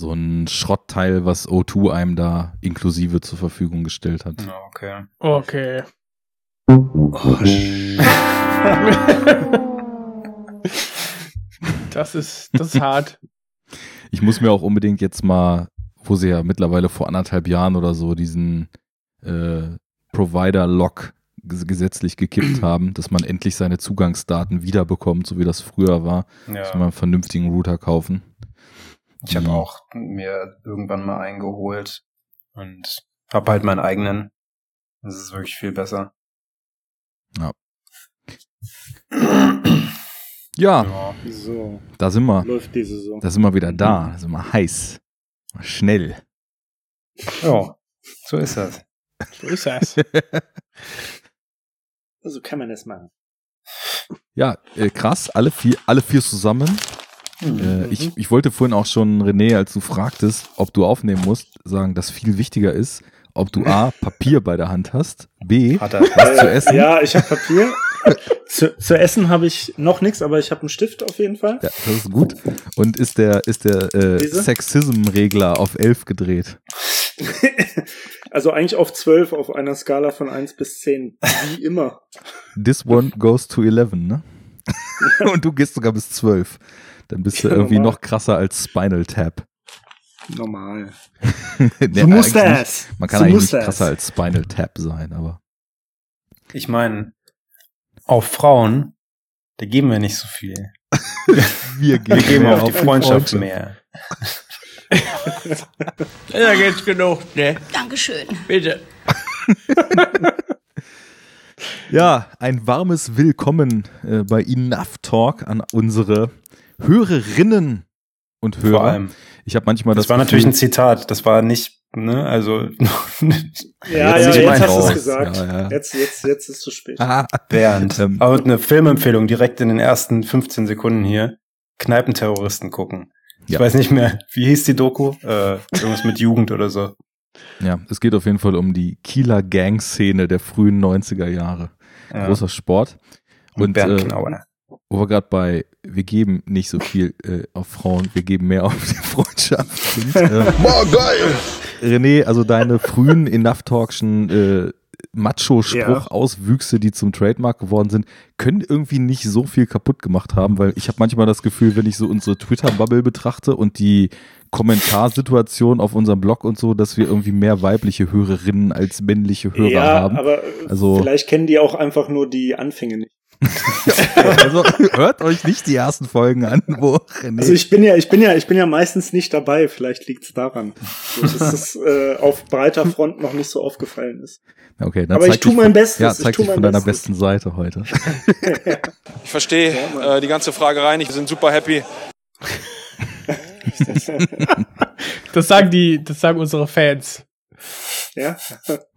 so ein Schrottteil, was O2 einem da inklusive zur Verfügung gestellt hat. Ja, okay. Okay. Oh, Das ist, das ist hart. Ich muss mir auch unbedingt jetzt mal, wo sie ja mittlerweile vor anderthalb Jahren oder so diesen äh, Provider-Lock ges- gesetzlich gekippt haben, dass man endlich seine Zugangsdaten wiederbekommt, so wie das früher war. Muss man ja. einen vernünftigen Router kaufen. Ich habe auch mir irgendwann mal eingeholt und habe halt meinen eigenen. Das ist wirklich viel besser. Ja. Ja, Ja. So, da sind wir. läuft die Saison. Da sind wir wieder da. Da sind wir heiß. Schnell. ja, so ist das. So ist das. Also kann man das machen. Ja, äh, krass. Alle vier, alle vier zusammen. Äh, ich, ich wollte vorhin auch schon, René, als du fragtest, ob du aufnehmen musst, sagen, dass viel wichtiger ist, ob du A, Papier bei der Hand hast, B, Hat er. was zu essen. Ja, ich habe Papier. zu, zu essen habe ich noch nichts, aber ich habe einen Stift auf jeden Fall. Ja, das ist gut. Und ist der, ist der äh? Sexism-Regler auf 11 gedreht? also eigentlich auf 12 auf einer Skala von 1 bis 10. Wie immer. This one goes to 11, ne? Und du gehst sogar bis 12. Dann bist du Ja, irgendwie normal. noch krasser als Spinal Tap. Normal. Nee, so muss eigentlich nicht. das. Man kann so eigentlich nicht das. krasser als Spinal Tap sein, aber. Ich meine, auf Frauen, da geben wir nicht so viel. Wir Wir geben mehr auf die Freundschaft mehr. Ja, geht's genug, ne? Dankeschön. Bitte. Ja, ein warmes Willkommen äh, bei Enough Talk an unsere Hörerinnen und Hörer. Vor allem. Ich habe manchmal das, Das war natürlich ein Gefühl, Zitat. Das war nicht, ne, also Ja, Jetzt ja, ist jetzt hast du es gesagt. Ja, ja. Jetzt, jetzt, jetzt ist es zu spät. Ah, während. Ähm. Aber eine Filmempfehlung direkt in den ersten 15 Sekunden hier. Kneipenterroristen gucken. Ich Ja. weiß nicht mehr, wie hieß die Doku? Äh, irgendwas mit Jugend oder so. ja, es geht auf jeden Fall um die Kieler Gang-Szene der frühen 90er Jahre. Ja. Großer Sport. Und Und Bernd äh, Knauer. Wo wir gerade bei, wir geben nicht so viel äh, auf Frauen, wir geben mehr auf die Freundschaft. Sind, äh, Boah, geil! René, also deine frühen Enough Talkschen äh, Macho-Spruch Ja. Auswüchse, die zum Trademark geworden sind, können irgendwie nicht so viel kaputt gemacht haben, weil ich habe manchmal das Gefühl, wenn ich so unsere Twitter-Bubble betrachte und die Kommentarsituation auf unserem Blog und so, dass wir irgendwie mehr weibliche Hörerinnen als männliche Hörer ja, haben. aber Also- vielleicht kennen die auch einfach nur die Anfänge nicht. also hört euch nicht die ersten Folgen an, wo René Also ich bin ja, ich bin ja, ich bin ja meistens nicht dabei. Vielleicht liegt es daran, dass es äh, auf breiter Front noch nicht so aufgefallen ist. Okay, dann Aber zeig ich tu dich mein Bestes, Ja, ich zeig dich von deiner Bestes. besten Seite heute. Ich verstehe Ja, äh, die ganze Fragerei nicht. Wir sind super happy. Das sagen die, das sagen unsere Fans. ja,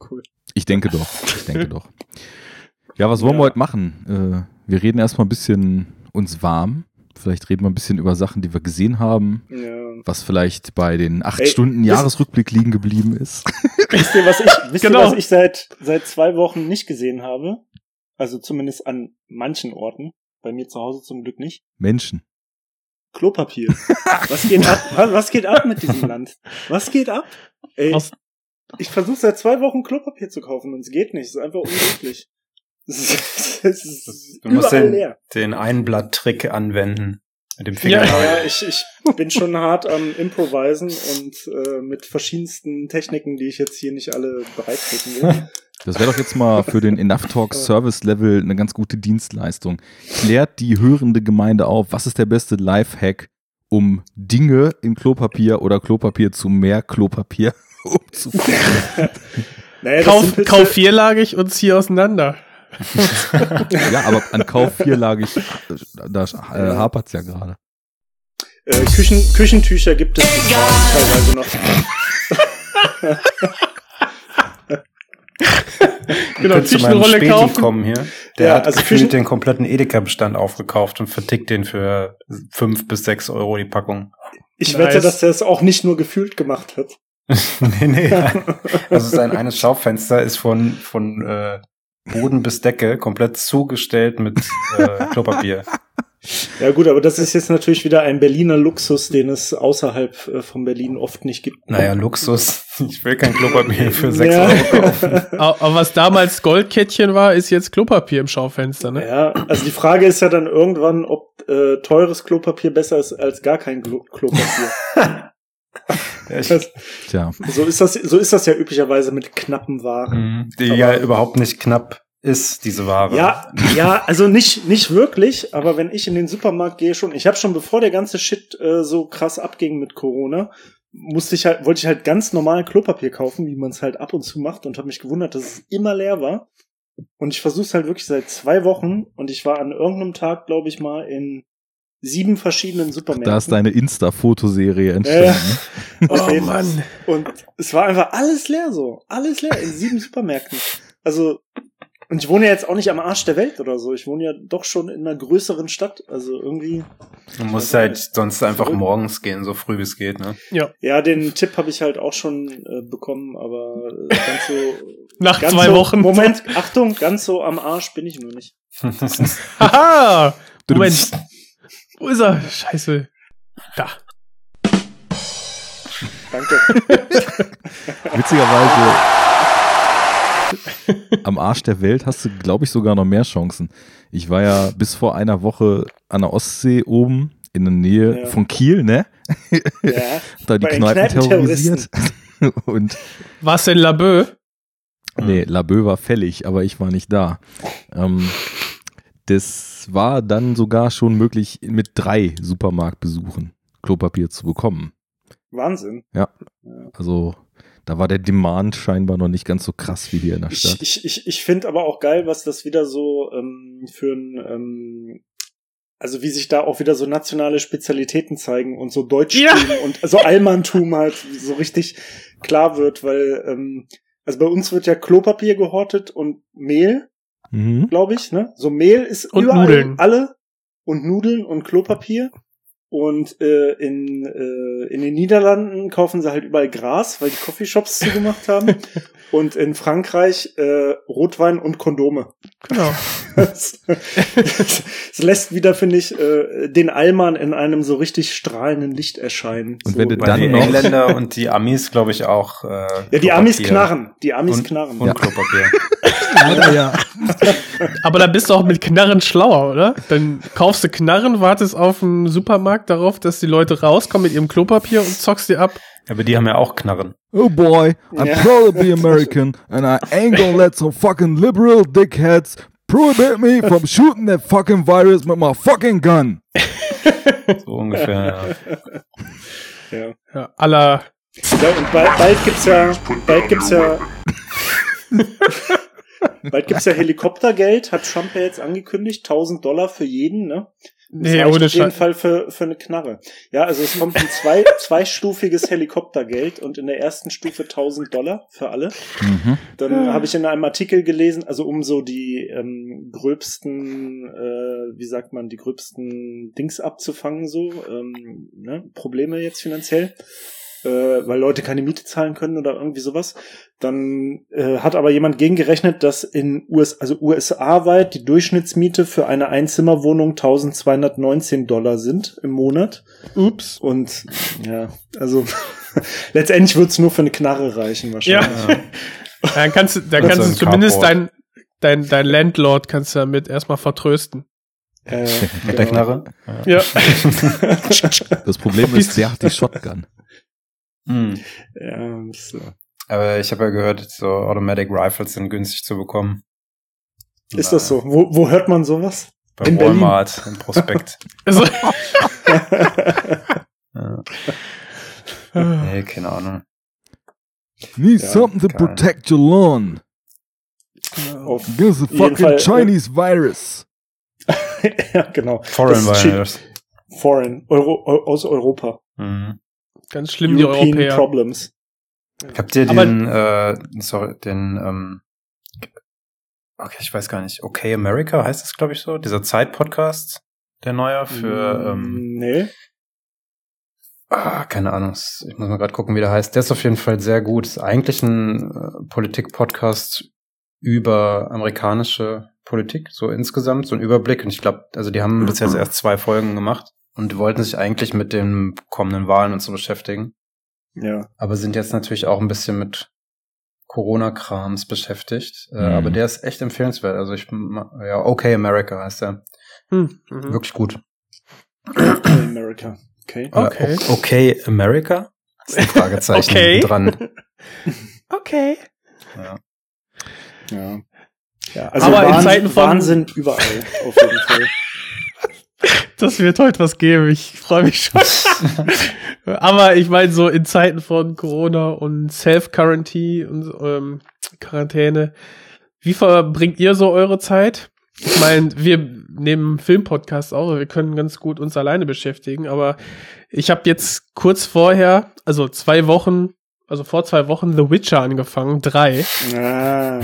cool. Ich denke doch. Ich denke doch. Ja, was wollen wir Ja. heute machen? Äh, wir reden erstmal ein bisschen uns warm. Vielleicht reden wir ein bisschen über Sachen, die wir gesehen haben, Ja. was vielleicht bei den acht Ey, Stunden Jahresrückblick liegen geblieben ist. Wisst ihr, was ich, wisst Genau. ihr, was ich seit, seit zwei Wochen nicht gesehen habe? Also zumindest an manchen Orten. Bei mir zu Hause zum Glück nicht. Menschen. Klopapier. was geht ab? Was, geht ab mit diesem Land? Was geht ab? Ey, ich versuche seit zwei Wochen Klopapier zu kaufen und es geht nicht. Es ist einfach unmöglich. Du musst den, leer. den Einblatt-Trick anwenden. Mit dem Finger. Ja, Ja, ich, ich bin schon hart am Improvisen und äh, mit verschiedensten Techniken, die ich jetzt hier nicht alle bereitreten will. Das wäre doch jetzt mal für den Enough Talk Service Level eine ganz gute Dienstleistung. Klärt die hörende Gemeinde auf, was ist der beste Lifehack, um Dinge in Klopapier oder Klopapier zu mehr Klopapier umzuführen? Naja, Kauf, kauf vierlagig und zieh auseinander. ja, aber an Kauf vierlagig, da äh, hapert's ja gerade. Äh, Küchen, Küchentücher gibt es teilweise noch. Genau, Küchenrolle kaufen. kommen hier. Der Ja, hat also gefühlt Küchen- den kompletten Edeka-Bestand aufgekauft und vertickt den für fünf bis sechs Euro die Packung. Ich Nice. wette, dass der es auch nicht nur gefühlt gemacht hat. nee, nee. Also sein eines Schaufenster ist von, von äh, Boden bis Decke komplett zugestellt mit äh, Klopapier. Ja gut, aber das ist jetzt natürlich wieder ein Berliner Luxus, den es außerhalb äh, von Berlin oft nicht gibt. Naja, Luxus. Ich will kein Klopapier für 6 Ja. Euro kaufen. Aber aber was damals Goldkettchen war, ist jetzt Klopapier im Schaufenster, ne? Ja, also die Frage ist ja dann irgendwann, ob äh, teures Klopapier besser ist als gar kein Klo Klopapier. Ja, ich, Das- Tja, so ist das, so ist das ja üblicherweise mit knappen Waren. Mhm. die Aber- ja überhaupt nicht knapp ist, diese Ware. Ja, ja, also nicht nicht wirklich, aber wenn ich in den Supermarkt gehe schon, ich habe schon bevor der ganze Shit äh, so krass abging mit Corona, musste ich halt wollte ich halt ganz normal Klopapier kaufen, wie man es halt ab und zu macht und habe mich gewundert, dass es immer leer war. Und ich versuche es halt wirklich seit zwei Wochen und ich war an irgendeinem Tag, glaube ich mal, in sieben verschiedenen Supermärkten. da ist deine Insta-Fotoserie Ja, entstanden. ja. ne? Auf Oh Mann. Und es war einfach alles leer so. Alles leer in sieben Supermärkten. Also, und ich wohne ja jetzt auch nicht am Arsch der Welt oder so. Ich wohne ja doch schon in einer größeren Stadt. Also irgendwie. Du musst halt sonst einfach morgens gehen, so früh wie es geht, ne? Ja, den Tipp habe ich halt auch schon äh, bekommen, aber äh, ganz so. Nach ganz zwei so, Wochen. Moment, Achtung, ganz so am Arsch bin ich nur nicht. Haha! Moment. Wo ist er? Scheiße. Da. Danke. Witzigerweise, am Arsch der Welt hast du, glaube ich, sogar noch mehr Chancen. Ich war ja bis vor einer Woche an der Ostsee oben in der Nähe Ja. von Kiel, ne? Ja. Da die Kneipen terrorisiert. Und Was in Labö? Nee, Labö war fällig, aber ich war nicht da. Ähm, das war dann sogar schon möglich, mit drei Supermarktbesuchen Klopapier zu bekommen. Wahnsinn. Also da war der Demand scheinbar noch nicht ganz so krass wie hier in der Stadt. ich, ich, ich finde aber auch geil, was das wieder so ähm, für ein, ähm, also wie sich da auch wieder so nationale Spezialitäten zeigen und so Deutschtum Ja. und so Allmanntum halt so richtig klar wird, weil ähm, also bei uns wird ja Klopapier gehortet und Mehl, Mhm. glaube ich, ne? So Mehl ist Und überall Nudeln. alle und Nudeln und Klopapier. Und äh, in, äh, in den Niederlanden kaufen sie halt überall Gras, weil die Coffeeshops zugemacht haben. Und in Frankreich äh, Rotwein und Kondome. Genau. Das, das lässt wieder, finde ich, äh, den Allmann in einem so richtig strahlenden Licht erscheinen. Und so, wenn du dann die noch- Engländer und die Amis, glaube ich, auch. Äh, ja, die Amis knarren. Die Amis und, knarren. Und Ja. Klopapier. Leider ja. Aber da bist du auch mit Knarren schlauer, oder? Dann kaufst du Knarren, wartest auf dem Supermarkt darauf, dass die Leute rauskommen mit ihrem Klopapier und zockst dir ab. Aber die haben ja auch Knarren. Oh boy, I'm Ja. proud to be American and I ain't gonna let some fucking liberal dickheads prohibit me from shooting that fucking virus with my fucking gun. So ungefähr. ja. Ja. Ja, aller. Ja, und bald, bald gibt's ja, bald gibt's ja, bald gibt's ja Helikoptergeld, hat Trump ja jetzt angekündigt, 1000 Dollar für jeden, ne? Das Nee, ohne auf jeden. Fall für, für eine Knarre. Ja, also es kommt ein zwei, zweistufiges Helikoptergeld und in der ersten Stufe 1000 Dollar für alle. Mhm. Dann habe ich in einem Artikel gelesen, also um so die ähm, gröbsten, äh, wie sagt man, die gröbsten Dings abzufangen, so, ähm, ne, Probleme jetzt finanziell, äh, weil Leute keine Miete zahlen können oder irgendwie sowas. Dann äh, hat aber jemand gegengerechnet, dass in US, also USA-weit die Durchschnittsmiete für eine Einzimmerwohnung 1219 Dollar sind im Monat. Ups. Und ja, also letztendlich wird's nur für eine Knarre reichen wahrscheinlich. Ja. Dann kannst du, dann Also kannst du zumindest Carport. dein, dein, dein Landlord kannst du damit erstmal vertrösten. Äh, Mit der genau. Knarre. Ja. Das Problem ist, der hat die Shotgun. Hm. Ja, äh, Aber ich habe ja gehört, so Automatic Rifles sind günstig zu bekommen. ist das so? Wo, wo hört man sowas? Bei In Berlin? Walmart im Prospekt. Ja. Nee, keine Ahnung. Need Ja, something to protect your lawn. Auf, There's a fucking Fall, äh, Chinese virus. ja, genau. Foreign. Virus. Foreign, Euro, Eu- aus Europa. Mhm. Ganz schlimm, die European Europäer. Problems. Habt ihr Aber- den, äh, sorry, den, ähm, okay, ich weiß gar nicht, Okay America heißt es, glaube ich, so? Dieser Zeit-Podcast, der neue für, ähm, Nee. ah, keine Ahnung, ich muss mal gerade gucken, wie der heißt. Der ist auf jeden Fall sehr gut. Ist eigentlich ein äh, Politik-Podcast über amerikanische Politik, so insgesamt, so ein Überblick. Und ich glaube, also die haben bis jetzt erst zwei Folgen gemacht und wollten sich eigentlich mit den kommenden Wahlen und so beschäftigen. Ja. Aber sind jetzt natürlich auch ein bisschen mit Corona-Krams beschäftigt. Äh, Mhm. Aber der ist echt empfehlenswert. Also ich, ja, Okay America heißt der. Hm. Mhm. Wirklich gut. Okay, America. Okay. Okay. Äh, o- okay America? Das ist ein Fragezeichen Okay. dran. Okay. Ja. Ja. Ja, Also aber in Wahnsinn, Zeiten von Wahnsinn überall, auf jeden Fall. Das wird heute was geben. Ich freue mich schon. Aber ich meine, so in Zeiten von Corona und Self-Quarantine und ähm, Quarantäne, wie verbringt ihr so eure Zeit? Ich meine, wir nehmen Filmpodcast auch, wir können ganz gut uns alleine beschäftigen, aber ich habe jetzt kurz vorher, also zwei Wochen, also vor zwei Wochen The Witcher angefangen, drei. Ah.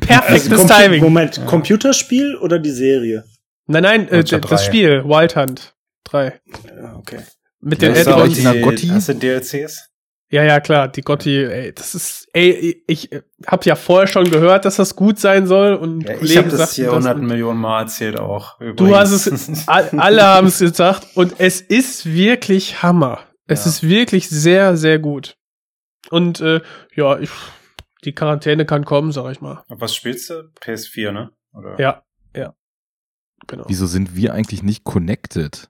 Perfektes Also, Timing. Moment, Computerspiel oder die Serie? Nein, nein, äh, das 3. Spiel, Wild Hunt 3. Ja, okay. Mit den du Add-ons. hast du DLCs? Ja, ja, klar, die Gotti, ey, das ist, ey, ich hab ja vorher schon gehört, dass das gut sein soll und Ja, ich Kollegen habe das hier das 100 und Millionen Mal erzählt auch. Du übrigens. hast es, all- alle haben es gesagt und es ist wirklich Hammer. Es Ja. ist wirklich sehr, sehr gut. Und äh, ja, ich, die Quarantäne kann kommen, sag ich mal. Was spielst du? PS4, ne? Oder? Ja. Genau. Wieso sind wir eigentlich nicht connected?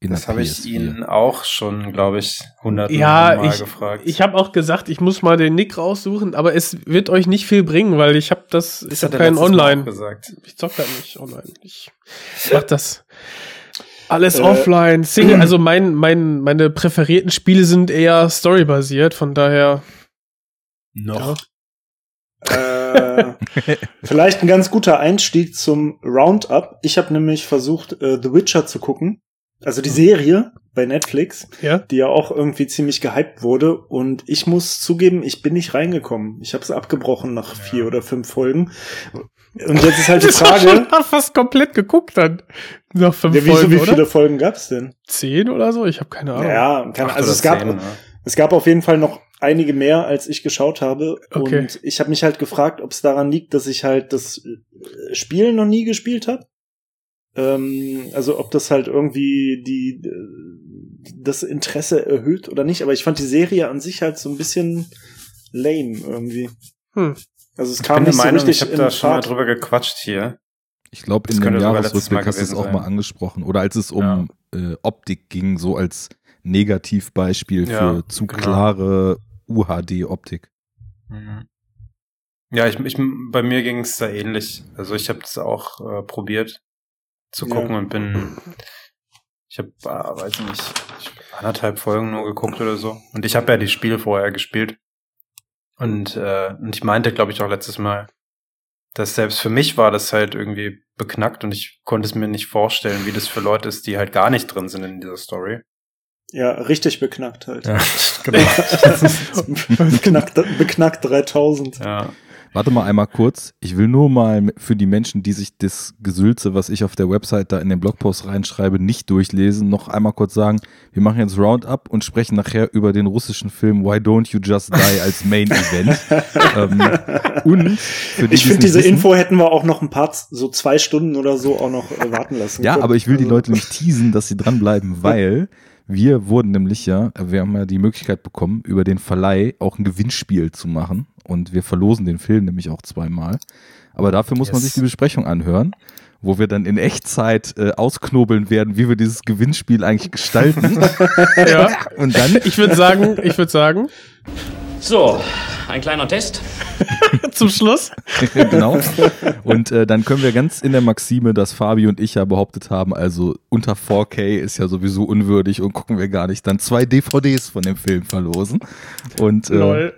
In Das habe ich PS4? ihn auch schon, glaube ich, 100 Ja, Mal ich, gefragt. ich habe auch gesagt, ich muss mal den Nick raussuchen, aber es wird euch nicht viel bringen, weil ich habe das, ich hat habe keinen Online. gesagt. Ich zock das nicht online. Ich mach das alles Äh, offline. Single, also mein, mein, meine präferierten Spiele sind eher storybasiert, von daher. Noch. Äh, vielleicht ein ganz guter Einstieg zum Roundup. Ich habe nämlich versucht, äh, The Witcher zu gucken. Also die Serie bei Netflix, Ja. die ja auch irgendwie ziemlich gehypt wurde. Und ich muss zugeben, ich bin nicht reingekommen. Ich habe es abgebrochen nach vier oder fünf Folgen. Und jetzt ist halt die Frage, schon fast komplett geguckt dann. Nach fünf ja, wie, Folgen, wie oder? viele Folgen gab's denn? Zehn oder so? Ich habe keine Ahnung. Ja, keine, also oder es gab, zehn, ne? Es gab auf jeden Fall noch einige mehr, als ich geschaut habe. Okay. Und ich habe mich halt gefragt, ob es daran liegt, dass ich halt das äh, Spiel noch nie gespielt habe. Ähm, also ob das halt irgendwie die äh, das Interesse erhöht oder nicht. Aber ich fand die Serie an sich halt so ein bisschen lame irgendwie. Hm. Also es Ich kam bin der nicht so Meinung, ich richtig habe in da schon mal Fahrt. drüber gequatscht hier. Ich glaube, Das in dem Jahresrückblick hast du es auch mal angesprochen. Oder als es um äh, Optik ging, so als Negativbeispiel Ja, für zu genau. klare UHD-Optik. Mhm. Ja, ich, ich, bei mir ging es da ähnlich. Also ich habe das auch äh, probiert zu Ja. gucken und bin, ich habe, äh, weiß ich nicht, ich hab anderthalb Folgen nur geguckt oder so. Und ich habe ja die Spiele vorher gespielt. Und, äh, und ich meinte, glaube ich, auch letztes Mal, dass selbst für mich war das halt irgendwie beknackt und ich konnte es mir nicht vorstellen, wie das für Leute ist, die halt gar nicht drin sind in dieser Story. Ja, richtig beknackt halt. Ja, genau. beknackt, beknackt 3000. ja. Warte mal einmal kurz. Ich will nur mal für die Menschen, die sich das Gesülze, was ich auf der Website da in den Blogpost reinschreibe, nicht durchlesen, noch einmal kurz sagen, wir machen jetzt Roundup und sprechen nachher über den russischen Film Why Don't You Just Die als Main Event. ähm, und für die, Ich die finde, diese wissen- Info hätten wir auch noch ein paar, so zwei Stunden oder so auch noch äh, warten lassen Ja, können. aber ich will die Also- Leute nicht teasen, dass sie dranbleiben, weil wir wurden nämlich ja, wir haben ja die Möglichkeit bekommen, über den Verleih auch ein Gewinnspiel zu machen. Und wir verlosen den Film nämlich auch zweimal. Aber dafür muss man Yes. sich die Besprechung anhören, wo wir dann in Echtzeit äh, ausknobeln werden, wie wir dieses Gewinnspiel eigentlich gestalten. Ja. Und dann Ich würde sagen, ich würde sagen, So, ein kleiner Test. zum Schluss. genau. Und äh, dann können wir ganz in der Maxime, dass Fabi und ich ja behauptet haben, also unter 4K ist ja sowieso unwürdig und gucken wir gar nicht, dann zwei DVDs von dem Film verlosen. Und äh, Lol.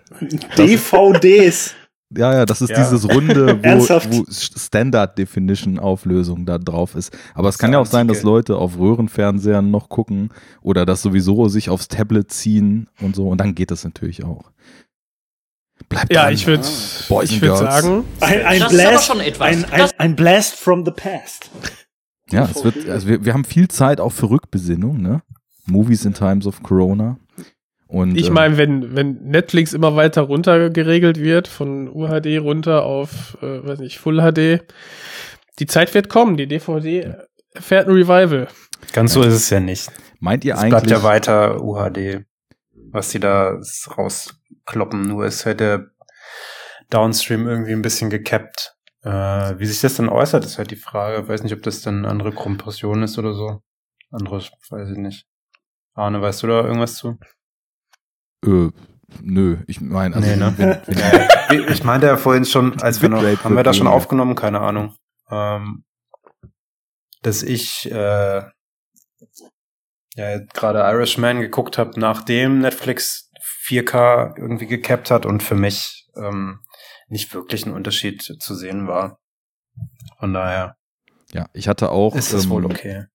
DVDs. Ja, ja, das ist Ja. dieses runde, wo, wo Standard Definition Auflösung da drauf ist. Aber es kann ja auch sein, dass. Leute auf Röhrenfernsehern noch gucken oder das sowieso sich aufs Tablet ziehen und so. Und dann geht das natürlich auch. Bleibt Ja, dran. ich würde Boys ich würd sagen, Ein, ein Das ist aber Blast, schon etwas. Ein, ein, ein Blast from the past. Ja, es wird, also wir, wir haben viel Zeit auch für Rückbesinnung, ne? Movies in Times of Corona. Und, Ich ähm, meine, wenn, wenn Netflix immer weiter runter geregelt wird, von UHD runter auf, äh, weiß nicht, Full HD, die Zeit wird kommen, die DVD erfährt ein Revival. Ganz so ist es ja nicht. meint ihr Es bleibt eigentlich, ja weiter UHD, was die da rauskloppen. Nur ist halt der Downstream irgendwie ein bisschen gekappt. Äh, wie sich das dann äußert, ist halt die Frage. Ich weiß nicht, ob das dann eine andere Kompression ist oder so. Anderes, weiß ich nicht. Arne, weißt du da irgendwas zu? Äh, nö, ich meine, also, Nee, ne? wenn, wenn, Ich meinte ja vorhin schon, als wir noch, haben wir das schon aufgenommen? Keine Ahnung. Ähm, dass ich äh, ja gerade Irishman geguckt habe, nachdem Netflix 4K irgendwie gecapped hat und für mich ähm, nicht wirklich ein Unterschied zu sehen war. Von daher ja, ich hatte auch, ist das ähm, wohl okay.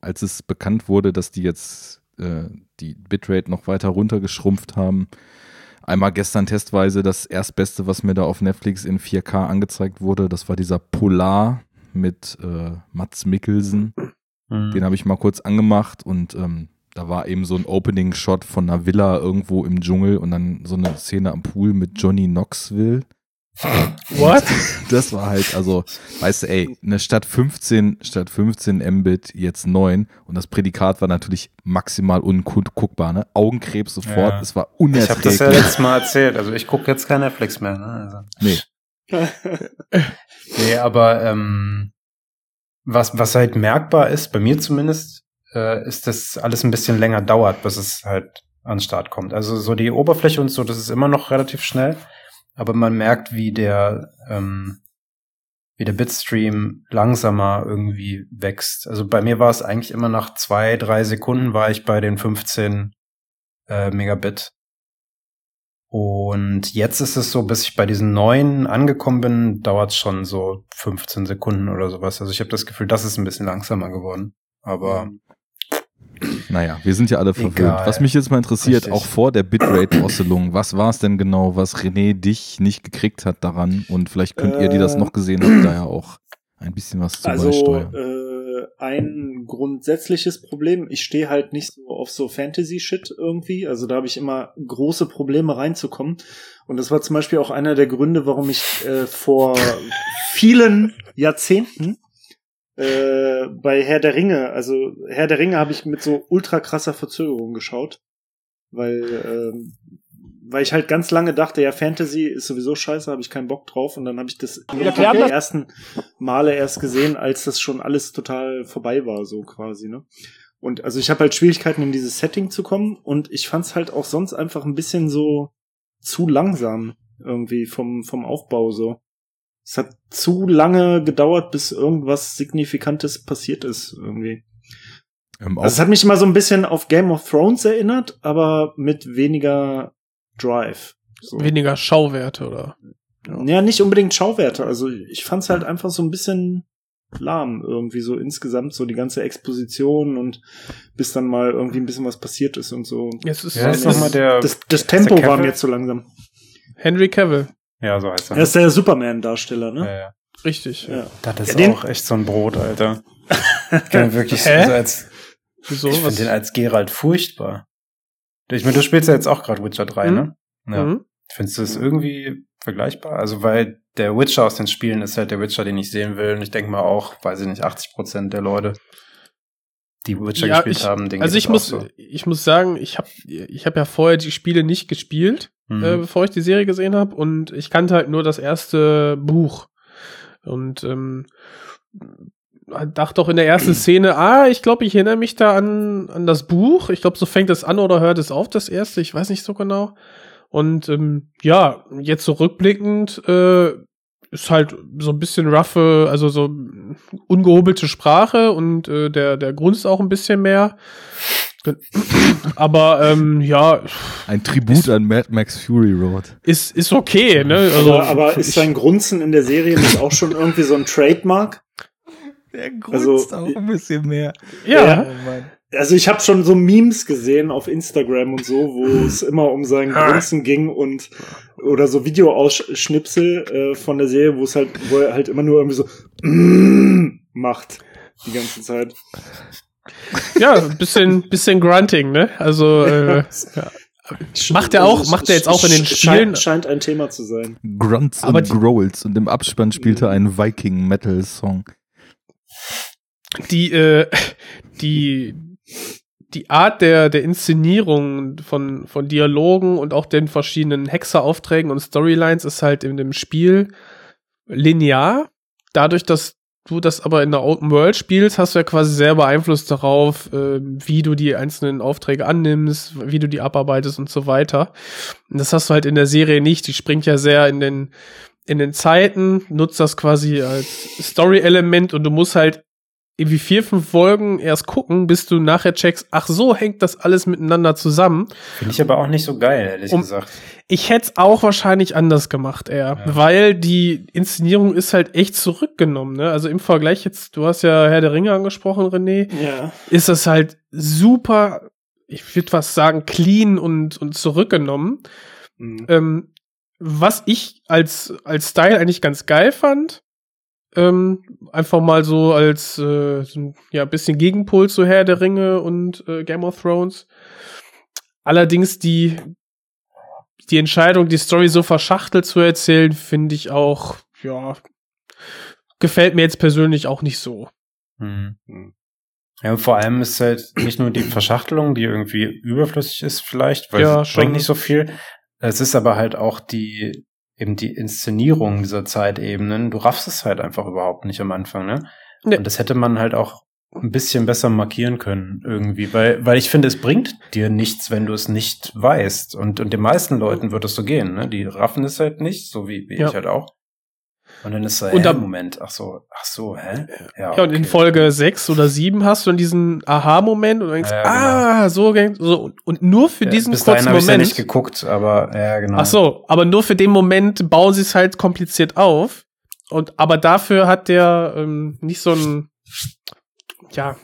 als es bekannt wurde, dass die jetzt äh, die Bitrate noch weiter runtergeschrumpft haben, einmal gestern testweise das erstbeste, was mir da auf Netflix in 4K angezeigt wurde, das war dieser Polar mit äh, Mats Mikkelsen. Mhm. Den habe ich mal kurz angemacht und ähm, da war eben so ein Opening-Shot von einer Villa irgendwo im Dschungel und dann so eine Szene am Pool mit Johnny Knoxville. What? Das war halt, also, weißt du, ey, eine Stadt 15, statt 15 Mbit jetzt 9 und das Prädikat war natürlich maximal unguckbar, ne? Augenkrebs sofort, Ja. es war ich habe das ja unerträglich. letztes Mal erzählt. Also ich gucke jetzt kein Netflix mehr. Ne? Also. nee, Nee, aber ähm, was, was halt merkbar ist, bei mir zumindest, äh, ist, dass alles ein bisschen länger dauert, bis es halt an den Start kommt. Also so die Oberfläche und so, das ist immer noch relativ schnell, aber man merkt, wie der, ähm, wie der Bitstream langsamer irgendwie wächst. Also bei mir war es eigentlich immer nach zwei, drei Sekunden war ich bei den 15 äh, Megabit. Und jetzt ist es so, bis ich bei diesen neuen angekommen bin, dauert es schon so 15 Sekunden oder sowas. Also ich habe das Gefühl, das ist ein bisschen langsamer geworden. Aber naja, wir sind ja alle verwöhnt. Egal. Was mich jetzt mal interessiert, Richtig. auch vor der Bitrate-Drosselung, was war es denn genau, was René dich nicht gekriegt hat daran? Und vielleicht könnt ihr, die das noch gesehen habt, da ja auch ein bisschen was zu Also beisteuern. äh, ein grundsätzliches Problem, ich stehe halt nicht so auf so Fantasy-Shit irgendwie. Also da habe ich immer große Probleme reinzukommen. Und das war zum Beispiel auch einer der Gründe, warum ich äh, vor vielen Jahrzehnten äh, bei Herr der Ringe, also Herr der Ringe habe ich mit so ultra krasser Verzögerung geschaut. Weil, ähm, weil ich halt ganz lange dachte, ja, Fantasy ist sowieso scheiße, habe ich keinen Bock drauf. Und dann habe ich das die ersten Male erst gesehen, als das schon alles total vorbei war, so quasi, ne? Und also ich habe halt Schwierigkeiten, in dieses Setting zu kommen und ich fand's halt auch sonst einfach ein bisschen so zu langsam irgendwie vom, vom Aufbau so. Es hat zu lange gedauert, bis irgendwas Signifikantes passiert ist irgendwie. Ähm, Also es hat mich immer so ein bisschen auf Game of Thrones erinnert, aber mit weniger Drive. So. Weniger Schauwerte, oder? Ja, nicht unbedingt Schauwerte. Also ich fand's halt einfach so ein bisschen lahm irgendwie so insgesamt so die ganze Exposition und bis dann mal irgendwie ein bisschen was passiert ist und so. Es ist, Ja, ist es noch mal der- das, das ist der Tempo war mir zu langsam. Henry Cavill. Ja, so heißt er. Er ist der Superman-Darsteller, ne? ja, ja. Richtig. Ja. Das ist Ja, den- auch echt so ein Brot, Alter. Ich kann wirklich Hä? also als, Wieso? ich finde den als Geralt furchtbar. Ich meine, du spielst ja jetzt auch gerade Witcher 3, Mhm. ne? Ja. Mhm. Findest du das irgendwie vergleichbar? Also, weil der Witcher aus den Spielen ist halt der Witcher, den ich sehen will. Und ich denke mal auch, weiß ich nicht, 80 Prozent der Leute, die Witcher Ja, gespielt ich- haben, denken Also ich muss, So. ich muss sagen, ich habe ich hab ja vorher die Spiele nicht gespielt, Mhm. äh, bevor ich die Serie gesehen habe und ich kannte halt nur das erste Buch und ähm, dachte doch in der ersten Szene, ah, ich glaube, ich erinnere mich da an, an das Buch. Ich glaube, so fängt es an oder hört es auf, das erste. Ich weiß nicht so genau. Und ähm, ja, jetzt so rückblickend äh, ist halt so ein bisschen roughe, also so ungehobelte Sprache und äh, der, der grunzt auch ein bisschen mehr. Aber ähm, ja, Ein Tribut an Mad Max Fury Road. ist, ist okay, ne? Also, aber, aber ist sein Grunzen in der Serie nicht auch schon irgendwie so ein Trademark? Der grunzt auch ein bisschen mehr. ja, Also ich habe schon so Memes gesehen auf Instagram und so, wo es immer um sein Grunzen ging und oder so Videoausschnipsel äh, von der Serie, wo es halt, wo er halt immer nur irgendwie so macht die ganze Zeit. Ja, ein bisschen, bisschen Grunting, ne? Also, äh, ja. Macht er auch, macht er jetzt auch in den Spielen. Scheint, scheint ein Thema zu sein. Grunts Aber und die- Growls und im Abspann spielte ein Viking-Metal-Song. die, äh, die, die Art der, der Inszenierung von, von Dialogen und auch den verschiedenen Hexeraufträgen und Storylines ist halt in dem Spiel linear. Dadurch, dass du das aber in der Open World spielst, hast du ja quasi selber Einfluss darauf, äh, wie du die einzelnen Aufträge annimmst, wie du die abarbeitest und so weiter. Und das hast du halt in der Serie nicht. Die springt ja sehr in den, in den Zeiten, nutzt das quasi als Story-Element und du musst halt irgendwie vier, fünf Folgen erst gucken, bis du nachher checkst, ach so hängt das alles miteinander zusammen. Finde ich aber auch nicht so geil, ehrlich Um- gesagt. Ich hätte es auch wahrscheinlich anders gemacht, eher, Ja. weil die Inszenierung ist halt echt zurückgenommen, ne? Also im Vergleich jetzt, du hast ja Herr der Ringe angesprochen, René, Ja. ist das halt super, ich würde fast sagen, clean und, und zurückgenommen. Mhm. Ähm, was ich als, als Style eigentlich ganz geil fand, ähm, einfach mal so als äh, ja, bisschen Gegenpol zu Herr der Ringe und äh, Game of Thrones. Allerdings die, die Entscheidung, die Story so verschachtelt zu erzählen, finde ich auch, ja, gefällt mir jetzt persönlich auch nicht so. Mhm. Mhm. Ja, und vor allem ist halt nicht nur die Verschachtelung, die irgendwie überflüssig ist vielleicht, weil Ja, es schon. bringt nicht so viel. Es ist aber halt auch die, eben die Inszenierung dieser Zeitebenen. Du raffst es halt einfach überhaupt nicht am Anfang, ne? Nee. Und das hätte man halt auch ein bisschen besser markieren können irgendwie, weil, weil ich finde, es bringt dir nichts, wenn du es nicht weißt. Und, und den meisten Leuten wird es so gehen, ne? Die raffen es halt nicht, so wie, wie Ja. ich halt auch. Und dann ist so, Und ab- Moment, ach so, ach so, hä? Ja, und in okay. Folge 6 oder 7 hast du dann diesen Aha-Moment und denkst, Ja, genau. ah, so, so, und- nur für Ja, diesen bis kurzen habe ich ja Moment. nicht geguckt, aber ja, genau. Ach so, aber nur für den Moment bauen sie es halt kompliziert auf. Und aber dafür hat der ähm, nicht so ein, ja,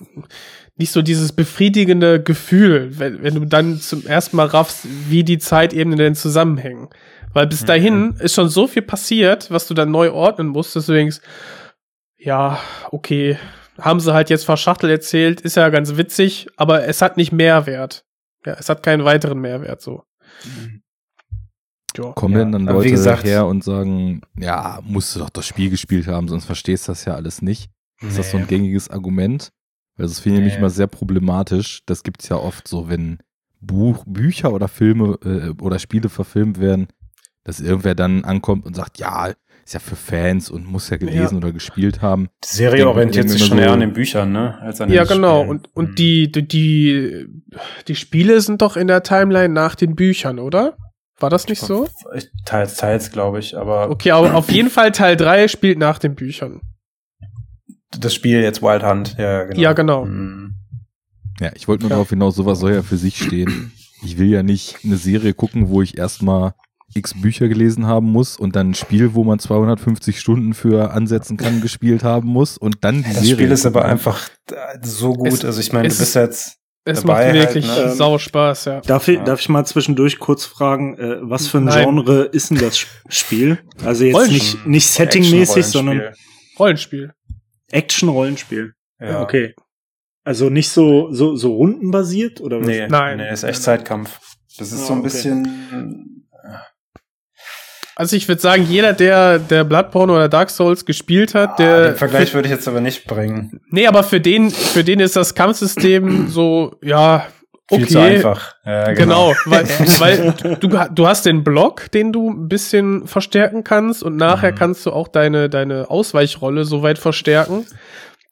nicht so dieses befriedigende Gefühl, wenn, wenn du dann zum ersten Mal raffst, wie die Zeitebenen denn zusammenhängen. Weil bis Mhm. dahin ist schon so viel passiert, was du dann neu ordnen musst, dass du denkst, ja, okay, haben sie halt jetzt verschachtelt erzählt, ist ja ganz witzig, aber es hat nicht Mehrwert. Ja, es hat keinen weiteren Mehrwert so. Ja. Kommen Ja, denn dann Leute gesagt- her und sagen, ja, musst du doch das Spiel gespielt haben, sonst verstehst du das ja alles nicht. Ist das so ein Nee. gängiges Argument? Weil das finde ich nämlich Nee. immer sehr problematisch. Das gibt's ja oft so, wenn Buch, Bücher oder Filme äh, oder Spiele verfilmt werden, dass irgendwer dann ankommt und sagt, ja, ist ja für Fans und muss ja gelesen oder gespielt haben. Die Serie orientiert sich schon so- eher an den Büchern, ne? Als an Ja, den genau. Spielen. Und, und Mhm. die, die, die, die Spiele sind doch in der Timeline nach den Büchern, oder? War das nicht so? Ich- Teils, teils, glaube ich, aber Okay, aber auf jeden Fall Teil 3 spielt nach den Büchern. das Spiel jetzt Wild Hunt, ja, genau. Ja, genau. Mhm. Ja, ich wollte nur Ja. darauf hinaus, sowas soll ja für sich stehen. Ich will ja nicht eine Serie gucken, wo ich erstmal x Bücher gelesen haben muss und dann ein Spiel, wo man 250 Stunden für ansetzen kann, gespielt haben muss und dann die Das Serie. Spiel ist aber einfach äh, so gut. Es- also ich meine, du es bist jetzt Es Dabei macht halt, wirklich ne? sau Spaß, ja. Darf ich, Ja. darf ich mal zwischendurch kurz fragen, äh, was für ein Nein. Genre ist denn das Sp- Spiel? Also jetzt Rollenspiel. nicht, nicht settingmäßig, sondern. Rollenspiel. Action-Rollenspiel. Ja. Okay. Also nicht so, so, so rundenbasiert oder was? Nee, Nein. nee, ist echt Zeitkampf. Das ist Ah, so ein okay. bisschen Also ich würde sagen, jeder, der, der Bloodborne oder Dark Souls gespielt hat, ah, der. den Vergleich würde ich jetzt aber nicht bringen. nee, aber für den, für den ist das Kampfsystem so, ja, Viel okay. zu einfach. Ja, Genau, weil, weil du, du hast den Block, den du ein bisschen verstärken kannst und nachher Mhm. kannst du auch deine, deine Ausweichrolle so weit verstärken,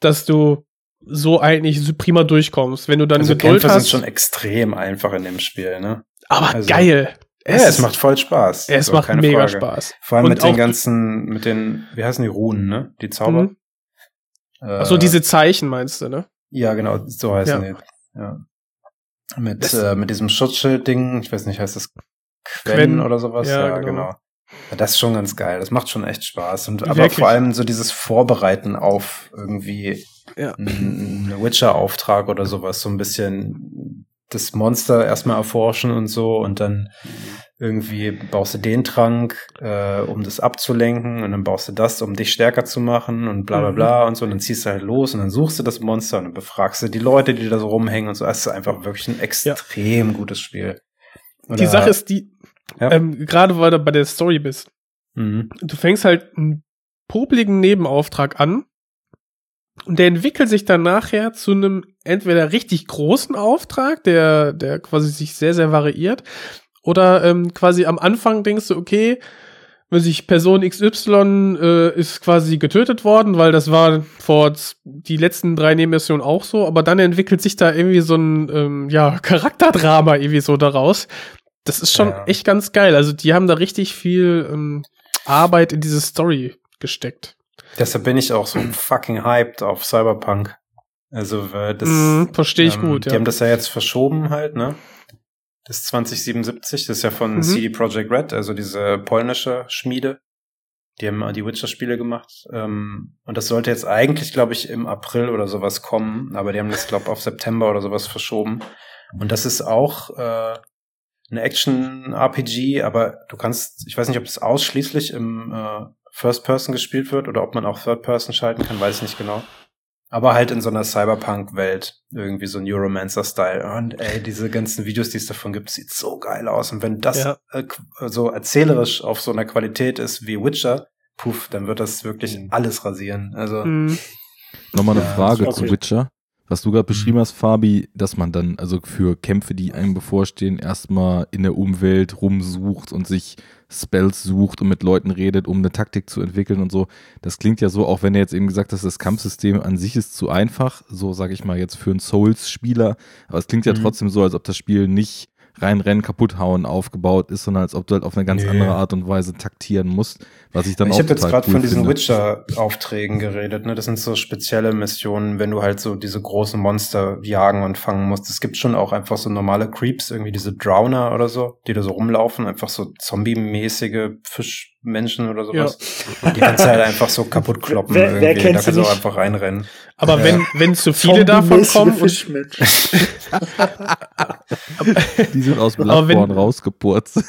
dass du so eigentlich prima durchkommst. Wenn du dann Also Geduld Kämpfe hast. sind schon extrem einfach in dem Spiel, ne? aber also- geil. Ja, es macht voll Spaß. es So, macht mega Frage. Spaß. Vor allem Und mit den ganzen, mit den, wie heißen die Runen, ne? Die Zauber. Mhm. Äh, Achso, diese Zeichen meinst du, ne? Ja, genau, so heißen Ja. die. Ja. Mit, Das- äh, mit diesem Schutzschild-Ding, ich weiß nicht, heißt das Quen, Quen, oder sowas? ja, Ja, genau. genau. Ja, das ist schon ganz geil. Das macht schon echt Spaß. Und aber Wirklich. vor allem so dieses Vorbereiten auf irgendwie Ja. einen Witcher-Auftrag oder sowas, so ein bisschen das Monster erstmal erforschen und so und dann irgendwie baust du den Trank, äh, um das abzulenken und dann baust du das, um dich stärker zu machen und bla bla Mhm. bla und so und dann ziehst du halt los und dann suchst du das Monster und dann befragst du die Leute, die da so rumhängen und so. Es ist einfach wirklich ein extrem gutes Spiel. Die Sache ist die, Ja. ähm, gerade weil du bei der Story bist, Mhm. du fängst halt einen popligen Nebenauftrag an und der entwickelt sich dann nachher zu einem entweder richtig großen Auftrag, der, der quasi sich sehr, sehr variiert, oder ähm, quasi am Anfang denkst du, okay, wenn sich Person XY äh, ist quasi getötet worden, weil das war vor die letzten drei Nebenmissionen auch so, aber dann entwickelt sich da irgendwie so ein ähm, ja, Charakterdrama irgendwie so daraus. Das ist schon Ja. echt ganz geil. Also die haben da richtig viel ähm, Arbeit in diese Story gesteckt. Deshalb bin ich auch so fucking hyped auf Cyberpunk. Also, weil das. Mhm, verstehe ich gut, Die ja. haben das ja jetzt verschoben halt, ne? Das 2077, das ist ja von Mhm. CD Projekt Red, also diese polnische Schmiede. Die haben die Witcher-Spiele gemacht. Ähm, und das sollte jetzt eigentlich, glaube ich, im April oder sowas kommen. Aber die haben das, glaube ich, auf September oder sowas verschoben. Und das ist auch äh, eine Action-RPG, aber du kannst, ich weiß nicht, ob das ausschließlich im äh, First Person gespielt wird oder ob man auch Third Person schalten kann, weiß ich nicht genau. Aber halt in so einer Cyberpunk-Welt, irgendwie so Neuromancer-Style. Und ey, diese ganzen Videos, die es davon gibt, sieht so geil aus. Und wenn das Ja. äh, so erzählerisch auf so einer Qualität ist wie Witcher, puff, dann wird das wirklich alles rasieren. Also, Mhm. Nochmal eine Ja, Frage zu Witcher. Was du gerade beschrieben hast, Fabi, dass man dann also für Kämpfe, die einem bevorstehen, erstmal in der Umwelt rumsucht und sich Spells sucht und mit Leuten redet, um eine Taktik zu entwickeln und so. Das klingt ja so, auch wenn er jetzt eben gesagt hat, das Kampfsystem an sich ist zu einfach, so sage ich mal jetzt für einen Souls-Spieler, aber es klingt ja Mhm. trotzdem so, als ob das Spiel nicht reinrennen, kaputt hauen aufgebaut ist, sondern als ob du halt auf eine ganz Nee. andere Art und Weise taktieren musst, was ich dann ich auch habe jetzt gerade cool von diesen. Witcher-Aufträgen geredet. Ne? Das sind so spezielle Missionen, wenn du halt so diese großen Monster jagen und fangen musst. Es gibt schon auch einfach so normale Creeps, irgendwie diese Drowner oder so, die da so rumlaufen, einfach so zombie-mäßige Fischmenschen oder sowas. Die kannst du halt einfach so kaputt kloppen. Wer- wer irgendwie. kennt da kannst du auch einfach reinrennen. Aber Ja. wenn, wenn zu viele davon kommen. Die sind aus Bloodborne rausgepurzt.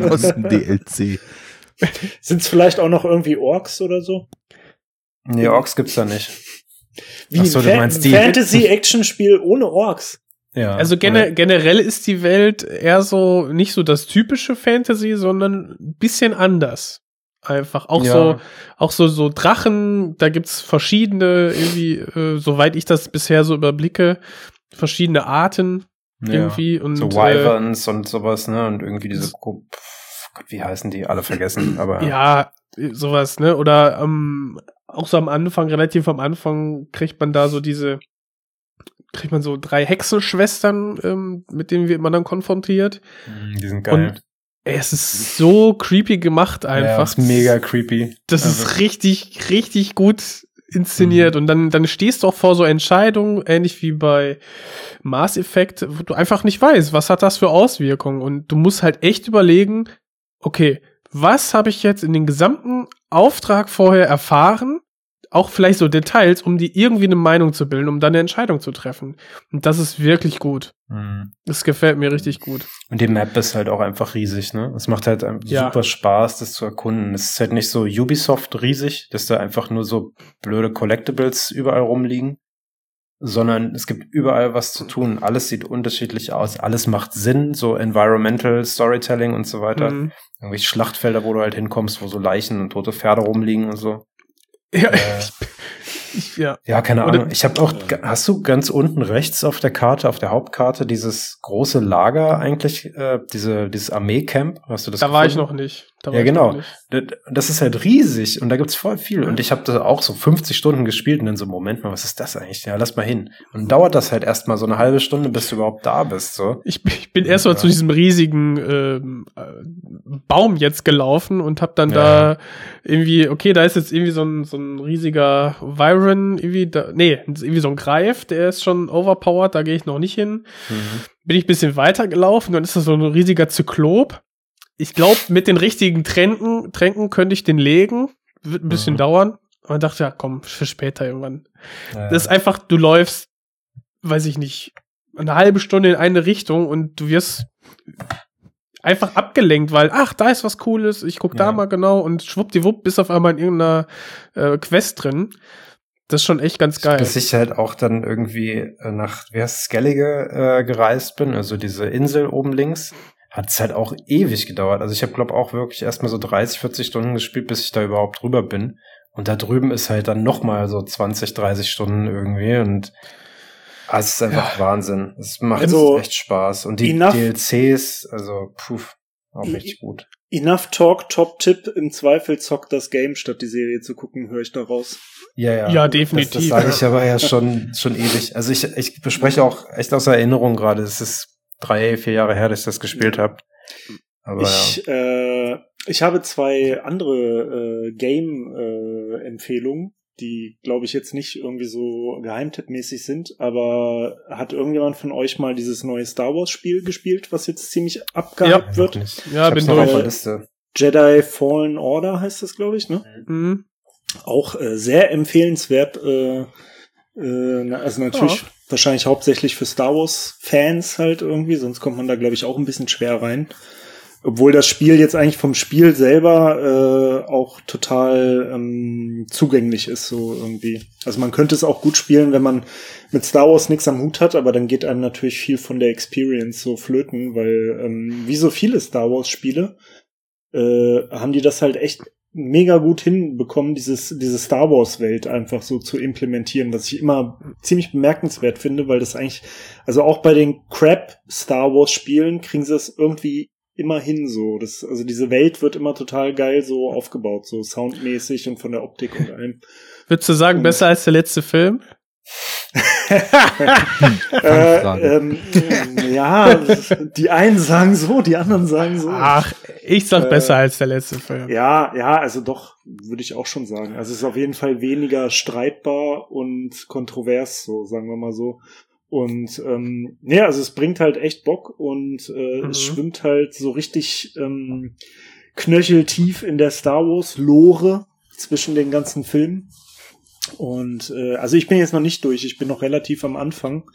aus dem DLC. Sind es vielleicht auch noch irgendwie Orks oder so? Nee, Orks gibt's da nicht. Wie Ach so, ein du Fa meinst die- Fantasy-Action-Spiel ohne Orks. Ja. Also gene generell ist die Welt eher so nicht so das typische Fantasy, sondern ein bisschen anders. Einfach auch Ja. so auch so so Drachen, da gibt's verschiedene irgendwie äh, soweit ich das bisher so überblicke, verschiedene Arten ja. irgendwie und so äh, Wyverns und sowas, ne? Und irgendwie diese, Gott, wie heißen die? Alle vergessen, aber. ja, sowas, ne? Oder ähm, auch so am Anfang, relativ am Anfang kriegt man da so diese kriegt man so drei Hexenschwestern, ähm, mit denen wird man dann konfrontiert. Mm, Die sind geil. Und ey, es ist so creepy gemacht Ja, einfach. ist mega creepy. Das Also, ist richtig, richtig gut inszeniert. Mhm. Und dann, dann stehst du auch vor so Entscheidungen, ähnlich wie bei Mass Effect, wo du einfach nicht weißt, was hat das für Auswirkungen. Und du musst halt echt überlegen, okay, was habe ich jetzt in den gesamten Auftrag vorher erfahren? Auch vielleicht so Details, um dir irgendwie eine Meinung zu bilden, um dann eine Entscheidung zu treffen. Und das ist wirklich gut. mm. Das gefällt mir richtig gut. Und die Map ist halt auch einfach riesig, ne? Es macht halt Ja. super Spaß, das zu erkunden. Es ist halt nicht so Ubisoft riesig, dass da einfach nur so blöde Collectibles überall rumliegen, sondern es gibt überall was zu tun. Alles sieht unterschiedlich aus. Alles macht Sinn, so Environmental Storytelling und so weiter. Mhm. Irgendwelche Schlachtfelder, wo du halt hinkommst, wo so Leichen und tote Pferde rumliegen und so. Ja, Äh, ich, ja. Ja, keine Oder- Ahnung. Ich habe auch, hast du ganz unten rechts auf der Karte, auf der Hauptkarte, dieses große Lager eigentlich, äh, diese, dieses Armeecamp? Hast du das Da war ich gefunden? noch nicht. Da Ja, ich genau. nicht. Das ist halt riesig und da gibt's voll viel. Und ich habe das auch so 50 Stunden gespielt und dann so, Moment mal, was ist das eigentlich? Ja, lass mal hin. Und dauert das halt erstmal so eine halbe Stunde, bis du überhaupt da bist. So. Ich, ich bin erst mal Ja. zu diesem riesigen ähm, äh, Baum jetzt gelaufen und hab dann Ja. da irgendwie, okay, da ist jetzt irgendwie so ein, so ein riesiger Vyron, irgendwie, da, nee, irgendwie so ein Greif, der ist schon overpowered, da gehe ich noch nicht hin. Bin ich ein bisschen weiter gelaufen, dann ist das so ein riesiger Zyklop. Ich glaube, mit den richtigen Tränken, Tränken könnte ich den legen. Wird ein bisschen Mhm. dauern. Aber dachte, ja, komm, für später irgendwann. Ja. Das ist einfach, du läufst, weiß ich nicht, eine halbe Stunde in eine Richtung und du wirst einfach abgelenkt, weil, ach, da ist was Cooles, ich guck da Ja. mal genau und schwuppdiwupp bist auf einmal in irgendeiner äh, Quest drin. Das ist schon echt ganz geil. Bis ich halt auch dann irgendwie äh, nach, wie heißt es, Skellige äh, gereist bin, also diese Insel oben links, hat es halt auch ewig gedauert. Also ich habe, glaube auch wirklich erstmal so 30, 40 Stunden gespielt, bis ich da überhaupt drüber bin. Und da drüben ist halt dann noch mal so 20, 30 Stunden irgendwie und ah, es ist einfach Wahnsinn. Es macht Also, echt Spaß. Und die enough- DLCs, also puh, auch richtig gut. Enough Talk, Top-Tipp. Im Zweifel zockt das Game, statt die Serie zu gucken, höre ich daraus. Ja, ja. Ja, Das, das definitiv. sage ich aber ja schon, schon ewig. Also ich, ich bespreche auch echt aus Erinnerung gerade. Es ist drei, vier Jahre her, dass ich das gespielt habe. Aber ja. Ich, äh, ich habe zwei andere äh, Game-Empfehlungen, die, glaube ich, jetzt nicht irgendwie so geheimtippmäßig sind, aber hat irgendjemand von euch mal dieses neue Star Wars-Spiel gespielt, was jetzt ziemlich abgehypt Noch wird? nicht. Ja, ich bin auf durch. der Liste. Jedi Fallen Order heißt das, glaube ich, ne? Mhm. Auch äh, sehr empfehlenswert. Äh, äh, na, also natürlich Ja. wahrscheinlich hauptsächlich für Star Wars Fans halt irgendwie, sonst kommt man da glaube ich auch ein bisschen schwer rein. Obwohl das Spiel jetzt eigentlich vom Spiel selber äh, auch total ähm, zugänglich ist, so irgendwie. Also man könnte es auch gut spielen, wenn man mit Star Wars nichts am Hut hat, aber dann geht einem natürlich viel von der Experience so flöten, weil ähm, wie so viele Star Wars Spiele äh, haben die das halt echt mega gut hinbekommen, dieses, diese Star Wars Welt einfach so zu implementieren, was ich immer ziemlich bemerkenswert finde, weil das eigentlich, also auch bei den Crap Star Wars Spielen kriegen sie es irgendwie immer hin so. Das, also diese Welt wird immer total geil so aufgebaut, so soundmäßig und von der Optik und allem. Würdest du sagen, Und- besser als der letzte Film? Äh, ähm, ja, die einen sagen so, die anderen sagen so. Ach, ich sag Äh, besser als der letzte Film. Ja, ja, also doch, würde ich auch schon sagen. Also es ist auf jeden Fall weniger streitbar und kontrovers, so sagen wir mal so. Und ähm, nee, also es bringt halt echt Bock und äh, Mhm. es schwimmt halt so richtig ähm, knöcheltief in der Star Wars Lore zwischen den ganzen Filmen. Und äh, also ich bin jetzt noch nicht durch, ich bin noch relativ am Anfang,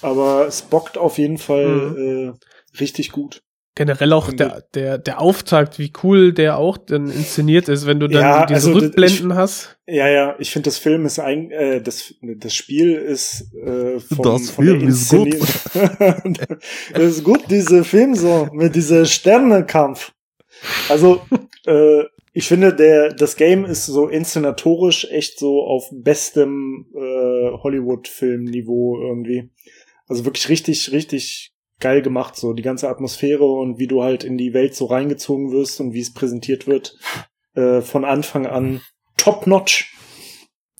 aber es bockt auf jeden Fall äh, richtig gut. Generell auch der, der, der Auftakt, wie cool der auch dann inszeniert ist, wenn du dann Ja, diese also das- Rückblenden hast. Ja, ja, ich finde das Film ist ein, äh, das, das Spiel ist äh, von, Das von Film ist gut. Das ist gut, dieser Film so, mit dieser Sternenkampf. Also, äh, ich finde, der, das Game ist so inszenatorisch echt so auf bestem äh, Hollywood-Film-Niveau irgendwie. Also wirklich richtig, richtig geil gemacht, so die ganze Atmosphäre und wie du halt in die Welt so reingezogen wirst und wie es präsentiert wird. Äh, von Anfang an top-notch.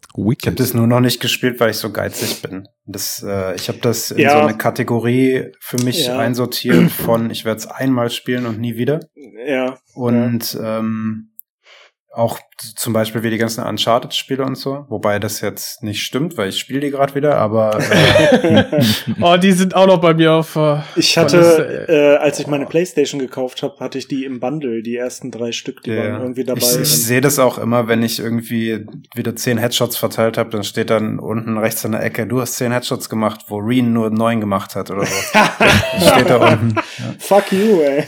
Ich habe Wicked. das nur noch nicht gespielt, weil ich so geizig bin. Das, äh, ich habe das in Ja. so eine Kategorie für mich Ja. einsortiert von ich werde es einmal spielen und nie wieder. Ja. Und ähm, auch zum Beispiel wie die ganzen Uncharted-Spiele und so, wobei das jetzt nicht stimmt, weil ich spiele die gerade wieder, aber äh, Oh, die sind auch noch bei mir auf. Äh, Ich hatte, äh, als ich meine Playstation gekauft habe, hatte ich die im Bundle, die ersten drei Stück, die Ja. waren irgendwie dabei. Ich, ich sehe das auch immer, wenn ich irgendwie wieder zehn Headshots verteilt habe, dann steht dann unten rechts in der Ecke, du hast zehn Headshots gemacht, wo Reen nur neun gemacht hat oder so. steht da unten. Fuck you, ey.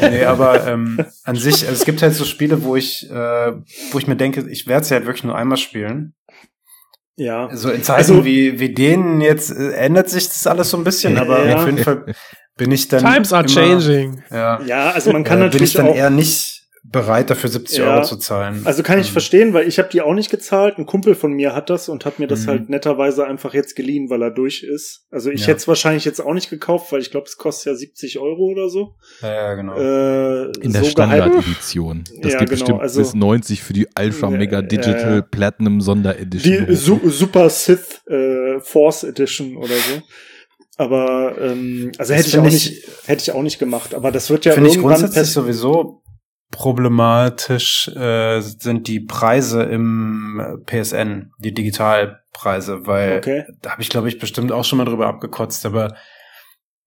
Nee, aber ähm, an sich, also es gibt halt so Spiele, wo ich, äh, wo ich mir denke, ich werde sie halt wirklich nur einmal spielen. Ja. So in Zeiten Also- wie, wie denen jetzt äh, ändert sich das alles so ein bisschen, aber Ja. auf jeden Fall bin ich dann. Times are immer, changing. Ja, Ja, also man kann äh, bin ich natürlich dann auch. eher nicht bereit, dafür 70 Ja. Euro zu zahlen. Also kann ich Ähm, verstehen, weil ich habe die auch nicht gezahlt. Ein Kumpel von mir hat das und hat mir das Mhm. halt netterweise einfach jetzt geliehen, weil er durch ist. Also ich Ja. hätte es wahrscheinlich jetzt auch nicht gekauft, weil ich glaube, es kostet ja 70 Euro oder so. Ja, ja, genau. Äh, In der so gehypt- Standard-Edition. Das Ja, geht genau, bestimmt also- bis 90 für die Ultra Mega Digital. Platinum Sonderedition. Die Su Super Sith äh, Force Edition oder so. Aber ähm, also Das hätte ich auch nicht, hätte ich auch nicht gemacht. Aber das wird ja Finde ich irgendwann grundsätzlich sowieso problematisch äh, sind die Preise im PSN, die Digitalpreise, weil Okay. da habe ich glaube ich bestimmt auch schon mal drüber abgekotzt, aber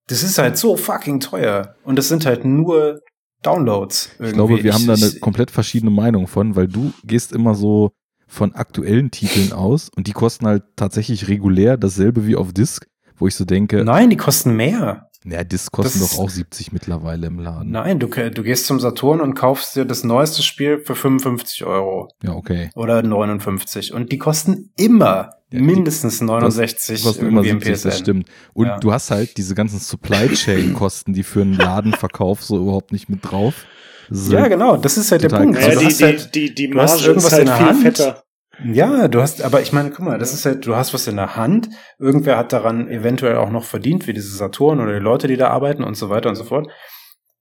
das ist halt so fucking teuer und es sind halt nur Downloads. Ich glaube, wir haben da eine ich- komplett verschiedene Meinung von, weil du gehst immer so von aktuellen Titeln aus und die kosten halt tatsächlich regulär dasselbe wie auf Disk, wo ich so denke, Nein, die kosten mehr. Naja, Discs kosten das- doch auch 70 mittlerweile im Laden. Nein, du, du gehst zum Saturn und kaufst dir das neueste Spiel für 55 Euro Ja, okay. oder 59. Und die kosten immer Ja, die mindestens 69 kosten immer irgendwie im 70, das stimmt. Und Ja. du hast halt diese ganzen Supply Chain Kosten, die für einen Ladenverkauf so überhaupt nicht mit drauf sind. Ja, genau, das ist halt der Punkt. Ja, Also die, du hast die, halt, die, die du hast Marge irgendwas ist halt in der viel Hand. fetter. Ja, du hast, aber ich meine, guck mal, das ist halt, du hast was in der Hand. Irgendwer hat daran eventuell auch noch verdient, wie diese Saturn oder die Leute, die da arbeiten und so weiter und so fort.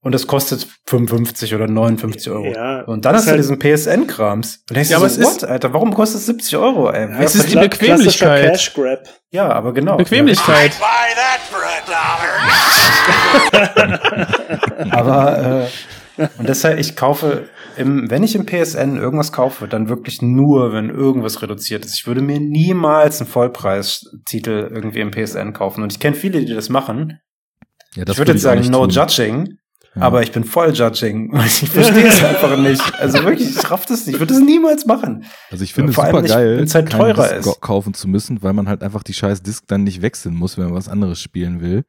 Und das kostet 55 oder 59 Euro. Ja, und dann ist hast du halt- diesen PSN-Krams. Und denkst Ja, du aber so, es what, ist- Alter, warum kostet es 70 Euro, ey? Wer Es ist die Bequemlichkeit. Cash Grab. Ja, aber genau. Bequemlichkeit. Aber äh, und deshalb, ich kaufe, im, wenn ich im PSN irgendwas kaufe, dann wirklich nur, wenn irgendwas reduziert ist. Ich würde mir niemals einen Vollpreistitel irgendwie im PSN kaufen. Und ich kenne viele, die das machen. Ja, das ich würde jetzt sagen, no tun. judging, Ja. aber ich bin voll judging. Ich verstehe es einfach nicht. Also wirklich, ich raff das nicht. Ich würde das niemals machen. Also ich finde es super nicht, geil, halt teurer Disc ist. kaufen zu müssen, weil man halt einfach die scheiß Disc dann nicht wechseln muss, wenn man was anderes spielen will.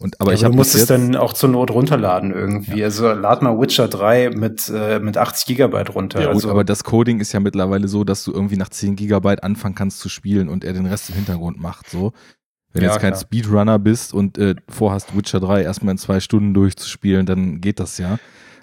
Und aber Aber ich du musst bis es dann auch zur Not runterladen irgendwie. Also lad mal Witcher 3 mit, äh, mit 80 Gigabyte runter. ja, gut, also, aber das Coding ist ja mittlerweile so, dass du irgendwie nach 10 Gigabyte anfangen kannst zu spielen und er den Rest im Hintergrund macht. So, wenn du Ja, jetzt kein klar. Speedrunner bist und äh, vorhast Witcher 3 erstmal in zwei Stunden durchzuspielen, dann geht das ja.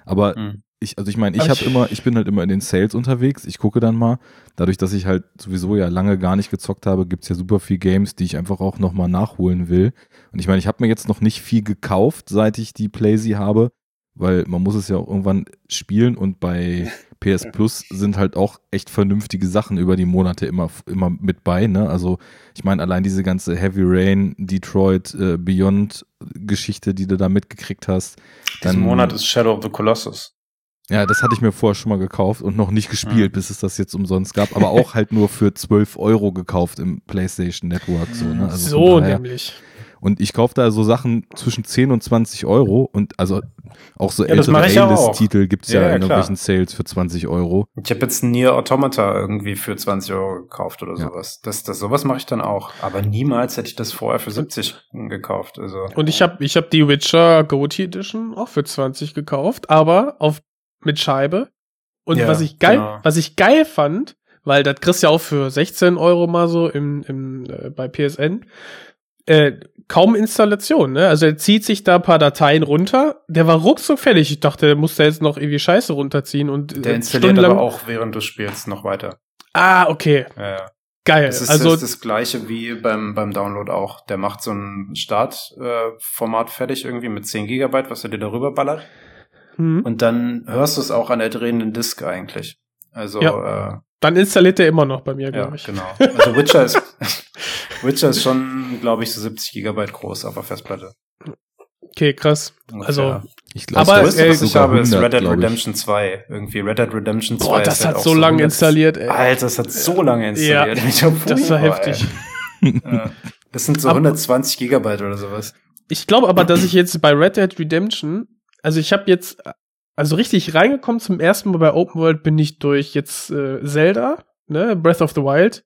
Aber Hm. Ich, also ich meine, ich habe immer, ich bin halt immer in den Sales unterwegs. Ich gucke dann mal. Dadurch, dass ich halt sowieso ja lange gar nicht gezockt habe, gibt's ja super viel Games, die ich einfach auch nochmal nachholen will. Und ich meine, ich habe mir jetzt noch nicht viel gekauft, seit ich die Playsee habe, weil man muss es ja auch irgendwann spielen und bei PS Plus sind halt auch echt vernünftige Sachen über die Monate immer, immer mit bei. Ne? Also ich meine, allein diese ganze Heavy Rain, Detroit, äh, Beyond Geschichte, die du da mitgekriegt hast. diesen Monat ist Shadow of the Colossus. Ja, das hatte ich mir vorher schon mal gekauft und noch nicht gespielt, Mhm. bis es das jetzt umsonst gab, aber auch halt nur für 12 Euro gekauft im PlayStation Network. So, ne? also so nämlich. Und ich kaufe da so Sachen zwischen 10 und 20 Euro und also auch so Ja, das ältere mache ich ja auch. A-List-Titel gibt's ja, Ja, ja, in irgendwelchen Sales für 20 Euro. Ich habe jetzt Nier Automata irgendwie für 20 Euro gekauft oder Ja. sowas. Das, das, sowas mache ich dann auch. Aber niemals hätte ich das vorher für 70 gekauft. Also. Und ich habe ich hab die Witcher Goatee Edition auch für 20 gekauft, aber auf mit Scheibe. Und Ja, was ich geil, genau. was ich geil fand, weil das kriegst du ja auch für 16 Euro mal so im, im, äh, bei PSN, äh, kaum Installation, ne? Also er zieht sich da ein paar Dateien runter, der war ruckzuck fertig. Ich dachte, der muss da jetzt noch irgendwie Scheiße runterziehen und Der äh, installiert stundenlang- aber auch, während du spielst, noch weiter. Ah, okay, Ja, ja. geil. Das ist, also das, ist das gleiche wie beim, beim Download auch. Der macht so ein Startformat äh, Format fertig irgendwie mit 10 Gigabyte, was er dir darüber ballert. Hm, Und dann hörst du es auch an der drehenden Disk eigentlich. Also, Ja. dann installiert er immer noch bei mir, äh, ja, glaube ich. genau. Also Witcher ist, Witcher ist schon, glaube ich, so 70 Gigabyte groß auf der Festplatte. Okay, krass. Ungefähr. Also, Ich glaube, Aber, das größte, was äh, ich habe, ist Red Dead 100, glaub ich. Redemption 2. Irgendwie Red Dead Redemption 2. Boah, das halt hat auch so lange 100 installiert, ey. Alter, das hat so lange installiert. Ja, Ich hab Das war heftig. Das sind so Aber- 120 Gigabyte oder sowas. Ich glaube aber, dass ich jetzt bei Red Dead Redemption, also ich habe jetzt, also richtig reingekommen zum ersten Mal bei Open World bin ich durch jetzt äh, Zelda, ne, Breath of the Wild.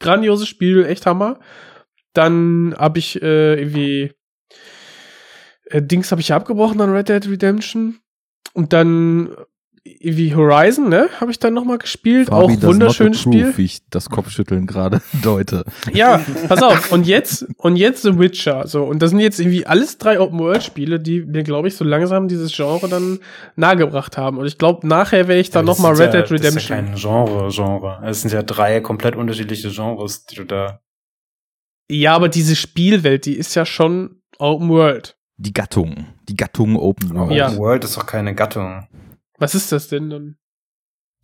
Grandioses Spiel, echt Hammer. Dann habe ich äh, irgendwie äh, Dings habe ich abgebrochen an Red Dead Redemption. Und dann irgendwie Horizon, ne, habe ich dann noch mal gespielt. Fabi auch wunderschönes Spiel. wie ich das Kopfschütteln gerade deute. Ja, pass auf. Und jetzt, und jetzt The Witcher. So, und das sind jetzt irgendwie alles drei Open-World-Spiele, die mir, glaube ich, so langsam dieses Genre dann nahegebracht haben. Und ich glaube, nachher werde ich dann Ja, noch mal das Red ist Dead ja, Das ist Redemption. ja kein Genre, Genre. Es sind ja drei komplett unterschiedliche Genres, die du da. Ja, aber diese Spielwelt, die ist ja schon Open World. Die Gattung. Die Gattung Open World. Ja. Open World ist doch keine Gattung. Was ist das denn dann?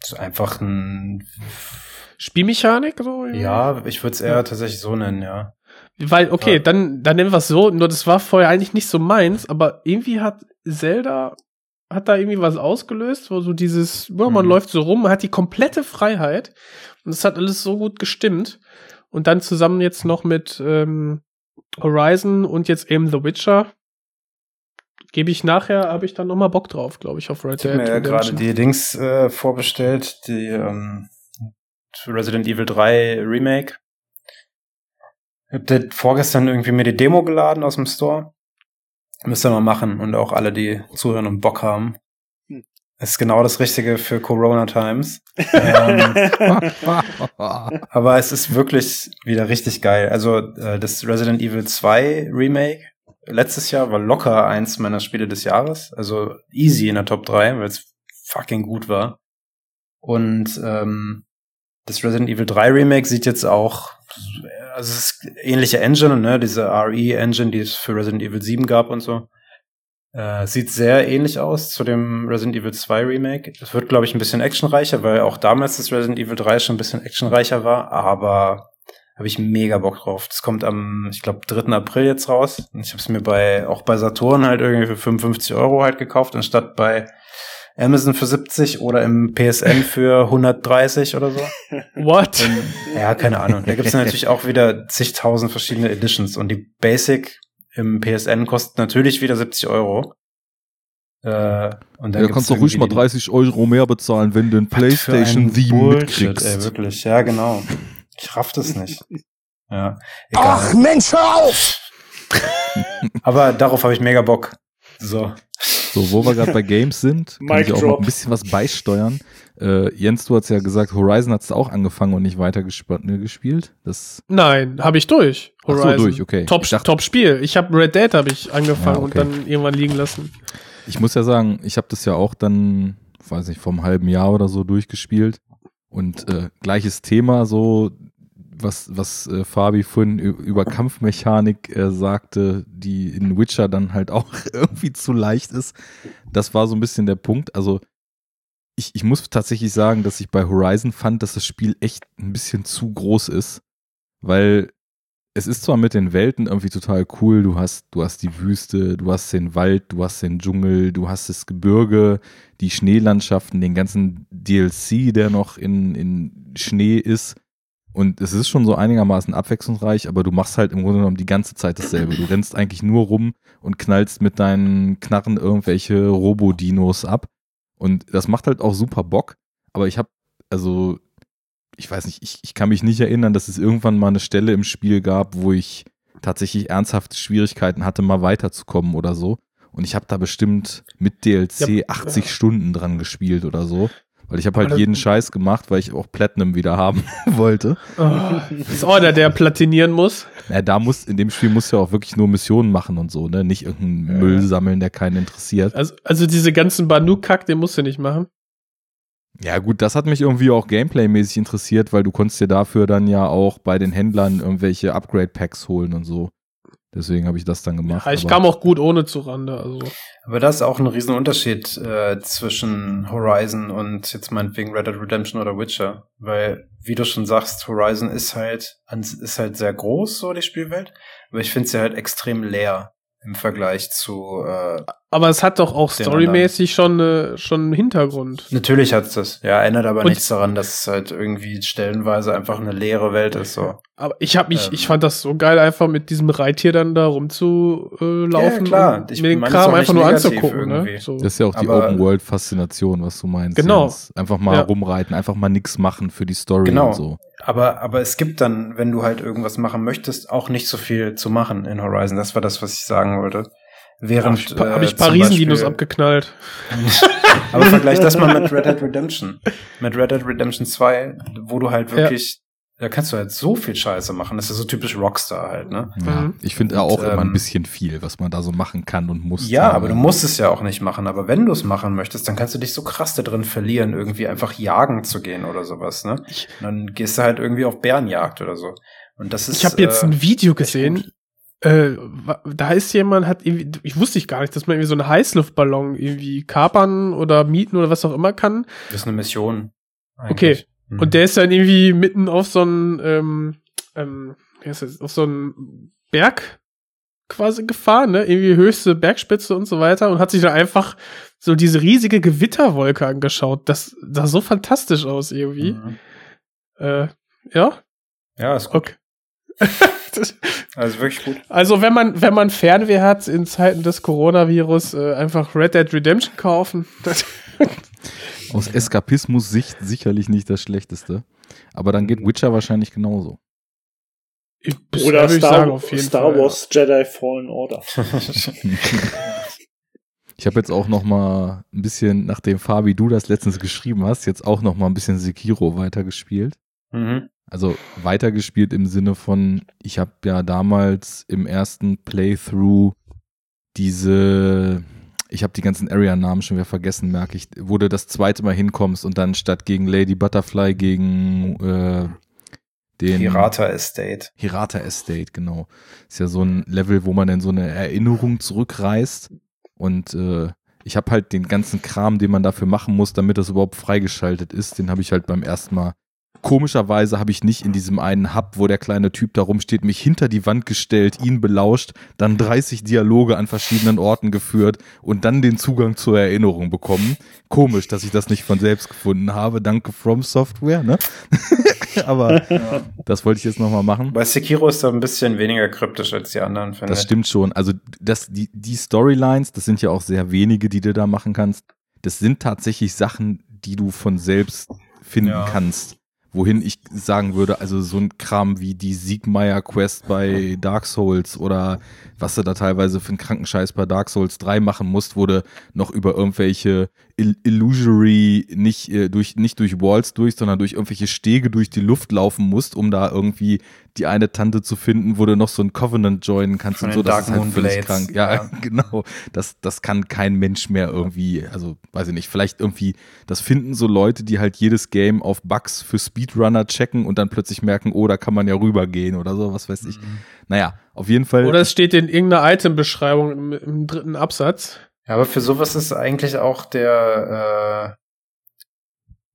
Das ist einfach ein. Spielmechanik? So? Ja, ich würde es eher tatsächlich so nennen, ja. Weil, okay, Ja. dann, dann nennen wir es so, nur das war vorher eigentlich nicht so meins, aber irgendwie hat Zelda, hat da irgendwie was ausgelöst, wo so dieses, ja, man Mhm. läuft so rum, man hat die komplette Freiheit und es hat alles so gut gestimmt. Und dann zusammen jetzt noch mit ähm, Horizon und jetzt eben The Witcher, gebe ich nachher, habe ich dann noch mal Bock drauf, glaube ich, auf Red Ich habe Dead mir ja gerade die Dings äh, vorbestellt, die ähm, Resident Evil 3 Remake. Ich hab das vorgestern irgendwie mir die Demo geladen aus dem Store. Müsst ihr mal machen und auch alle, die zuhören und Bock haben. Hm. Ist genau das Richtige für Corona Times. ähm, aber es ist wirklich wieder richtig geil. Also äh, das Resident Evil 2 Remake letztes Jahr war locker eins meiner Spiele des Jahres. Also easy in der Top 3, weil es fucking gut war. Und ähm, das Resident Evil 3 Remake sieht jetzt auch, also es ist ähnliche Engine, ne, diese RE-Engine, die es für Resident Evil 7 gab und so. Äh, sieht sehr ähnlich aus zu dem Resident Evil 2 Remake. Es wird, glaube ich, ein bisschen actionreicher, weil auch damals das Resident Evil 3 schon ein bisschen actionreicher war, aber habe ich mega Bock drauf. Das kommt am, ich glaube, 3. April jetzt raus. Und ich habe es mir bei, auch bei Saturn halt irgendwie für 55 Euro halt gekauft, anstatt bei Amazon für 70 oder im PSN für 130 oder so. What? Und, ja, keine Ahnung. Da gibt's natürlich auch wieder zigtausend verschiedene Editions und die Basic im PSN kostet natürlich wieder 70 Euro. Äh, und dann Ja, kannst du ruhig mal 30 Euro mehr bezahlen, wenn du ein PlayStation 7 Bullshit, mitkriegst. ey, wirklich. Ja, genau. Ich raff das nicht. Ja, egal. Mensch, hör auf! Aber darauf habe ich mega Bock. So. So, wo wir gerade bei Games sind, kann Mic ich auch noch ein bisschen was beisteuern. Äh, Jens, du hast ja gesagt, Horizon hat's auch angefangen und nicht weiter gesp äh, gespielt. Das, Nein, habe ich durch. Ach so, Horizon. durch, okay. Top, Ich dachte- Top Spiel. Ich habe Red Dead habe ich angefangen Ja, und okay. dann irgendwann liegen lassen. ich muss ja sagen, ich habe das ja auch dann, weiß nicht, vor einem halben Jahr oder so durchgespielt. Und äh, gleiches Thema, so was, was äh, Fabi vorhin über Kampfmechanik äh, sagte, die in Witcher dann halt auch irgendwie zu leicht ist. Das war so ein bisschen der Punkt. Also ich, ich muss tatsächlich sagen, dass ich bei Horizon fand, dass das Spiel echt ein bisschen zu groß ist. Weil es ist zwar mit den Welten irgendwie total cool, du hast, du hast die Wüste, du hast den Wald, du hast den Dschungel, du hast das Gebirge, die Schneelandschaften, den ganzen DLC, der noch in, in Schnee ist. Und es ist schon so einigermaßen abwechslungsreich, aber du machst halt im Grunde genommen die ganze Zeit dasselbe. Du rennst eigentlich nur rum und knallst mit deinen Knarren irgendwelche Robodinos ab. Und das macht halt auch super Bock. Aber ich habe, also, ich weiß nicht, ich, ich kann mich nicht erinnern, dass es irgendwann mal eine Stelle im Spiel gab, wo ich tatsächlich ernsthafte Schwierigkeiten hatte, mal weiterzukommen oder so. Und ich habe da bestimmt mit DLC Ja, 80 Stunden dran gespielt oder so. Weil ich habe halt jeden Scheiß gemacht, weil ich auch Platinum wieder haben wollte. Oh, ist auch der, der platinieren muss. Ja, da muss, in dem Spiel musst du ja auch wirklich nur Missionen machen und so, ne? Nicht irgendeinen Müll sammeln, der keinen interessiert. Also, also diese ganzen Banu-Kack, den musst du nicht machen. Ja, gut, das hat mich irgendwie auch gameplaymäßig interessiert, weil du konntest dir dafür dann ja auch bei den Händlern irgendwelche Upgrade-Packs holen und so. Deswegen habe ich das dann gemacht. Ja, ich aber- kam auch gut ohne zu Rande. Also. Aber das ist auch ein Riesenunterschied äh, zwischen Horizon und jetzt meinetwegen Red Dead Redemption oder Witcher. Weil, wie du schon sagst, Horizon ist halt, ist halt sehr groß, so die Spielwelt. Aber ich finde sie halt extrem leer im Vergleich zu äh, Aber es hat doch auch storymäßig schon, äh, schon einen Hintergrund. Natürlich hat's das. Ja, ändert aber Und- nichts daran, dass es halt irgendwie stellenweise einfach eine leere Welt ist. So. Aber ich hab mich, Ähm. ich fand das so geil, einfach mit diesem Reittier dann da rumzulaufen äh, laufen klar. und Ich mir den Kram einfach nur anzugucken. Ne? irgendwie. So. Das ist ja auch die Open-World-Faszination, was du meinst. Genau. Jens. Einfach mal Ja. rumreiten, einfach mal nichts machen für die Story Genau. und so. Aber, aber es gibt dann, wenn du halt irgendwas machen möchtest, auch nicht so viel zu machen in Horizon. Das war das, was ich sagen wollte. Während Hab ich, hab äh, ich paar zum Riesendinos abgeknallt. Aber vergleich das mal mit Red Dead Redemption. Mit Red Dead Redemption 2, wo du halt wirklich, da kannst du halt so viel Scheiße machen. Das ist so typisch Rockstar halt, ne? Ja, Mhm. ich finde auch immer ein ähm, bisschen viel, was man da so machen kann und muss. Ja, aber du musst es ja auch nicht machen. Aber wenn du es machen möchtest, dann kannst du dich so krass da drin verlieren, irgendwie einfach jagen zu gehen oder sowas, ne? Ich- Und dann gehst du halt irgendwie auf Bärenjagd oder so. Und das ist. Ich habe jetzt äh, ein Video gesehen. Äh, da ist jemand, hat irgendwie, ich wusste ich gar nicht, dass man irgendwie so einen Heißluftballon irgendwie kapern oder mieten oder was auch immer kann. Das ist eine Mission. Okay. Mhm. Und der ist dann irgendwie mitten auf so einen, ähm, ähm, wie heißt das, auf so einen Berg quasi gefahren, ne? Irgendwie höchste Bergspitze und so weiter und hat sich da einfach so diese riesige Gewitterwolke angeschaut. Das sah so fantastisch aus irgendwie. Mhm. Äh, ja, Ja, ist gut. okay. Das- Also wirklich gut. also wenn man, wenn man Fernweh hat in Zeiten des Coronavirus, äh, einfach Red Dead Redemption kaufen. Aus Eskapismus-Sicht sicherlich nicht das Schlechteste. Aber dann geht Witcher wahrscheinlich genauso. Ich, Oder würde ich Star, sagen, auf jeden Star Fall, ja. Wars Jedi Fallen Order. Ich habe jetzt auch noch mal ein bisschen, nachdem Fabi du das letztens geschrieben hast, jetzt auch noch mal ein bisschen Sekiro weitergespielt. Mhm. Also weitergespielt im Sinne von, ich habe ja damals im ersten Playthrough diese, ich habe die ganzen Area-Namen schon wieder vergessen, merke ich, wo du das zweite Mal hinkommst und dann statt gegen Lady Butterfly gegen äh, den Pirata Estate. Hirata Estate, genau. Ist ja so ein Level, wo man in so eine Erinnerung zurückreist. Und äh, ich habe halt den ganzen Kram, den man dafür machen muss, damit das überhaupt freigeschaltet ist, den habe ich halt beim ersten Mal. Komischerweise habe ich nicht in diesem einen Hub, wo der kleine Typ da rumsteht, mich hinter die Wand gestellt, ihn belauscht, dann 30 Dialoge an verschiedenen Orten geführt und dann den Zugang zur Erinnerung bekommen. Komisch, dass ich das nicht von selbst gefunden habe. Danke From Software, ne? Aber das wollte ich jetzt nochmal machen. Bei Sekiro ist er ein bisschen weniger kryptisch als die anderen, finde Das ich. stimmt schon. Also das, die, die Storylines, das sind ja auch sehr wenige, die du da machen kannst. Das sind tatsächlich Sachen, die du von selbst finden Ja. kannst. Wohin ich sagen würde, also so ein Kram wie die Siegmeier-Quest bei Dark Souls oder was du da teilweise für einen Krankenscheiß bei Dark Souls 3 machen musst, wo du noch über irgendwelche Il Illusory, nicht, äh, durch, nicht durch Walls durch, sondern durch irgendwelche Stege durch die Luft laufen musst, um da irgendwie die eine Tante zu finden, wo du noch so ein Covenant joinen kannst und so. den Das Dark ist halt Moon völlig Blades, krank. Ja, ja. genau. Das, das kann kein Mensch mehr irgendwie, also weiß ich nicht, vielleicht irgendwie, das finden so Leute, die halt jedes Game auf Bugs für Speedrunner checken und dann plötzlich merken, oh, da kann man ja rübergehen oder so, was weiß ich. Mhm. Naja, auf jeden Fall. Oder es steht in irgendeiner Item-Beschreibung im, im dritten Absatz. Ja, aber für sowas ist eigentlich auch der,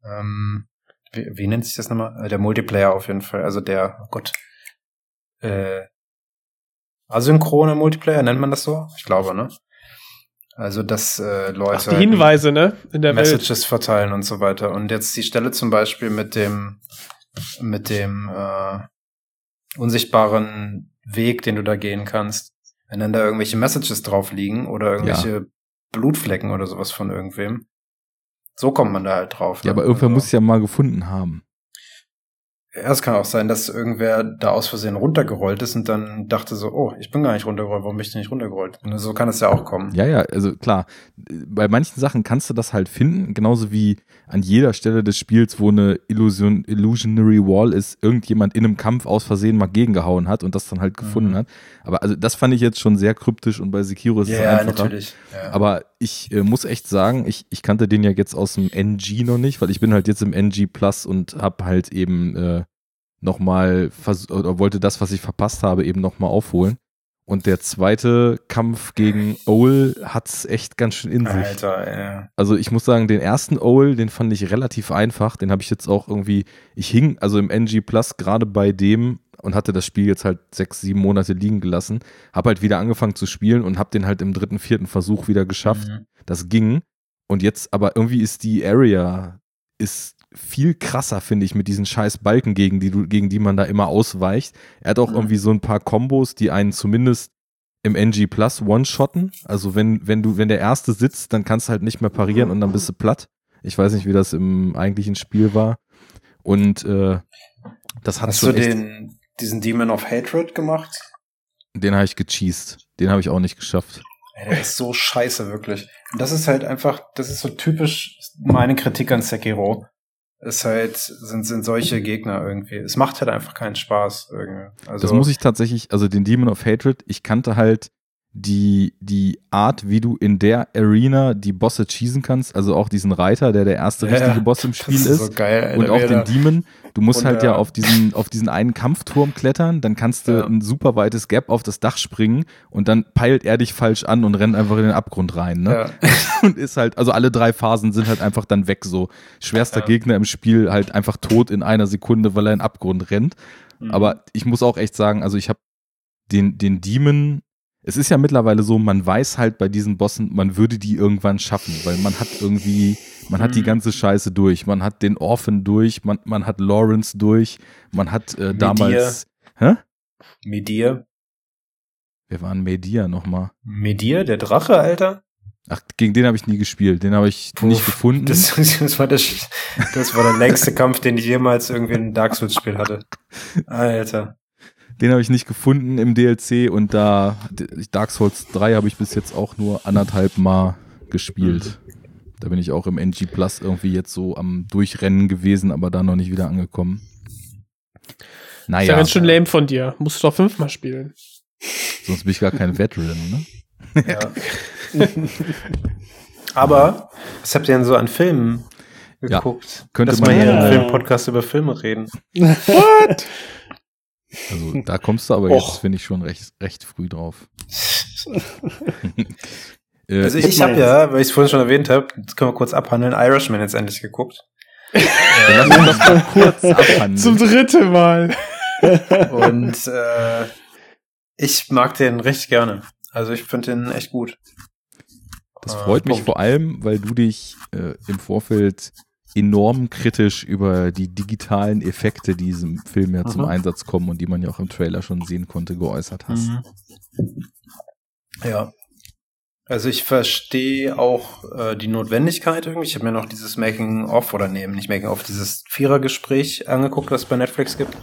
äh, ähm, wie, wie nennt sich das nochmal? Äh, Der Multiplayer auf jeden Fall. Also der, oh Gott, äh, asynchrone Multiplayer, nennt man das so? Ich glaube, ne? Also, dass äh, Leute Ach, die Hinweise, ne? In der Welt. Messages verteilen und so weiter. Und jetzt die Stelle zum Beispiel mit dem, mit dem äh, unsichtbaren Weg, den du da gehen kannst. Wenn dann da irgendwelche Messages drauf liegen oder irgendwelche Blutflecken oder sowas von irgendwem. So kommt man da halt drauf. ja, ne? aber irgendwer Also- muss es ja mal gefunden haben. Ja, es kann auch sein, dass irgendwer da aus Versehen runtergerollt ist und dann dachte so, oh, ich bin gar nicht runtergerollt, warum bin ich denn nicht runtergerollt? Und so kann es ja auch kommen. Ja, ja, also klar, bei manchen Sachen kannst du das halt finden, genauso wie an jeder Stelle des Spiels, wo eine Illusion, Illusionary Wall ist, irgendjemand in einem Kampf aus Versehen mal gegengehauen hat und das dann halt gefunden Mhm. hat. Aber also das fand ich jetzt schon sehr kryptisch und bei Sekiro ist es Ja, einfacher. natürlich. Ja. Aber ich äh, muss echt sagen, ich, ich kannte den ja jetzt aus dem NG noch nicht, weil ich bin halt jetzt im NG Plus und habe halt eben äh, nochmal oder wollte das, was ich verpasst habe, eben nochmal aufholen. Und der zweite Kampf gegen Owl hat's echt ganz schön in sich. Alter, ja. Also ich muss sagen, den ersten Owl, den fand ich relativ einfach. Den habe ich jetzt auch irgendwie, ich hing also im NG Plus gerade bei dem und hatte das Spiel jetzt halt sechs, sieben Monate liegen gelassen. Habe halt wieder angefangen zu spielen und habe den halt im dritten, vierten Versuch wieder geschafft. Mhm. Das ging. Und jetzt, aber irgendwie ist die Area ist viel krasser, finde ich, mit diesen scheiß Balken, gegen die, du, gegen die man da immer ausweicht. Er hat auch Mhm. irgendwie so ein paar Kombos, die einen zumindest im NG Plus one-shotten. Also wenn, wenn du, wenn der erste sitzt, dann kannst du halt nicht mehr parieren und dann bist du platt. Ich weiß nicht, wie das im eigentlichen Spiel war. Und äh, das hat Hast du den, diesen Demon of Hatred gemacht? den habe ich gecheased. Den habe ich auch nicht geschafft. Der ist so scheiße, wirklich. Und das ist halt einfach, das ist so typisch meine Kritik an Sekiro. Ist halt, sind, sind solche Gegner irgendwie. Es macht halt einfach keinen Spaß irgendwie. Also, Das muss ich tatsächlich, also den Demon of Hatred, ich kannte halt die, die Art, wie du in der Arena die Bosse cheesen kannst, also auch diesen Reiter, der der erste Ja, richtige Boss im Spiel ist ist. so geil, und auch den Demon. Du musst Und halt der- ja auf diesen, auf diesen einen Kampfturm klettern, dann kannst du Ja. ein super weites Gap auf das Dach springen und dann peilt er dich falsch an und rennt einfach in den Abgrund rein. Ne? Ja. Und ist halt, also alle drei Phasen sind halt einfach dann weg so. Schwerster Ja. Gegner im Spiel halt einfach tot in einer Sekunde, weil er in den Abgrund rennt. Mhm. Aber ich muss auch echt sagen, also ich habe den, den Demon, es ist ja mittlerweile so, man weiß halt bei diesen Bossen, man würde die irgendwann schaffen, weil man hat irgendwie, man hat die Mhm. ganze Scheiße durch. Man hat den Orphan durch, man, man hat Lawrence durch, man hat äh, Medir. damals, hä? Medir. Wir waren Media nochmal. Medir, der Drache, Alter? Ach, gegen den habe ich nie gespielt, den habe ich Puh, nicht gefunden. Das, das, war der, Sch- das war der längste Kampf, den ich jemals irgendwie in einem Dark Souls-Spiel hatte. Alter. Den habe ich nicht gefunden im DLC und da Dark Souls 3 habe ich bis jetzt auch nur anderthalb Mal gespielt. Da bin ich auch im NG Plus irgendwie jetzt so am Durchrennen gewesen, aber da noch nicht wieder angekommen. ist ja Naja, ganz schön lame von dir. Musst du doch fünfmal spielen. sonst bin ich gar kein Veteran, ne? Ja. Aber was habt ihr denn so an Filmen Ja, geguckt? könnte Lass man mal hier ja- im Filmpodcast über Filme reden. Also da kommst du aber Och. jetzt, finde ich, schon recht, recht früh drauf. äh, Also ich, ich habe ja, weil ich es vorhin schon erwähnt habe, das können wir kurz abhandeln, Irishman jetzt endlich geguckt. lass uns das mal kurz abhandeln. Zum dritten Mal. Und äh, ich mag den richtig gerne. Also ich finde den echt gut. Das freut mich Punkt. vor allem, weil du dich äh, im Vorfeld enorm kritisch über die digitalen Effekte, die diesem Film ja zum Mhm. Einsatz kommen und die man ja auch im Trailer schon sehen konnte, geäußert hast. Mhm. Ja. Also ich verstehe auch äh, die Notwendigkeit irgendwie. Ich habe mir noch dieses Making-of oder nee, nicht Making-of, dieses Vierergespräch angeguckt, was es bei Netflix gibt.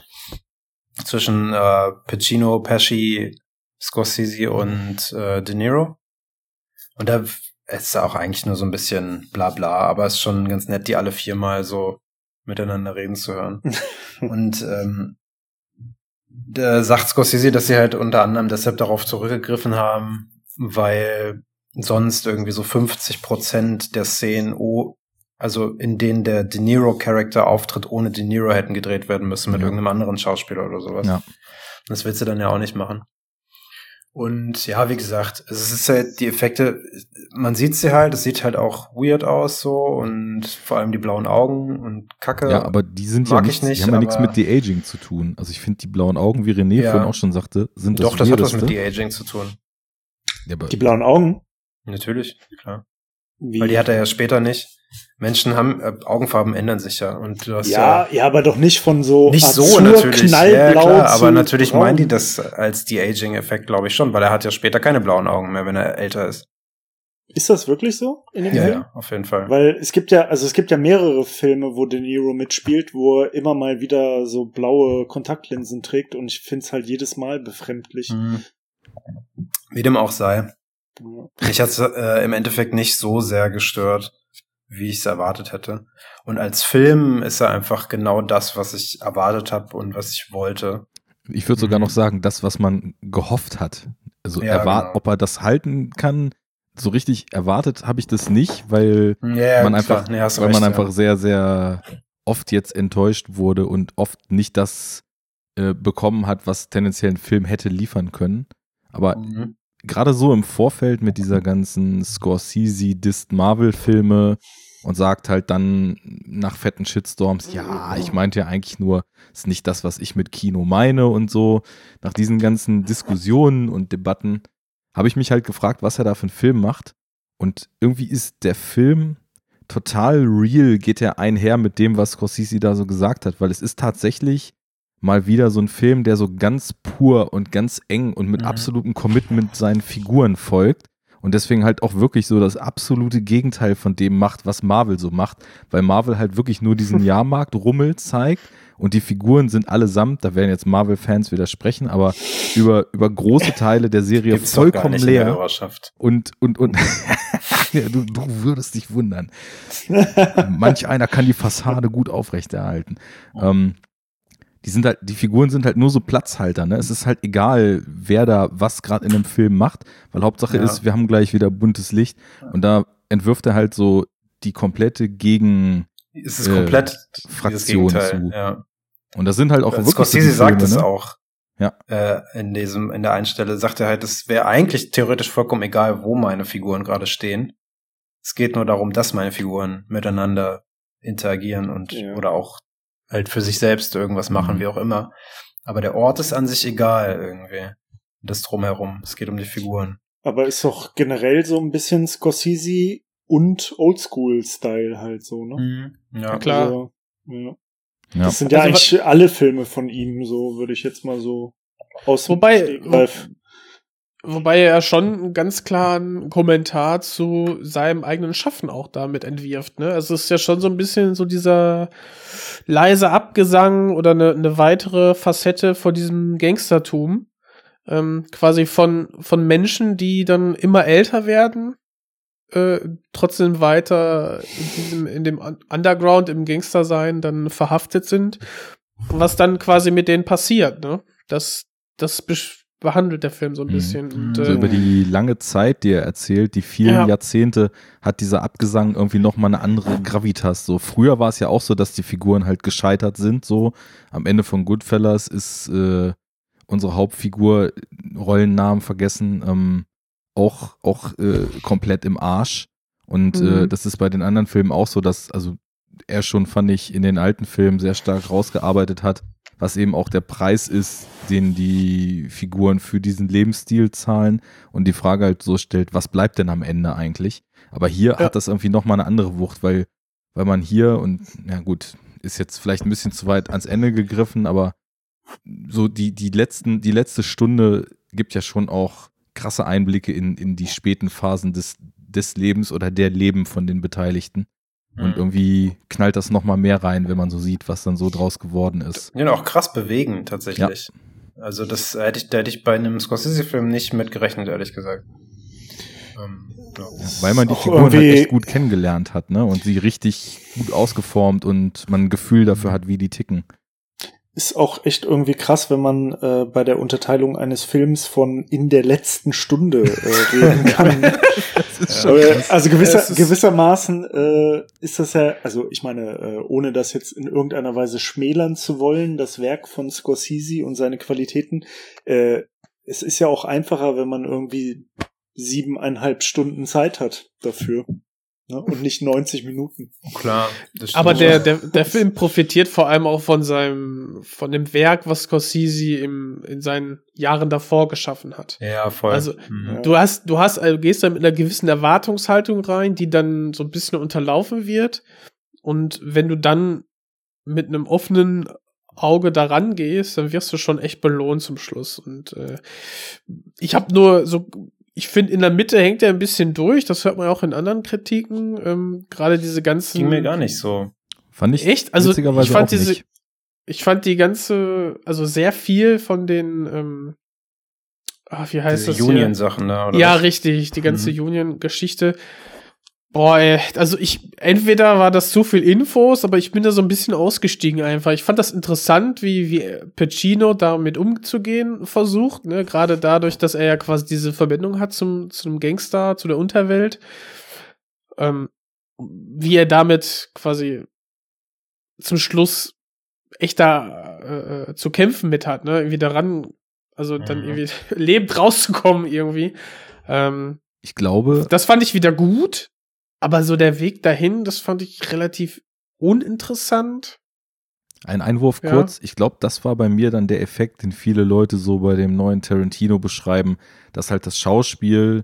Zwischen äh, Pacino, Pesci, Scorsese und äh, De Niro. Und da ist auch eigentlich nur so ein bisschen bla bla, aber es ist schon ganz nett, die alle viermal so miteinander reden zu hören. und ähm, da sagt Scorsese, dass sie halt unter anderem deshalb darauf zurückgegriffen haben, weil sonst irgendwie so 50 Prozent der Szenen, oh, also in denen der De Niro-Charakter auftritt, ohne De Niro hätten gedreht werden müssen mit Ja. irgendeinem anderen Schauspieler oder sowas. Ja. Das willst du dann ja auch nicht machen. Und ja, wie gesagt, es ist halt die Effekte, man sieht sie halt, es sieht halt auch weird aus so und vor allem die blauen Augen und Kacke. Ja, aber die sind Mag ja ich nichts, nicht, die haben ja nichts mit De-Aging zu tun. Also ich finde die blauen Augen, wie René Ja. vorhin auch schon sagte, sind das Doch, das hat was mit De-Aging zu tun. Ja, aber Die blauen Augen? Natürlich, klar. Wie? Weil die hat er ja später nicht. Menschen haben, äh, Augenfarben ändern sich ja. Und du hast ja, ja, aber doch nicht von so nicht so Azur, natürlich. Ja, klar, aber natürlich braun. meinen die das als De-Aging-Effekt, glaube ich schon, weil er hat ja später keine blauen Augen mehr, wenn er älter ist. Ist das wirklich so in dem Ja, Film? ja, auf jeden Fall. Weil es gibt ja, also es gibt ja mehrere Filme, wo De Niro mitspielt, wo er immer mal wieder so blaue Kontaktlinsen trägt und ich find's halt jedes Mal befremdlich. Mhm. Wie dem auch sei. Ja. Mich hat's äh, im Endeffekt nicht so sehr gestört, wie ich es erwartet hätte. Und als Film ist er einfach genau das, was ich erwartet habe und was ich wollte. ich würde sogar Mhm. noch sagen, das, was man gehofft hat. Also Ja, genau. ob er das halten kann, so richtig erwartet habe ich das nicht, weil Ja, ja, man einfach, Nee, weil man recht, ja. einfach sehr, sehr oft jetzt enttäuscht wurde und oft nicht das äh, bekommen hat, was tendenziell ein Film hätte liefern können. Aber Mhm. gerade so im Vorfeld mit dieser ganzen Scorsese Dist Marvel Filme und sagt halt dann nach fetten Shitstorms, ja, ich meinte ja eigentlich nur, ist nicht das, was ich mit Kino meine und so. Nach diesen ganzen Diskussionen und Debatten habe ich mich halt gefragt, was er da für einen Film macht. Und irgendwie ist der Film total real, geht er einher mit dem, was Scorsese da so gesagt hat, weil es ist tatsächlich mal wieder so ein Film, der so ganz pur und ganz eng und mit Mhm. absolutem Commitment seinen Figuren folgt und deswegen halt auch wirklich so das absolute Gegenteil von dem macht, was Marvel so macht, weil Marvel halt wirklich nur diesen Jahrmarkt-Rummel zeigt und die Figuren sind allesamt, da werden jetzt Marvel-Fans widersprechen, aber über, über große Teile der Serie Gibt's vollkommen leer und, und, und ja, du, du würdest dich wundern. Manch einer kann die Fassade gut aufrechterhalten. Ähm, die sind halt, die Figuren sind halt nur so Platzhalter, ne? Es ist halt egal, wer da was gerade in einem Film macht, weil Hauptsache Ja. ist, wir haben gleich wieder buntes Licht und da entwirft er halt so die komplette Gegen, Es ist äh, komplett Fraktion zu. Ja. und das sind halt auch wirklich so Scorsese die sagt Filme, es ne? auch. Ja. Äh, in diesem, in der Einstelle sagt er halt, es wäre eigentlich theoretisch vollkommen egal, wo meine Figuren gerade stehen. Es geht nur darum, dass meine Figuren miteinander interagieren und Ja. oder auch halt für sich selbst irgendwas machen, Mhm. wie auch immer. Aber der Ort ist an sich egal irgendwie. Das drumherum. Es geht um die Figuren. Aber ist doch generell so ein bisschen Scorsese und Oldschool-Style halt so, ne? Ja, Klar. Also, ja. Ja. Das sind ja Also, eigentlich alle Filme von ihm, so würde ich jetzt mal so aus dem Wobei- Stegreif. Wobei er schon einen ganz klaren Kommentar zu seinem eigenen Schaffen auch damit entwirft. Ne? Also es ist ja schon so ein bisschen so dieser leise Abgesang oder eine, eine weitere Facette von diesem Gangstertum. Ähm, quasi von, von Menschen, die dann immer älter werden, äh, trotzdem weiter in, diesem, in dem Underground, im Gangster-Sein dann verhaftet sind. Was dann quasi mit denen passiert. Ne? Das, das behandelt der Film so ein Mhm. bisschen. Und, Also äh, über die lange Zeit, die er erzählt, die vielen Ja. Jahrzehnte, hat dieser Abgesang irgendwie nochmal eine andere Gravitas. So früher war es ja auch so, dass die Figuren halt gescheitert sind. So am Ende von Goodfellas ist äh, unsere Hauptfigur Rollennamen vergessen, ähm, auch auch äh, komplett im Arsch. Und äh, Mhm. das ist bei den anderen Filmen auch so, dass also er schon fand ich in den alten Filmen sehr stark rausgearbeitet hat, was eben auch der Preis ist, den die Figuren für diesen Lebensstil zahlen und die Frage halt so stellt, was bleibt denn am Ende eigentlich? Aber hier Ja. hat das irgendwie nochmal eine andere Wucht, weil, weil man hier und, ja gut, ist jetzt vielleicht ein bisschen zu weit ans Ende gegriffen, aber so die, die letzten, die letzte Stunde gibt ja schon auch krasse Einblicke in, in die späten Phasen des, des Lebens oder der Leben von den Beteiligten. Und Mhm. irgendwie knallt das nochmal mehr rein, wenn man so sieht, was dann so draus geworden ist. Ja, auch krass bewegen, tatsächlich. Also, das hätte ich, da hätte ich bei einem Scorsese-Film nicht mitgerechnet, ehrlich gesagt. Ähm, ja. Weil man die Figuren halt echt gut kennengelernt hat, ne? Und sie richtig gut ausgeformt und man ein Gefühl dafür hat, wie die ticken. Ist auch echt irgendwie krass, wenn man äh, bei der Unterteilung eines Films von in der letzten Stunde äh, reden kann. Also gewisser, gewissermaßen äh, ist das ja, also ich meine, äh, ohne das jetzt in irgendeiner Weise schmälern zu wollen, das Werk von Scorsese und seine Qualitäten, äh, es ist ja auch einfacher, wenn man irgendwie siebeneinhalb Stunden Zeit hat dafür. Ne? Und nicht 90 Minuten. Klar. Aber der, der, der Film profitiert vor allem auch von seinem, von dem Werk, was Scorsese im, in seinen Jahren davor geschaffen hat. Ja, voll. Also, Mhm. Du hast, du hast, also du gehst da mit einer gewissen Erwartungshaltung rein, die dann so ein bisschen unterlaufen wird. Und wenn du dann mit einem offenen Auge daran gehst, dann wirst du schon echt belohnt zum Schluss. Und äh, ich habe nur so, ich finde, in der Mitte hängt er ein bisschen durch. Das hört man auch in anderen Kritiken. Ähm, Gerade diese ganzen. Ging mir gar nicht so. Fand ich Echt? Also ich fand auch diese, nicht. ich fand die ganze, also sehr viel von den, ähm, ah, wie heißt Diese das hier? Union-Sachen da, oder? Ja, was? richtig, die ganze Mhm. Union-Geschichte. Boah, ey, also ich, entweder war das zu viel Infos, aber ich bin da so ein bisschen ausgestiegen einfach. Ich fand das interessant, wie, wie Pacino damit umzugehen versucht, ne, gerade dadurch, dass er ja quasi diese Verbindung hat zum, zum Gangster, zu der Unterwelt. Ähm, wie er damit quasi zum Schluss echt da äh, äh, zu kämpfen mit hat, ne, irgendwie daran, also dann Mhm. irgendwie lebend rauszukommen irgendwie. Ähm, Ich glaube, das fand ich wieder gut, aber so der Weg dahin, das fand ich relativ uninteressant. Ein Einwurf Ja. kurz. Ich glaube, das war bei mir dann der Effekt, den viele Leute so bei dem neuen Tarantino beschreiben, dass halt das Schauspiel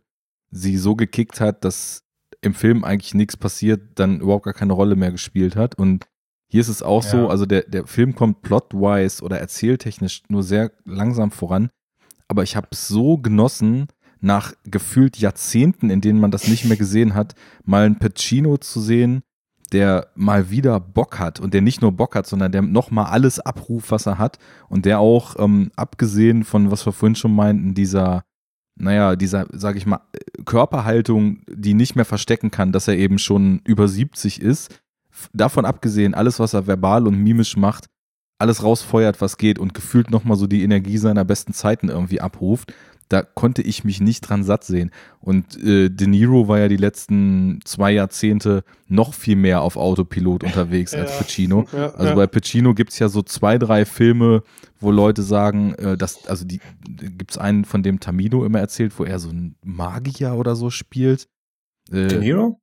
sie so gekickt hat, dass im Film eigentlich nichts passiert, dann überhaupt gar keine Rolle mehr gespielt hat. Und hier ist es auch Ja. so, also der, der Film kommt plotwise oder erzähltechnisch nur sehr langsam voran. Aber ich habe es so genossen, nach gefühlt Jahrzehnten, in denen man das nicht mehr gesehen hat, mal einen Pacino zu sehen, der mal wieder Bock hat und der nicht nur Bock hat, sondern der nochmal alles abruft, was er hat und der auch, ähm, abgesehen von, was wir vorhin schon meinten, dieser, naja, dieser, sag ich mal, Körperhaltung, die nicht mehr verstecken kann, dass er eben schon über 70 ist, davon abgesehen, alles, was er verbal und mimisch macht, alles rausfeuert, was geht und gefühlt nochmal so die Energie seiner besten Zeiten irgendwie abruft, da konnte ich mich nicht dran satt sehen. Und äh, De Niro war ja die letzten zwei Jahrzehnte noch viel mehr auf Autopilot unterwegs als Ja. Pacino. Ja, Also ja. bei Pacino gibt's ja so zwei, drei Filme, wo Leute sagen, äh, dass, also die gibt's einen, von dem Tamino immer erzählt, wo er so ein Magier oder so spielt. Äh, De Niro?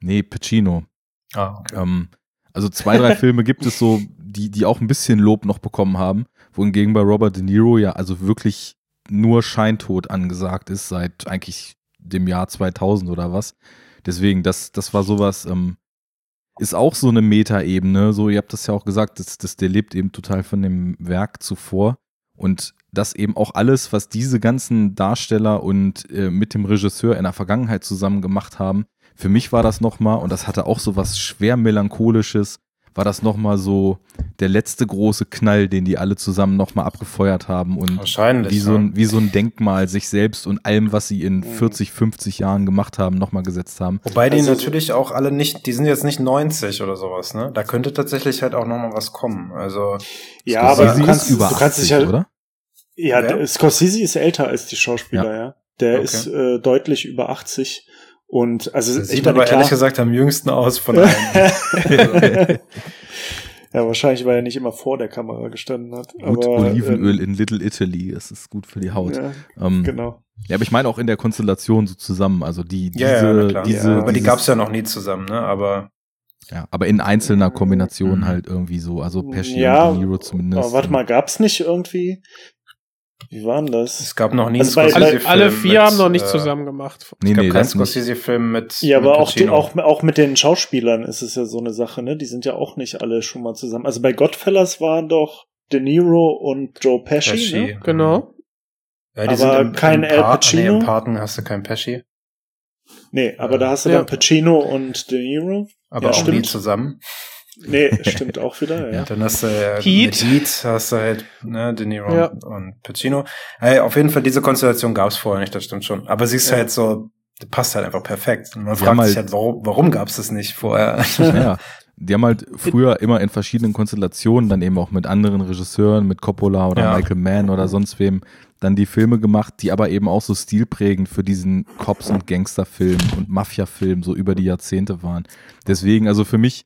nee, Pacino. Ah, okay. Ähm, also zwei, drei Filme gibt es so, die, die auch ein bisschen Lob noch bekommen haben, wohingegen bei Robert De Niro ja also wirklich nur Scheintod angesagt ist seit eigentlich dem Jahr 2000 oder was. Deswegen, das, das war sowas, ähm, ist auch so eine Metaebene. So, ihr habt das ja auch gesagt, das, das, der lebt eben total von dem Werk zuvor. Und das eben auch alles, was diese ganzen Darsteller und äh, mit dem Regisseur in der Vergangenheit zusammen gemacht haben, für mich war das nochmal, und das hatte auch so was schwer melancholisches, war das nochmal so der letzte große Knall, den die alle zusammen nochmal abgefeuert haben und Wahrscheinlich. wie so, ja. ein, wie so ein Denkmal sich selbst und allem, was sie in 40, 50 Jahren gemacht haben, nochmal gesetzt haben. Wobei die Also- natürlich auch alle nicht, die sind jetzt nicht 90 oder sowas, ne? Da könnte tatsächlich halt auch noch mal was kommen. Also Ja, aber du kannst, ist über du kannst 80, dich halt, oder? ja, der- Scorsese ist älter als die Schauspieler, ja. Der Okay. ist äh, deutlich über 80 und also das ich sieht meine, aber klar, ehrlich gesagt am jüngsten aus von allen. ja, wahrscheinlich, weil er nicht immer vor der Kamera gestanden hat. Gut, aber, Olivenöl ähm, in Little Italy, es ist gut für die Haut. Ja, ähm, genau. Ja, aber ich meine auch in der Konstellation so zusammen. Also die, diese, ja, ja, diese, Ja, aber die gab's ja noch nie zusammen, ne? Aber ja, aber in einzelner Kombination Mhm. halt irgendwie so. Also Pesci Ja, und De Niro zumindest. Aber warte mal, gab's nicht irgendwie? Wie war denn das? es gab noch nie Also einen Alle, Scorsese-Film alle vier mit, haben noch nicht äh, zusammen gemacht. Nee, Es gab nee, keinen. Scorsese-Film mit Ja, mit aber auch, die, auch, auch mit den Schauspielern ist es ja so eine Sache, ne? Die sind ja auch nicht alle schon mal zusammen. Also bei Godfellas waren doch De Niro und Joe Pesci, Pesci. ne? Genau. Ja, die Aber sind im, kein im Al Pa- Pacino? Nee, im Paten hast du keinen Pesci. Nee, aber da hast du Ja. dann Pacino und De Niro. Aber Ja, auch stimmt. nie zusammen. Nee, stimmt auch wieder, ja. Dann hast du äh, Heat. mit Heat hast du halt ne, De Niro Ja. und Pacino. Hey, auf jeden Fall, diese Konstellation gab's vorher nicht, das stimmt schon. Aber sie ist Ja. halt so, passt halt einfach perfekt. Und man Die fragt sich halt- halt, warum, warum gab's das nicht vorher? Ja, die haben halt früher immer in verschiedenen Konstellationen, dann eben auch mit anderen Regisseuren, mit Coppola oder Ja. Michael Mann oder sonst wem, dann die Filme gemacht, die aber eben auch so stilprägend für diesen Cops- und Gangsterfilm und Mafia-Film so über die Jahrzehnte waren. Deswegen, also für mich,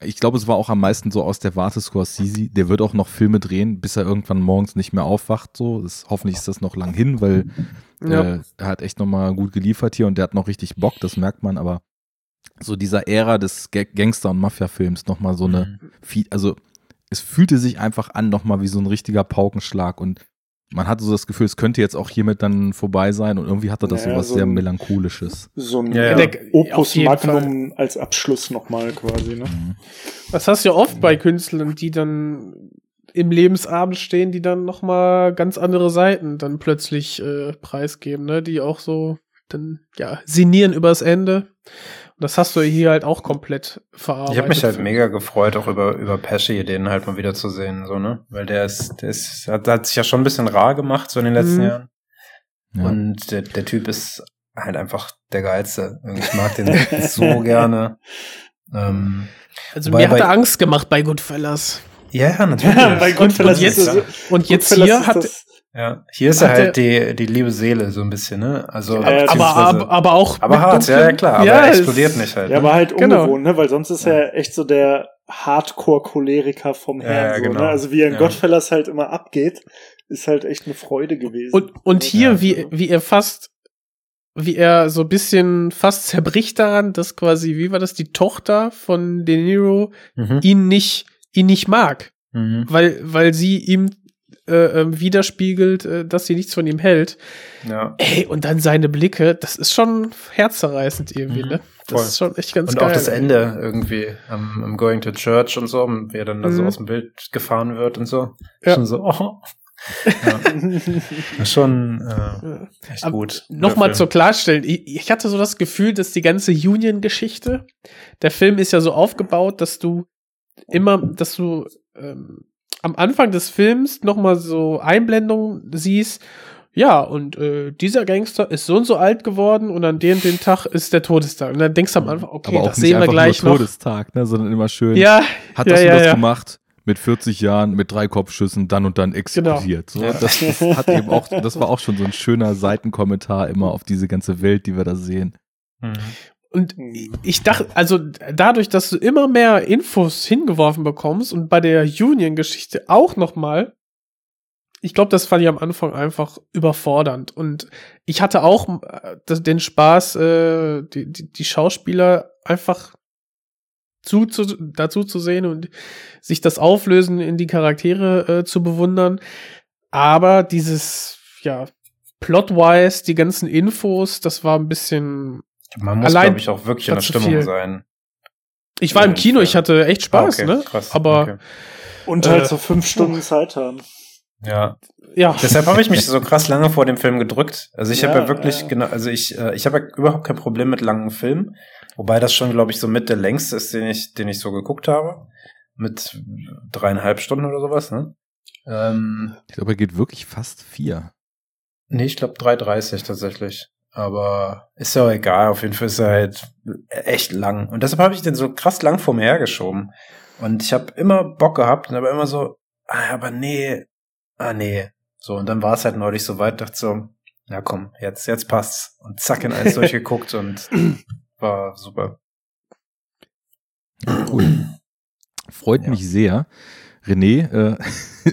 ich glaube, es war auch am meisten so aus der Warte Scorsese, der wird auch noch Filme drehen, bis er irgendwann morgens nicht mehr aufwacht, so. Das, hoffentlich ist das noch lang hin, weil Ja. äh, er hat echt nochmal gut geliefert hier und der hat noch richtig Bock, das merkt man, aber so dieser Ära des Ga- Gangster- und Mafia-Films nochmal so eine, viel- also es fühlte sich einfach an, nochmal wie so ein richtiger Paukenschlag und man hatte so das Gefühl, es könnte jetzt auch hiermit dann vorbei sein und irgendwie hatte das Naja, so was so sehr ein- Melancholisches. So ein Ja, ja. Opus Magnum als Abschluss nochmal quasi, ne? Das hast du ja oft bei Künstlern, die dann im Lebensabend stehen, die dann noch mal ganz andere Seiten dann plötzlich äh, preisgeben, ne? Die auch so dann ja sinnieren übers Ende. Und das hast du hier halt auch komplett verarbeitet. Ich habe mich halt mega gefreut, auch über, über Pesci, den halt mal wieder zu sehen, so, ne? Weil der ist, der ist, hat, hat sich ja schon ein bisschen rar gemacht, so in den letzten Mhm. Jahren. Ja. Und der, der Typ ist halt einfach der Geilste. Ich mag den so gerne. Ähm, Also mir hat er Angst gemacht bei Goodfellas. ja, ja, natürlich. Bei Goodfellas und jetzt- ist das, Und jetzt Goodfellas hier ist hat das, Ja, hier ist er halt die, die liebe Seele so ein bisschen, ne? Also, Ja, aber, aber, aber auch aber hart, ja, ja, klar, aber Ja, er es- explodiert nicht halt. Ja, ne? aber halt Genau. ungewohnt, ne? Weil sonst ist er echt so der Hardcore-Choleriker vom Ja, Herrn. ja, so, genau. ne? Also wie er in Ja. Godfellas halt immer abgeht, ist halt echt eine Freude gewesen. Und, und hier, Ja. wie, wie er fast, wie er so ein bisschen fast zerbricht daran, dass quasi, wie war das, die Tochter von De Niro Mhm. ihn nicht, ihn nicht mag, Mhm. weil, weil sie ihm äh, ähm, widerspiegelt, äh, dass sie nichts von ihm hält. Ja. Ey, und dann seine Blicke, das ist schon herzzerreißend irgendwie, Mhm, ne? Das voll. ist schon echt ganz Und geil. auch das Ende irgendwie am, am Going to Church und so, wie er dann da so Mhm. aus dem Bild gefahren wird und so. Ja. Schon so, oh. Ja, ist schon äh, echt Aber gut. Nochmal zur Film. Klarstellen. Ich, ich hatte so das Gefühl, dass die ganze Union-Geschichte, der Film ist ja so aufgebaut, dass du immer, dass du ähm, am Anfang des Films nochmal so Einblendungen siehst, ja, und äh, dieser Gangster ist so und so alt geworden und an dem den Tag ist der Todestag. Und dann denkst du am Anfang, okay, aber auch das nicht sehen wir einfach gleich nur noch. Todestag, ne, sondern immer schön. Ja, Hat ja, das ja, und das ja. gemacht? Mit 40 Jahren, mit drei Kopfschüssen, dann und dann explodiert. So, Ja. das, das hat eben auch, das war auch schon so ein schöner Seitenkommentar immer auf diese ganze Welt, die wir da sehen. Mhm. Und ich dachte, also dadurch, dass du immer mehr Infos hingeworfen bekommst und bei der Union-Geschichte auch nochmal, ich glaube, das fand ich am Anfang einfach überfordernd. Und ich hatte auch äh, den Spaß, äh, die, die, die Schauspieler einfach zu, zu, dazu zu sehen und sich das Auflösen in die Charaktere äh, zu bewundern. Aber dieses, ja, plot-wise, die ganzen Infos, das war ein bisschen Man muss, glaube ich, auch wirklich in der Stimmung viel. sein. Ich war im Kino, ich hatte echt Spaß, Ah, okay, ne? Krass. Aber okay. Und halt Äh, so fünf Stunden Zeit haben. Ja. Ja. Deshalb habe ich mich so krass lange vor dem Film gedrückt. Also ich habe Ja, ja wirklich ja. genau, also ich äh, ich habe ja überhaupt kein Problem mit langen Filmen, wobei das schon, glaube ich, so mit der längste ist, den ich den ich so geguckt habe, mit dreieinhalb Stunden oder sowas. Ne? Ähm, Ich glaube, er geht wirklich fast vier. nee, ich glaube 3,30 tatsächlich. Aber ist ja auch egal. Auf jeden Fall ist er halt echt lang. Und deshalb habe ich den so krass lang vor mir hergeschoben. Und ich habe immer Bock gehabt und aber immer so, ah, aber nee, ah nee. So, und dann war es halt neulich so weit, dachte so, ja komm, jetzt, jetzt passt's. Und zack in eins durchgeguckt und war super. Cool. Freut Ja. mich sehr. René, äh,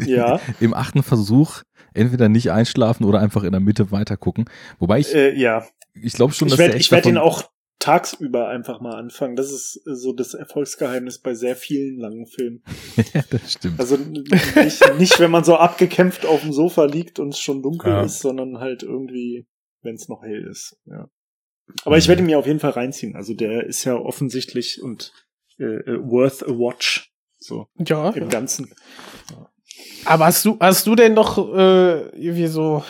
Ja, im achten Versuch entweder nicht einschlafen oder einfach in der Mitte weitergucken. Wobei ich, äh, ja. ich glaube schon, Ich dass werde der ich echt werd ihn auch tagsüber einfach mal anfangen. Das ist äh, so das Erfolgsgeheimnis bei sehr vielen langen Filmen. ja, das stimmt. Also nicht, nicht, wenn man so abgekämpft auf dem Sofa liegt und es schon dunkel Ja. ist, sondern halt irgendwie, wenn es noch hell ist. Ja. Aber ich werde ihn mir auf jeden Fall reinziehen. Also der ist ja offensichtlich und äh, äh, worth a watch. So Ja. im Ganzen. Aber hast du, hast du denn noch äh, irgendwie so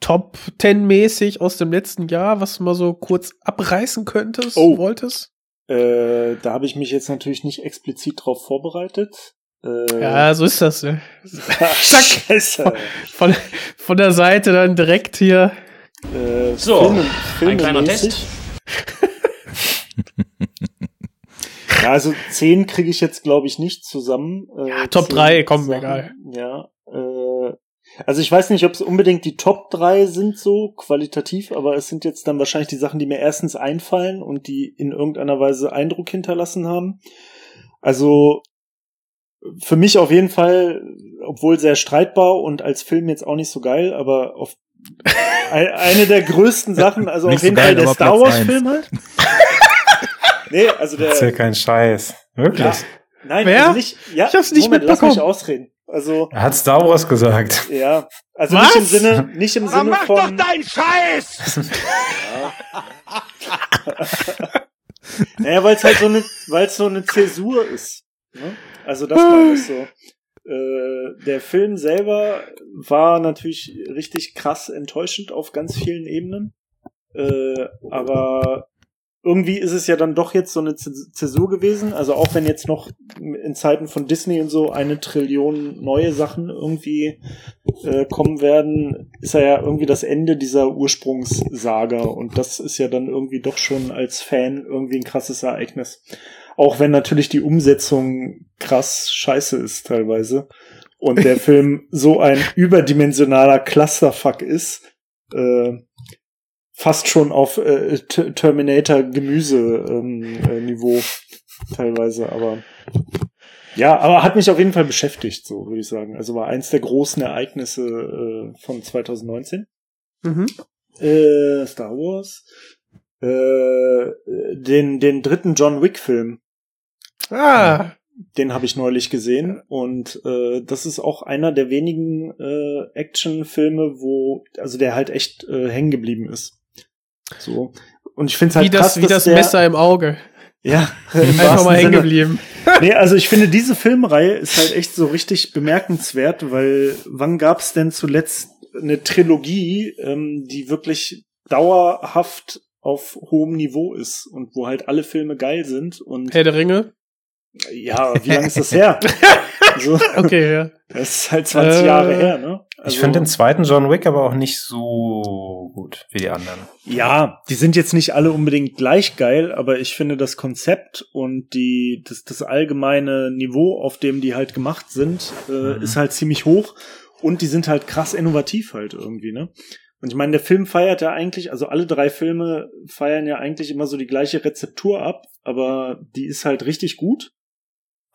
Top 10 mäßig aus dem letzten Jahr, was du mal so kurz abreißen könntest, Oh. wolltest? Äh, da habe ich mich jetzt natürlich nicht explizit drauf vorbereitet. Äh, Ja, so ist das. Ne? Zack. Scheiße. Von, von der Seite dann direkt hier. Äh, So, Filme, ein kleiner filmemäßig. Ja, also zehn kriege ich jetzt, glaube ich, nicht zusammen. Äh, Ja, Top drei, komm, Sachen. egal. Ja. Äh, also ich weiß nicht, ob es unbedingt die Top drei sind so qualitativ, aber es sind jetzt dann wahrscheinlich die Sachen, die mir erstens einfallen und die in irgendeiner Weise Eindruck hinterlassen haben. Also für mich auf jeden Fall, obwohl sehr streitbar und als Film jetzt auch nicht so geil, aber auf ein- eine der größten Sachen, also Nicht auf so jeden geil, Fall der Star Wars. Film halt. nee, also der Erzähl keinen Scheiß. Wirklich? ja, nein, Wer? also nicht, ja, Ich hab's nicht Moment, lass mich mitbekommen. ausreden. Also, Er hat Star Wars gesagt. ja, also Was? nicht im Sinne, nicht im Sinne von. Scheiß! Naja, weil es halt so eine, weil es so eine Zäsur ist. Ne? Also das meine ich so. Äh, der Film selber war natürlich richtig krass enttäuschend auf ganz vielen Ebenen. Äh, aber irgendwie ist es ja dann doch jetzt so eine Zäs- Zäsur gewesen. Also auch wenn jetzt noch in Zeiten von Disney und so eine Trillion neue Sachen irgendwie äh, kommen werden, ist er ja irgendwie das Ende dieser Ursprungssaga. Und das ist ja dann irgendwie doch schon als Fan irgendwie ein krasses Ereignis. Auch wenn natürlich die Umsetzung krass scheiße ist teilweise. Und der Film so ein überdimensionaler Clusterfuck ist, äh, fast schon auf äh, T- Terminator-Gemüse-Niveau teilweise, aber ja, aber hat mich auf jeden Fall beschäftigt, so würde ich sagen. Also war eins der großen Ereignisse äh, von 2019. Mhm. Äh, Star Wars. Äh, den, den dritten John Wick-Film, Ah, den habe ich neulich gesehen und äh, das ist auch einer der wenigen äh, Actionfilme, wo also der halt echt äh, hängen geblieben ist. So und ich finde halt wie krass, das, wie das der, Messer im Auge. ja Einfach mal hängen geblieben. Nee, also ich finde, diese Filmreihe ist halt echt so richtig bemerkenswert, weil wann gab's denn zuletzt eine Trilogie, ähm, die wirklich dauerhaft auf hohem Niveau ist und wo halt alle Filme geil sind und Herr der Ringe. Ja, wie lange ist das her? so, Okay, ja. das ist halt 20 Äh, Jahre her, ne? ich finde den zweiten John Wick aber auch nicht so gut wie die anderen. Ja, die sind jetzt nicht alle unbedingt gleich geil, aber ich finde das Konzept und die, das, das allgemeine Niveau, auf dem die halt gemacht sind, äh, Mhm. ist halt ziemlich hoch und die sind halt krass innovativ halt irgendwie, ne? Und ich meine, der Film feiert ja eigentlich, also alle drei Filme feiern ja eigentlich immer so die gleiche Rezeptur ab, aber die ist halt richtig gut.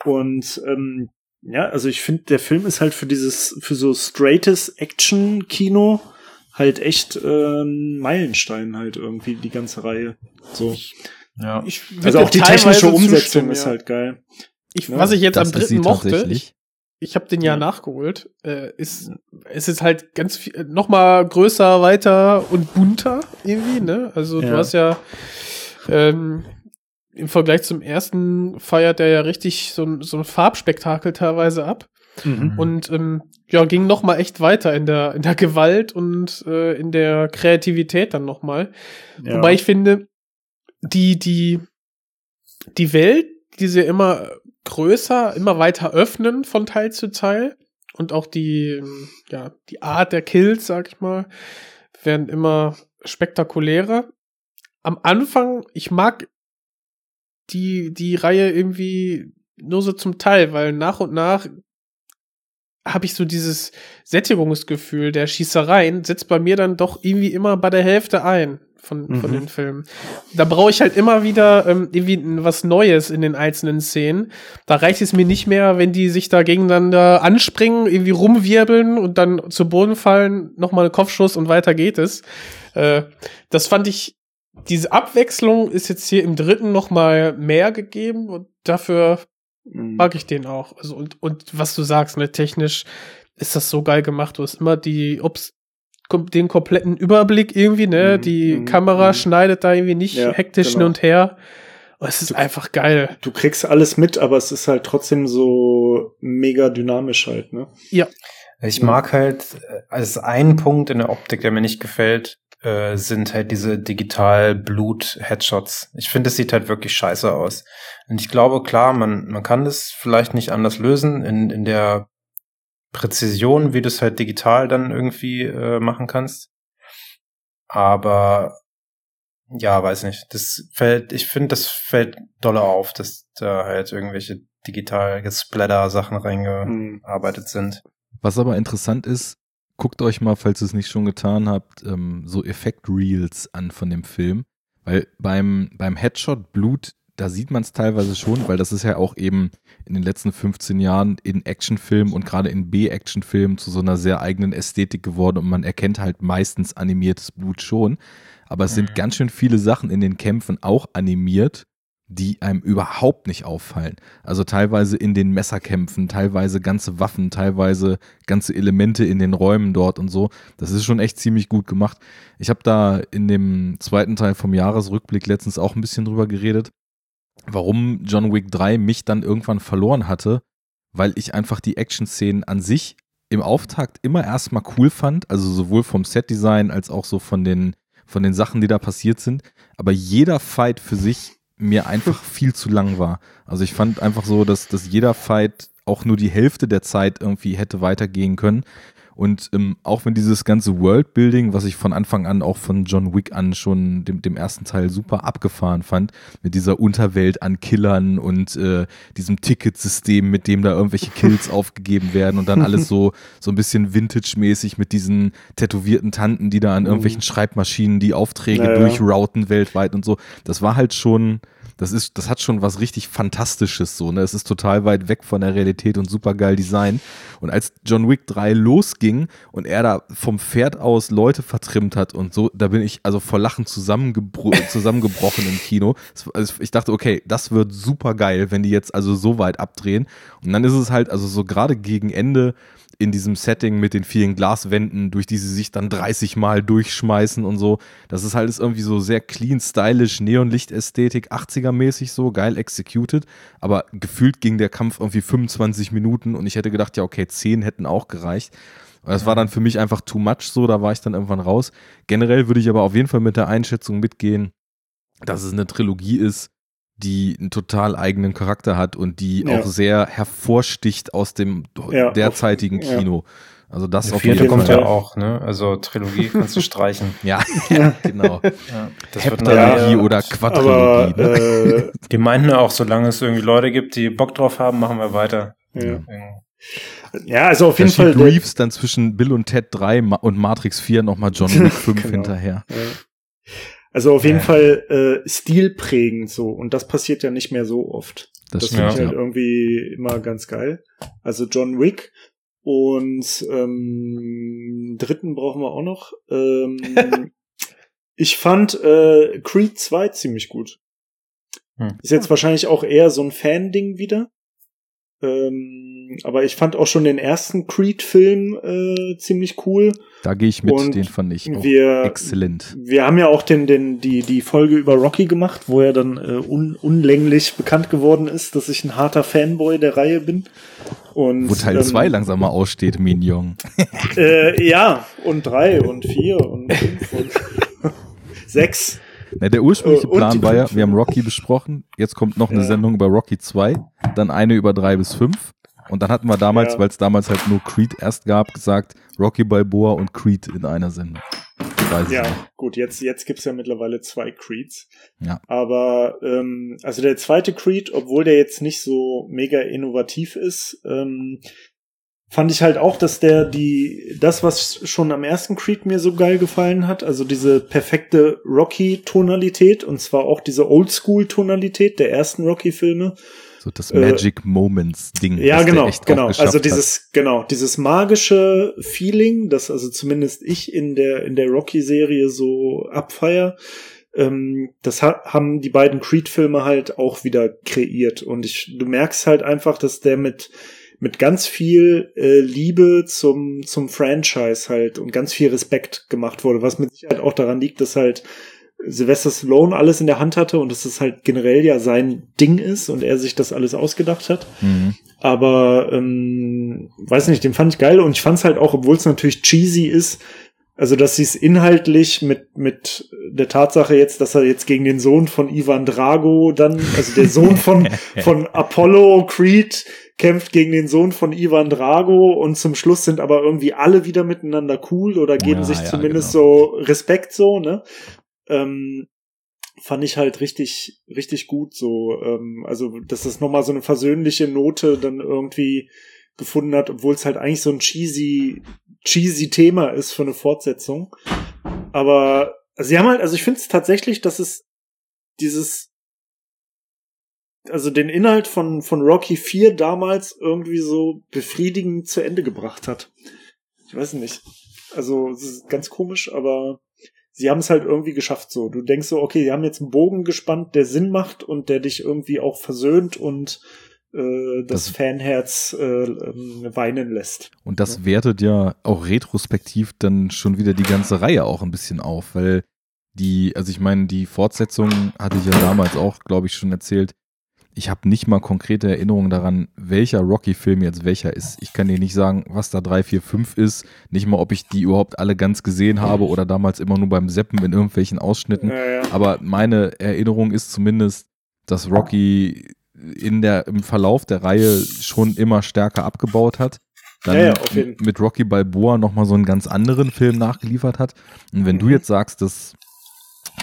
Und ähm, ja, also ich finde, der Film ist halt für dieses, für so straightes Action-Kino halt echt äh, ein Meilenstein halt irgendwie, die ganze Reihe. So. Ja. Ich Also auch die technische Umsetzung zustimmen, ist ja. halt geil. Ich, Ja, was ich jetzt am dritten mochte, ich, ich habe den ja, Ja. nachgeholt, äh, ist es ist halt ganz viel, noch mal größer, weiter und bunter irgendwie, ne? Also du hast ja ähm, im Vergleich zum ersten feiert der ja richtig so ein, so ein Farbspektakel teilweise ab. Mhm. und ähm, ja, ging noch mal echt weiter in der, in der Gewalt und äh, in der Kreativität dann noch mal. Ja. Wobei ich finde, die, die, die Welt, die sie immer größer, immer weiter öffnen von Teil zu Teil und auch die, ähm, ja, die Art der Kills, sag ich mal, werden immer spektakulärer. Am Anfang, ich mag die, die Reihe irgendwie nur so zum Teil, weil nach und nach habe ich so dieses Sättigungsgefühl der Schießereien, setzt bei mir dann doch irgendwie immer bei der Hälfte ein von, von Mhm. den Filmen. Da brauche ich halt immer wieder ähm, irgendwie was Neues in den einzelnen Szenen. Da reicht es mir nicht mehr, wenn die sich da gegeneinander anspringen, irgendwie rumwirbeln und dann zu Boden fallen, nochmal ein Kopfschuss und weiter geht es. Äh, das fand ich, diese Abwechslung ist jetzt hier im dritten nochmal mehr gegeben und dafür Mhm. mag ich den auch. Also und, und was du sagst, ne, technisch ist das so geil gemacht. Du hast immer die, ups, den kompletten Überblick irgendwie, ne? Mhm, Die mhm, Kamera mhm. schneidet da irgendwie nicht Ja, hektisch hin genau. und her. Und es ist einfach geil. Du kriegst alles mit, aber es ist halt trotzdem so mega dynamisch halt, ne? Ich Ja. mag halt, äh, als ein Punkt in der Optik, der mir nicht gefällt, äh, sind halt diese Digital-Blut-Headshots. Ich finde, es sieht halt wirklich scheiße aus. Und ich glaube, klar, man, man kann das vielleicht nicht anders lösen in, in der Präzision, wie du es halt digital dann irgendwie äh, machen kannst. Aber ja, weiß nicht. Das fällt, ich finde, das fällt doller auf, dass da halt irgendwelche digital gesplatter-Sachen reingearbeitet sind. Was aber interessant ist, guckt euch mal, falls ihr es nicht schon getan habt, ähm, so Effekt-Reels an von dem Film. Weil beim, beim Headshot Blut, da sieht man es teilweise schon, weil das ist ja auch eben in den letzten 15 Jahren in Actionfilmen und gerade in B-Actionfilmen zu so einer sehr eigenen Ästhetik geworden und man erkennt halt meistens animiertes Blut schon. Aber es sind Mhm. ganz schön viele Sachen in den Kämpfen auch animiert, die einem überhaupt nicht auffallen. Also teilweise in den Messerkämpfen, teilweise ganze Waffen, teilweise ganze Elemente in den Räumen dort und so. Das ist schon echt ziemlich gut gemacht. Ich habe da in dem zweiten Teil vom Jahresrückblick letztens auch ein bisschen drüber geredet, warum John Wick 3 mich dann irgendwann verloren hatte, weil ich einfach die Action-Szenen an sich im Auftakt immer erstmal cool fand, also sowohl vom Set-Design als auch so von den, von den Sachen, die da passiert sind. Aber jeder Fight für sich mir einfach viel zu lang war. Also ich fand einfach so, dass, dass jeder Fight auch nur die Hälfte der Zeit irgendwie hätte weitergehen können. Und ähm, auch wenn dieses ganze Worldbuilding, was ich von Anfang an auch von John Wick an schon dem, dem ersten Teil super abgefahren fand, mit dieser Unterwelt an Killern und äh, diesem Ticketsystem, mit dem da irgendwelche Kills aufgegeben werden und dann alles so, so ein bisschen Vintage-mäßig mit diesen tätowierten Tanten, die da an irgendwelchen Schreibmaschinen die Aufträge Naja. durchrouten weltweit und so. Das war halt schon, das ist, das hat schon was richtig Fantastisches so, ne? Es ist total weit weg von der Realität und super geil Design. Und als John Wick 3 losging und er da vom Pferd aus Leute vertrimmt hat und so, da bin ich also vor Lachen zusammengebro zusammengebrochen im Kino. Also ich dachte, okay, das wird super geil, wenn die jetzt also so weit abdrehen. Und dann ist es halt, also so gerade gegen Ende in diesem Setting mit den vielen Glaswänden, durch die sie sich dann 30 Mal durchschmeißen und so. Das ist halt irgendwie so sehr clean, stylisch, Neonlichtästhetik, 80er-mäßig so, geil executed. Aber gefühlt ging der Kampf irgendwie 25 Minuten und ich hätte gedacht, ja, okay, 10 hätten auch gereicht. Und das war dann für mich einfach too much so, da war ich dann irgendwann raus. Generell würde ich aber auf jeden Fall mit der Einschätzung mitgehen, dass es eine Trilogie ist, die einen total eigenen Charakter hat und die Ja. auch sehr hervorsticht aus dem Ja, derzeitigen auf- ja. Kino. Also das auf vierte jeden kommt Fall. ja auch, ne? Also Trilogie kannst du streichen. Ja, genau. Ja, das Heptalogie Reihe. oder Aber Quadrilogie. ne? äh, Die meinten ja auch, solange es irgendwie Leute gibt, die Bock drauf haben, machen wir weiter. ja. ja, also auf Da jeden Fall. schiebt Reeves dann zwischen Bill und Ted 3 Ma- und Matrix 4 nochmal John Wick 5 Genau. hinterher. Ja. Also auf jeden Ja. Fall äh, stilprägend so und das passiert ja nicht mehr so oft. Das, Das finde ich ja. halt irgendwie immer ganz geil. Also John Wick und ähm, dritten brauchen wir auch noch. Ähm, ich fand äh, Creed 2 ziemlich gut. Hm. Ist jetzt wahrscheinlich auch eher so ein Fan-Ding wieder. Ähm, aber ich fand auch schon den ersten Creed-Film äh, ziemlich cool. Da gehe ich mit, Und den fand ich auch wir- exzellent. Wir haben ja auch den, den, die, die Folge über Rocky gemacht, wo er dann äh, un, unlänglich bekannt geworden ist, dass ich ein harter Fanboy der Reihe bin. Und, Wo Teil ähm, 2 langsam mal aussteht, Mignon. Äh, ja, und drei und vier und fünf und sechs. Na, der ursprüngliche Äh, Plan war ja, wir haben Rocky besprochen, jetzt kommt noch eine Ja. Sendung über Rocky 2, dann eine über 3 bis 5 und dann hatten wir damals, Ja. weil es damals halt nur Creed erst gab, gesagt, Rocky Balboa und Creed in einer Sendung. Es Ja, gut, jetzt, jetzt gibt's ja mittlerweile zwei Creeds. Ja. Aber ähm, also der zweite Creed, obwohl der jetzt nicht so mega innovativ ist, ähm, fand ich halt auch, dass der die das, was schon am ersten Creed mir so geil gefallen hat, also diese perfekte Rocky-Tonalität und zwar auch diese Oldschool-Tonalität der ersten Rocky-Filme, So das Äh, Magic Moments Ding. Ja, genau, genau. Also hat. dieses, genau, dieses magische Feeling, das also zumindest ich in der in der Rocky-Serie so abfeier, ähm, das ha haben die beiden Creed-Filme halt auch wieder kreiert. Und ich, du merkst halt einfach, dass der mit mit ganz viel äh, Liebe zum zum Franchise halt und ganz viel Respekt gemacht wurde, was mit Sicherheit auch daran liegt, dass halt Sylvester Stallone alles in der Hand hatte und dass es halt generell ja sein Ding ist und er sich das alles ausgedacht hat. Mhm. Aber ähm, weiß nicht, den fand ich geil und ich fand es halt auch, obwohl es natürlich cheesy ist, also dass sie es inhaltlich mit mit der Tatsache jetzt, dass er jetzt gegen den Sohn von Ivan Drago dann, also der Sohn von von Apollo Creed kämpft gegen den Sohn von Ivan Drago und zum Schluss sind aber irgendwie alle wieder miteinander cool oder geben Ja, sich ja, zumindest genau. so Respekt so, ne? Ähm, fand ich halt richtig, richtig gut so. Ähm, also, dass das nochmal so eine versöhnliche Note dann irgendwie gefunden hat, obwohl es halt eigentlich so ein cheesy, cheesy Thema ist für eine Fortsetzung. Aber also sie haben halt, also ich finde es tatsächlich, dass es dieses, also den Inhalt von, von Rocky 4 damals irgendwie so befriedigend zu Ende gebracht hat. Ich weiß nicht. Also, es ist ganz komisch, aber sie haben es halt irgendwie geschafft so. Du denkst so, okay, sie haben jetzt einen Bogen gespannt, der Sinn macht und der dich irgendwie auch versöhnt und äh, das, Das- Fanherz äh, ähm, weinen lässt. Und das wertet ja auch retrospektiv dann schon wieder die ganze Reihe auch ein bisschen auf, weil die, also ich meine, die Fortsetzung hatte ich ja damals auch, glaube ich, schon erzählt. Ich habe nicht mal konkrete Erinnerungen daran, welcher Rocky-Film jetzt welcher ist. Ich kann dir nicht sagen, was da 3, 4, 5 ist. Nicht mal, ob ich die überhaupt alle ganz gesehen habe oder damals immer nur beim Seppen in irgendwelchen Ausschnitten. Ja, ja. Aber meine Erinnerung ist zumindest, dass Rocky in der, im Verlauf der Reihe schon immer stärker abgebaut hat. Dann Ja, mit- Rocky Balboa nochmal so einen ganz anderen Film nachgeliefert hat. Und wenn du Mhm. jetzt sagst, dass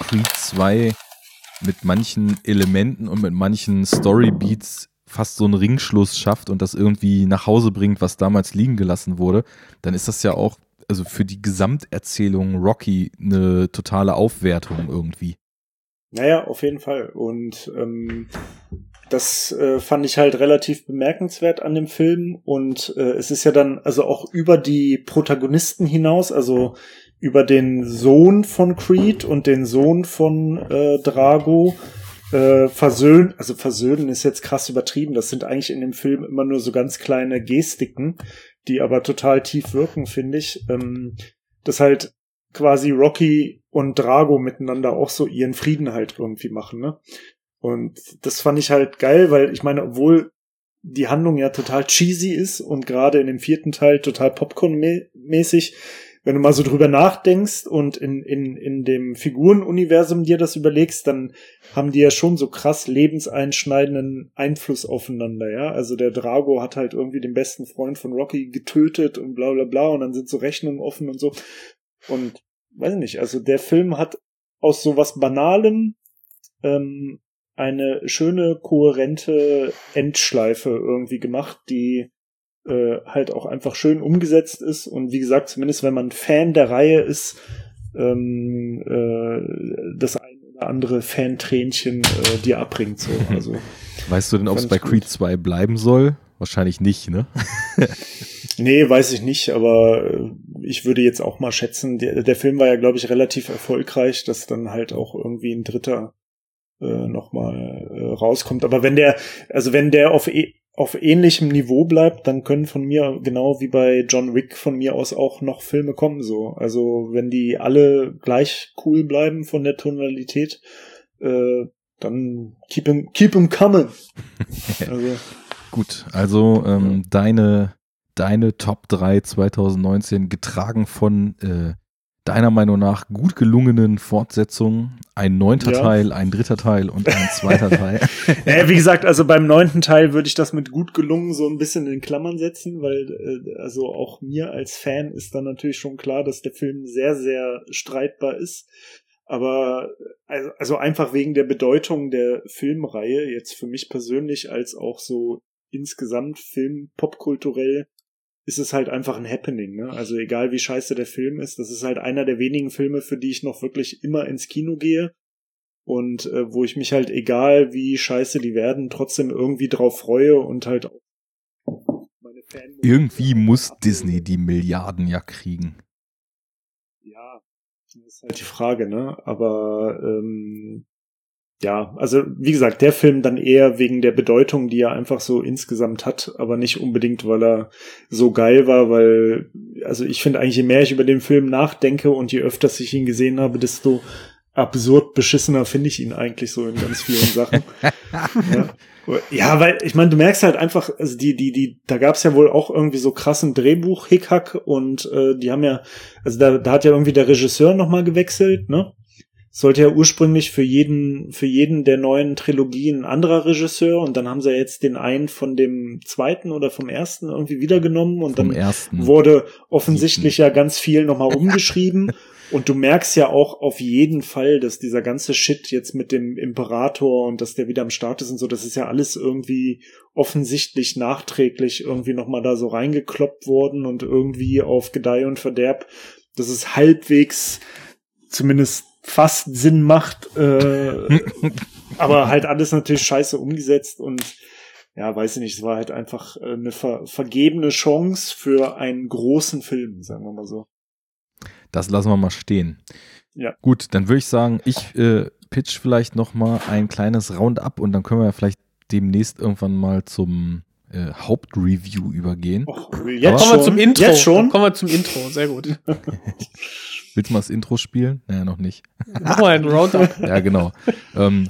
Creed 2 mit manchen Elementen und mit manchen Storybeats fast so einen Ringschluss schafft und das irgendwie nach Hause bringt, was damals liegen gelassen wurde, dann ist das ja auch, also für die Gesamterzählung Rocky eine totale Aufwertung irgendwie. Naja, auf jeden Fall. Und ähm, das äh, fand ich halt relativ bemerkenswert an dem Film. Und äh, es ist ja dann also auch über die Protagonisten hinaus, also über den Sohn von Creed und den Sohn von äh, Drago äh, versöhnen. Also versöhnen ist jetzt krass übertrieben. Das sind eigentlich in dem Film immer nur so ganz kleine Gestiken, die aber total tief wirken, finde ich. Ähm, dass halt quasi Rocky und Drago miteinander auch so ihren Frieden halt irgendwie machen, ne? Und das fand ich halt geil, weil ich meine, obwohl die Handlung ja total cheesy ist und gerade in dem vierten Teil total Popcorn-mäßig, wenn du mal so drüber nachdenkst und in, in, in dem Figurenuniversum dir das überlegst, dann haben die ja schon so krass lebenseinschneidenden Einfluss aufeinander, ja. Also der Drago hat halt irgendwie den besten Freund von Rocky getötet und bla bla bla und dann sind so Rechnungen offen und so. Und weiß ich nicht, also der Film hat aus sowas Banalem ähm, eine schöne, kohärente Endschleife irgendwie gemacht, die äh, halt auch einfach schön umgesetzt ist. Und wie gesagt, zumindest wenn man Fan der Reihe ist, ähm, äh, das ein oder andere Fantränchen äh, dir abbringt. So. Also, Weißt du denn, ob es bei gut. Creed 2 bleiben soll? Wahrscheinlich nicht, ne? nee, weiß ich nicht, aber äh, ich würde jetzt auch mal schätzen, der, der Film war ja, glaube ich, relativ erfolgreich, dass dann halt auch irgendwie ein dritter äh, nochmal äh, rauskommt. Aber wenn der, also wenn der auf, e auf ähnlichem Niveau bleibt, dann können von mir, genau wie bei John Wick, von mir aus auch noch Filme kommen, so. Also wenn die alle gleich cool bleiben von der Tonalität, äh, dann keep him, keep him coming. also. Gut, also ähm, ja. deine, deine Top 3 2019 getragen von äh, deiner Meinung nach gut gelungenen Fortsetzungen. Ein neunter ja. Teil, ein dritter Teil und ein zweiter Teil. ja, wie gesagt, also beim neunten Teil würde ich das mit gut gelungen so ein bisschen in Klammern setzen, weil äh, also auch mir als Fan ist dann natürlich schon klar, dass der Film sehr, sehr streitbar ist. Aber also, also einfach wegen der Bedeutung der Filmreihe, jetzt für mich persönlich als auch so insgesamt Film popkulturell ist es halt einfach ein Happening, ne? Also egal wie scheiße der Film ist, das ist halt einer der wenigen Filme, für die ich noch wirklich immer ins Kino gehe und äh, wo ich mich halt egal wie scheiße die werden, trotzdem irgendwie drauf freue und halt auch meine Fan Irgendwie muss Disney die Milliarden ja kriegen. Ja, das ist halt die Frage, ne? Aber ähm, ja, also wie gesagt, der Film dann eher wegen der Bedeutung, die er einfach so insgesamt hat, aber nicht unbedingt, weil er so geil war, weil, also ich finde eigentlich, je mehr ich über den Film nachdenke und je öfter ich ihn gesehen habe, desto absurd beschissener finde ich ihn eigentlich so in ganz vielen Sachen. ja. ja. weil ich meine, du merkst halt einfach, also die, die, die, da gab's ja wohl auch irgendwie so krassen Drehbuch-Hickhack und äh, die haben ja, also da, da hat ja irgendwie der Regisseur nochmal gewechselt, ne? Sollte ja ursprünglich für jeden, für jeden der neuen Trilogien ein anderer Regisseur und dann haben sie jetzt den einen von dem zweiten oder vom ersten irgendwie wiedergenommen und vom dann ersten. wurde offensichtlich ja ganz viel nochmal umgeschrieben. Und du merkst ja auch auf jeden Fall, dass dieser ganze Shit jetzt mit dem Imperator und dass der wieder am Start ist und so, das ist ja alles irgendwie offensichtlich nachträglich irgendwie nochmal da so reingekloppt worden und irgendwie auf Gedeih und Verderb. Das ist halbwegs zumindest fast Sinn macht, äh, aber halt alles natürlich scheiße umgesetzt und ja, weiß ich nicht, es war halt einfach äh, eine ver vergebene Chance für einen großen Film, sagen wir mal so. Das lassen wir mal stehen. Ja. Gut, dann würde ich sagen, ich äh, pitch vielleicht noch mal ein kleines Roundup und dann können wir ja vielleicht demnächst irgendwann mal zum äh, Hauptreview übergehen. Och, jetzt kommen wir zum Intro. Jetzt schon? Kommen wir zum Intro, sehr gut. Willst du mal das Intro spielen? Naja, noch nicht. Mach mal ein Roundup. ja, genau. Ähm,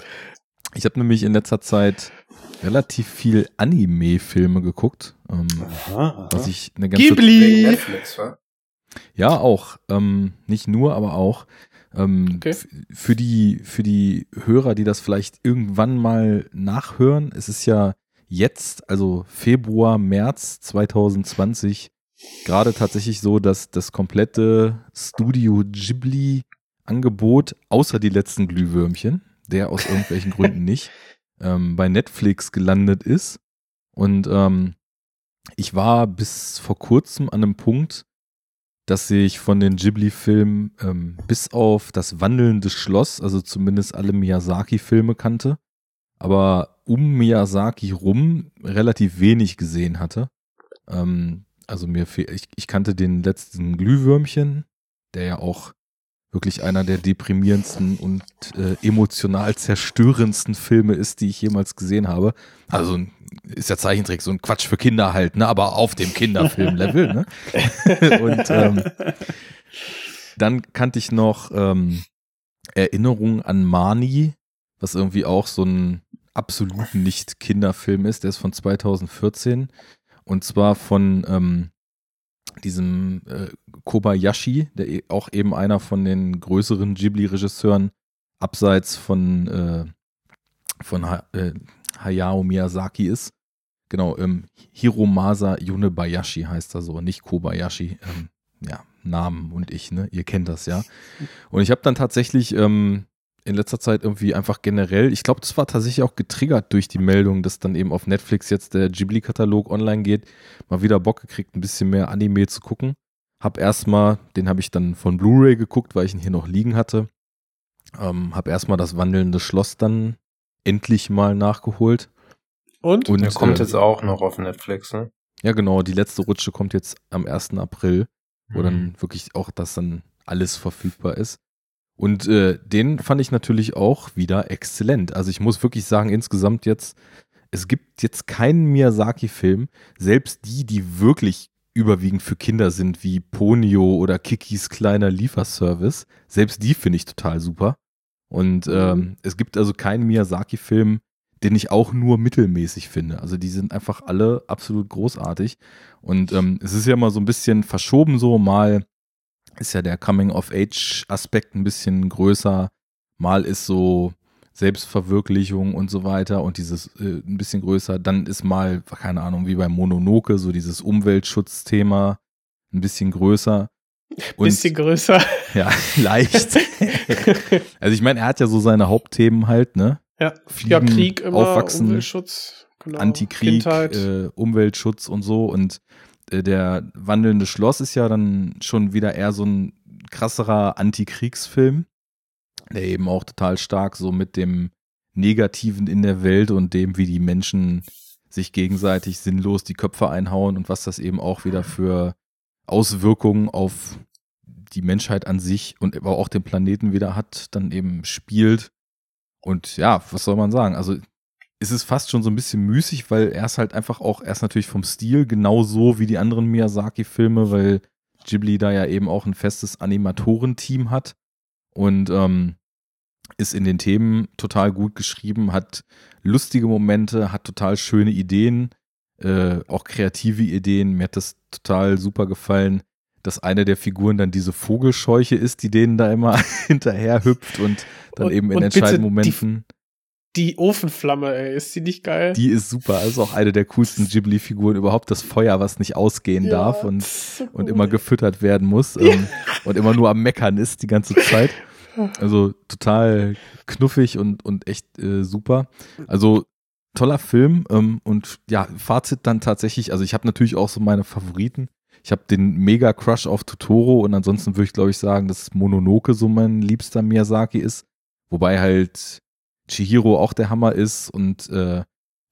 ich habe nämlich in letzter Zeit relativ viel Anime-Filme geguckt. Ähm, aha, aha. Was ich eine ganze Ghibli! Netflix, wa? Ja, auch. Ähm, nicht nur, aber auch. Ähm, okay. Für die, für die Hörer, die das vielleicht irgendwann mal nachhören, es ist ja jetzt, also Februar, März 2020, gerade tatsächlich so, dass das komplette Studio Ghibli Angebot, außer die letzten Glühwürmchen, der aus irgendwelchen Gründen nicht, ähm, bei Netflix gelandet ist. Und ähm, ich war bis vor kurzem an einem Punkt, dass ich von den Ghibli-Filmen ähm, bis auf das wandelnde Schloss, also zumindest alle Miyazaki-Filme kannte, aber um Miyazaki rum relativ wenig gesehen hatte. Ähm, also mir fehl, ich, ich kannte den letzten Glühwürmchen, der ja auch wirklich einer der deprimierendsten und äh, emotional zerstörendsten Filme ist, die ich jemals gesehen habe. Also ist ja Zeichentrick, so ein Quatsch für Kinder halt, ne? Aber auf dem Kinderfilm-Level, ne? und ähm, dann kannte ich noch ähm, Erinnerungen an Mani, was irgendwie auch so ein absolut nicht Kinderfilm ist. Der ist von 2014 und zwar von ähm, diesem äh, Kobayashi, der e auch eben einer von den größeren Ghibli-Regisseuren abseits von, äh, von ha äh, Hayao Miyazaki ist. Genau, ähm, Hiromasa Yunebayashi heißt er so, nicht Kobayashi. Ähm, ja, Namen und ich, ne? Ihr kennt das ja. Und ich habe dann tatsächlich ähm, in letzter Zeit irgendwie einfach generell, ich glaube, das war tatsächlich auch getriggert durch die Meldung, dass dann eben auf Netflix jetzt der Ghibli-Katalog online geht, mal wieder Bock gekriegt, ein bisschen mehr Anime zu gucken. Hab erstmal, den habe ich dann von Blu-ray geguckt, weil ich ihn hier noch liegen hatte. Ähm, hab erstmal das wandelnde Schloss dann endlich mal nachgeholt. Und? Und der kommt äh, jetzt auch noch auf Netflix, ne? Ja, genau. Die letzte Rutsche kommt jetzt am 1. April, wo mhm. dann wirklich auch das dann alles verfügbar ist. Und äh, den fand ich natürlich auch wieder exzellent. Also ich muss wirklich sagen, insgesamt jetzt, es gibt jetzt keinen Miyazaki-Film, selbst die, die wirklich überwiegend für Kinder sind, wie Ponyo oder Kikis kleiner Lieferservice, selbst die finde ich total super. Und ähm, es gibt also keinen Miyazaki-Film, den ich auch nur mittelmäßig finde. Also die sind einfach alle absolut großartig. Und ähm, es ist ja mal so ein bisschen verschoben so, mal ist ja der Coming-of-Age-Aspekt ein bisschen größer, mal ist so Selbstverwirklichung und so weiter und dieses äh, ein bisschen größer. Dann ist mal, keine Ahnung, wie bei Mononoke, so dieses Umweltschutzthema ein bisschen größer. Und, bisschen größer. Ja, leicht. also ich meine, er hat ja so seine Hauptthemen halt, ne? Ja, Fliegen, ja Krieg immer, Aufwachsen, Umweltschutz, genau. Antikrieg, äh, Umweltschutz und so. Und der wandelnde Schloss ist ja dann schon wieder eher so ein krasserer Antikriegsfilm, der eben auch total stark so mit dem Negativen in der Welt und dem, wie die Menschen sich gegenseitig sinnlos die Köpfe einhauen und was das eben auch wieder für Auswirkungen auf die Menschheit an sich und aber auch den Planeten wieder hat, dann eben spielt. Und ja, was soll man sagen? Also ist es fast schon so ein bisschen müßig, weil er ist halt einfach auch, er ist natürlich vom Stil genauso wie die anderen Miyazaki-Filme, weil Ghibli da ja eben auch ein festes Animatorenteam hat und ähm, ist in den Themen total gut geschrieben, hat lustige Momente, hat total schöne Ideen, äh, auch kreative Ideen. Mir hat das total super gefallen, dass eine der Figuren dann diese Vogelscheuche ist, die denen da immer hinterher hüpft und dann Und- eben in entscheidenden Momenten. Die Ofenflamme, ey, ist die nicht geil? Die ist super. Ist auch eine der coolsten Ghibli-Figuren überhaupt. Das Feuer, was nicht ausgehen Ja, darf und, so und immer gefüttert werden muss ähm, und immer nur am Meckern ist die ganze Zeit. Also total knuffig und, und echt äh, super. Also toller Film ähm, und ja, Fazit dann tatsächlich, also ich habe natürlich auch so meine Favoriten. Ich habe den mega Crush auf Totoro und ansonsten würde ich glaube ich sagen, dass Mononoke so mein liebster Miyazaki ist. Wobei halt Chihiro auch der Hammer ist und äh,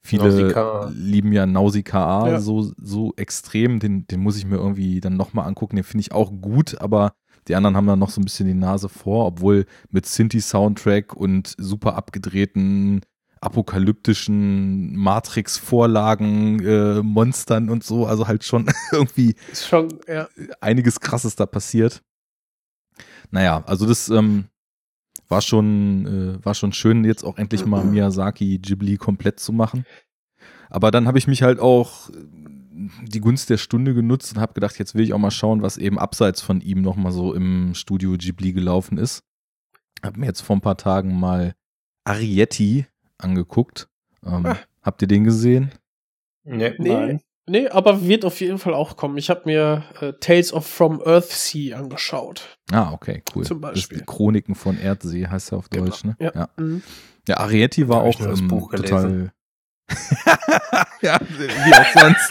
viele Nausicaa. lieben ja Nausicaa Ja. so, so extrem. Den, den muss ich mir irgendwie dann nochmal angucken. Den finde ich auch gut, aber die anderen haben dann noch so ein bisschen die Nase vor, obwohl mit Sinti-Soundtrack und super abgedrehten apokalyptischen Matrix-Vorlagen, äh, Monstern und so, also halt schon irgendwie Ist schon, ja. einiges krasses da passiert. Naja, also das ähm, war schon, äh, war schon schön, jetzt auch endlich mal Miyazaki Ghibli komplett zu machen. Aber dann habe ich mich halt auch äh, die Gunst der Stunde genutzt und habe gedacht, jetzt will ich auch mal schauen, was eben abseits von ihm nochmal so im Studio Ghibli gelaufen ist. Hab mir jetzt vor ein paar Tagen mal Arietti angeguckt. Ähm, Ah. Habt ihr den gesehen? Nee. Nee, Nein. Nee, aber wird auf jeden Fall auch kommen. Ich habe mir äh, Tales of From Earthsea angeschaut. Ah, okay, cool. Zum Das ist Beispiel. die Chroniken von Erdsee heißt ja auf Genau. Deutsch, ne? Ja. ja. Mhm. Ja, Arietti war auch das ähm, Buch total. ja, wie auch sonst.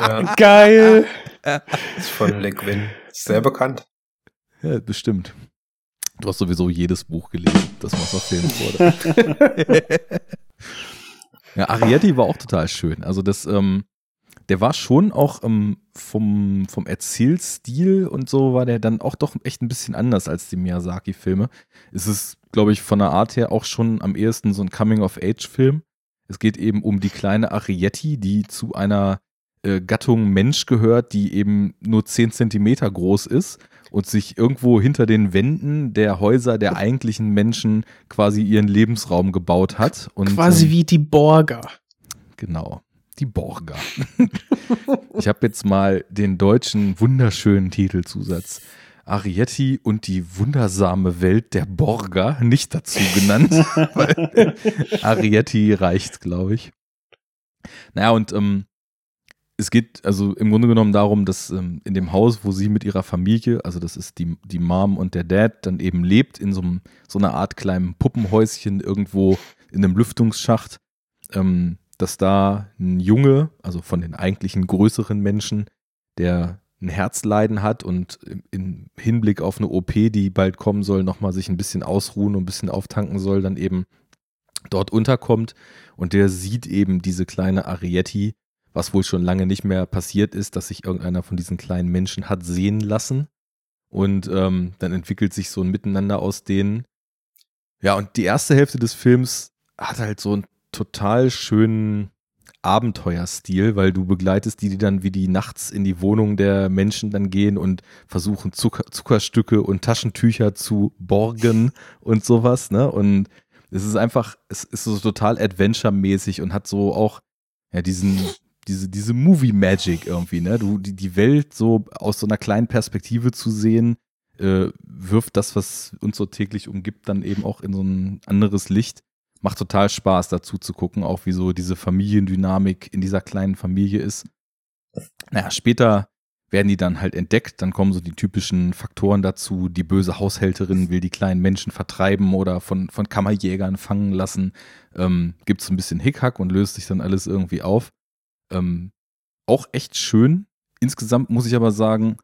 Ja, Geil. ist von Le Guin. Ist sehr bekannt. Ja, bestimmt. Du hast sowieso jedes Buch gelesen, das mal verfilmt wurde. ja, Arietti war auch total schön. Also das, ähm, der war schon auch ähm, vom, vom Erzählstil und so war der dann auch doch echt ein bisschen anders als die Miyazaki-Filme. Es ist, glaube ich, von der Art her auch schon am ehesten so ein Coming-of-Age-Film. Es geht eben um die kleine Arietti, die zu einer äh, Gattung Mensch gehört, die eben nur 10 Zentimeter groß ist und sich irgendwo hinter den Wänden der Häuser der eigentlichen Menschen quasi ihren Lebensraum gebaut hat. Und, Quasi ähm, wie die Borger. Genau. Die Borger. ich habe jetzt mal den deutschen wunderschönen Titelzusatz Arietti und die wundersame Welt der Borger nicht dazu genannt, Arietti reicht, glaube ich. Naja, und ähm, es geht also im Grunde genommen darum, dass ähm, in dem Haus, wo sie mit ihrer Familie, also das ist die, die Mom und der Dad, dann eben lebt, in so, einem, so einer Art kleinen Puppenhäuschen irgendwo in einem Lüftungsschacht, ähm, dass da ein Junge, also von den eigentlichen größeren Menschen, der ein Herzleiden hat und im, Hinblick auf eine OP, die bald kommen soll, nochmal sich ein bisschen ausruhen und ein bisschen auftanken soll, dann eben dort unterkommt. Und der sieht eben diese kleine Arietti, was wohl schon lange nicht mehr passiert ist, dass sich irgendeiner von diesen kleinen Menschen hat sehen lassen. Und ähm, dann entwickelt sich so ein Miteinander aus denen. Ja, und die erste Hälfte des Films hat halt so einen total schönen Abenteuerstil, weil du begleitest die, die dann wie die nachts in die Wohnung der Menschen dann gehen und versuchen Zucker, Zuckerstücke und Taschentücher zu borgen und sowas, ne? Und es ist einfach, es ist so total Adventure-mäßig und hat so auch ja diesen diese diese Movie Magic irgendwie, ne? Du die die Welt so aus so einer kleinen Perspektive zu sehen, äh, wirft das, was uns so täglich umgibt, dann eben auch in so ein anderes Licht macht total Spaß dazu zu gucken, auch wie so diese Familiendynamik in dieser kleinen Familie ist. Naja, später werden die dann halt entdeckt, dann kommen so die typischen Faktoren dazu, die böse Haushälterin will die kleinen Menschen vertreiben oder von, von Kammerjägern fangen lassen, ähm, gibt es ein bisschen Hickhack und löst sich dann alles irgendwie auf. Ähm, auch echt schön. Insgesamt muss ich aber sagen,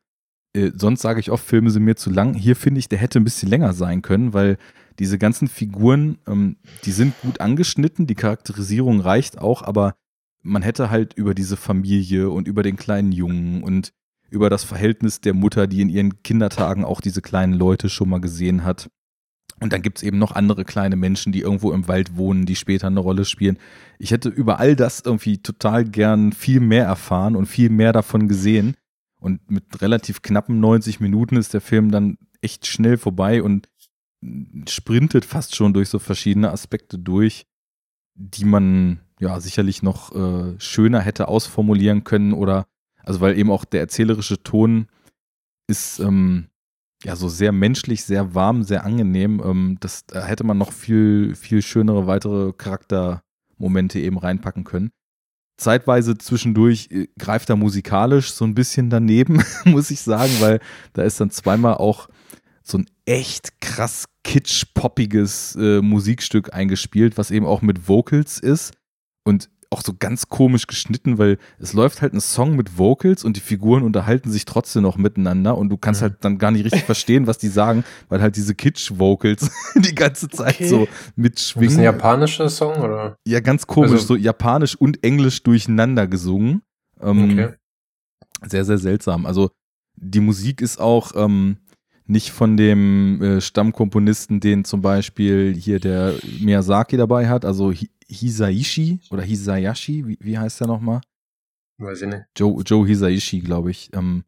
äh, sonst sage ich oft, Filme sind mir zu lang. Hier finde ich, der hätte ein bisschen länger sein können, weil diese ganzen Figuren, ähm, die sind gut angeschnitten, die Charakterisierung reicht auch, aber man hätte halt über diese Familie und über den kleinen Jungen und über das Verhältnis der Mutter, die in ihren Kindertagen auch diese kleinen Leute schon mal gesehen hat. Und dann gibt's eben noch andere kleine Menschen, die irgendwo im Wald wohnen, die später eine Rolle spielen. Ich hätte über all das irgendwie total gern viel mehr erfahren und viel mehr davon gesehen. Und mit relativ knappen 90 Minuten ist der Film dann echt schnell vorbei und sprintet fast schon durch so verschiedene Aspekte durch, die man ja sicherlich noch äh, schöner hätte ausformulieren können oder also weil eben auch der erzählerische Ton ist ähm, ja so sehr menschlich, sehr warm, sehr angenehm. Ähm, das da hätte man noch viel viel schönere weitere Charaktermomente eben reinpacken können. Zeitweise zwischendurch äh, greift er musikalisch so ein bisschen daneben, muss ich sagen, weil da ist dann zweimal auch so ein echt krass kitsch-poppiges äh, Musikstück eingespielt, was eben auch mit Vocals ist und auch so ganz komisch geschnitten, weil es läuft halt ein Song mit Vocals und die Figuren unterhalten sich trotzdem noch miteinander und du kannst mhm. halt dann gar nicht richtig verstehen, was die sagen, weil halt diese Kitsch-Vocals die ganze Zeit okay. so mitschwingen. Ist ein japanischer Song oder? Ja, ganz komisch, also, so japanisch und englisch durcheinander gesungen. Ähm, okay. Sehr, sehr seltsam. Also die Musik ist auch, ähm, nicht von dem äh, Stammkomponisten, den zum Beispiel hier der Miyazaki dabei hat, also Hisaishi oder Hisayashi, wie, wie heißt der nochmal? Weiß ich nicht. Joe, Joe Hisaishi, glaube ich, ähm,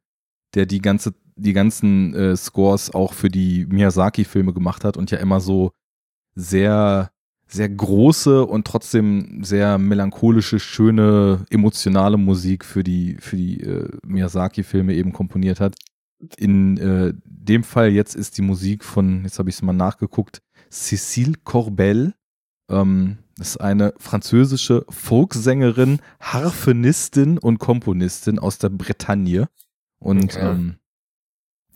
der die ganze, die ganzen äh, Scores auch für die Miyazaki-Filme gemacht hat und ja immer so sehr, sehr große und trotzdem sehr melancholische, schöne, emotionale Musik für die, für die äh, Miyazaki-Filme eben komponiert hat. In äh, dem Fall jetzt ist die Musik von, jetzt habe ich es mal nachgeguckt, Cécile Corbel. Ähm, das ist eine französische Folksängerin, Harfenistin und Komponistin aus der Bretagne. Und okay. ähm,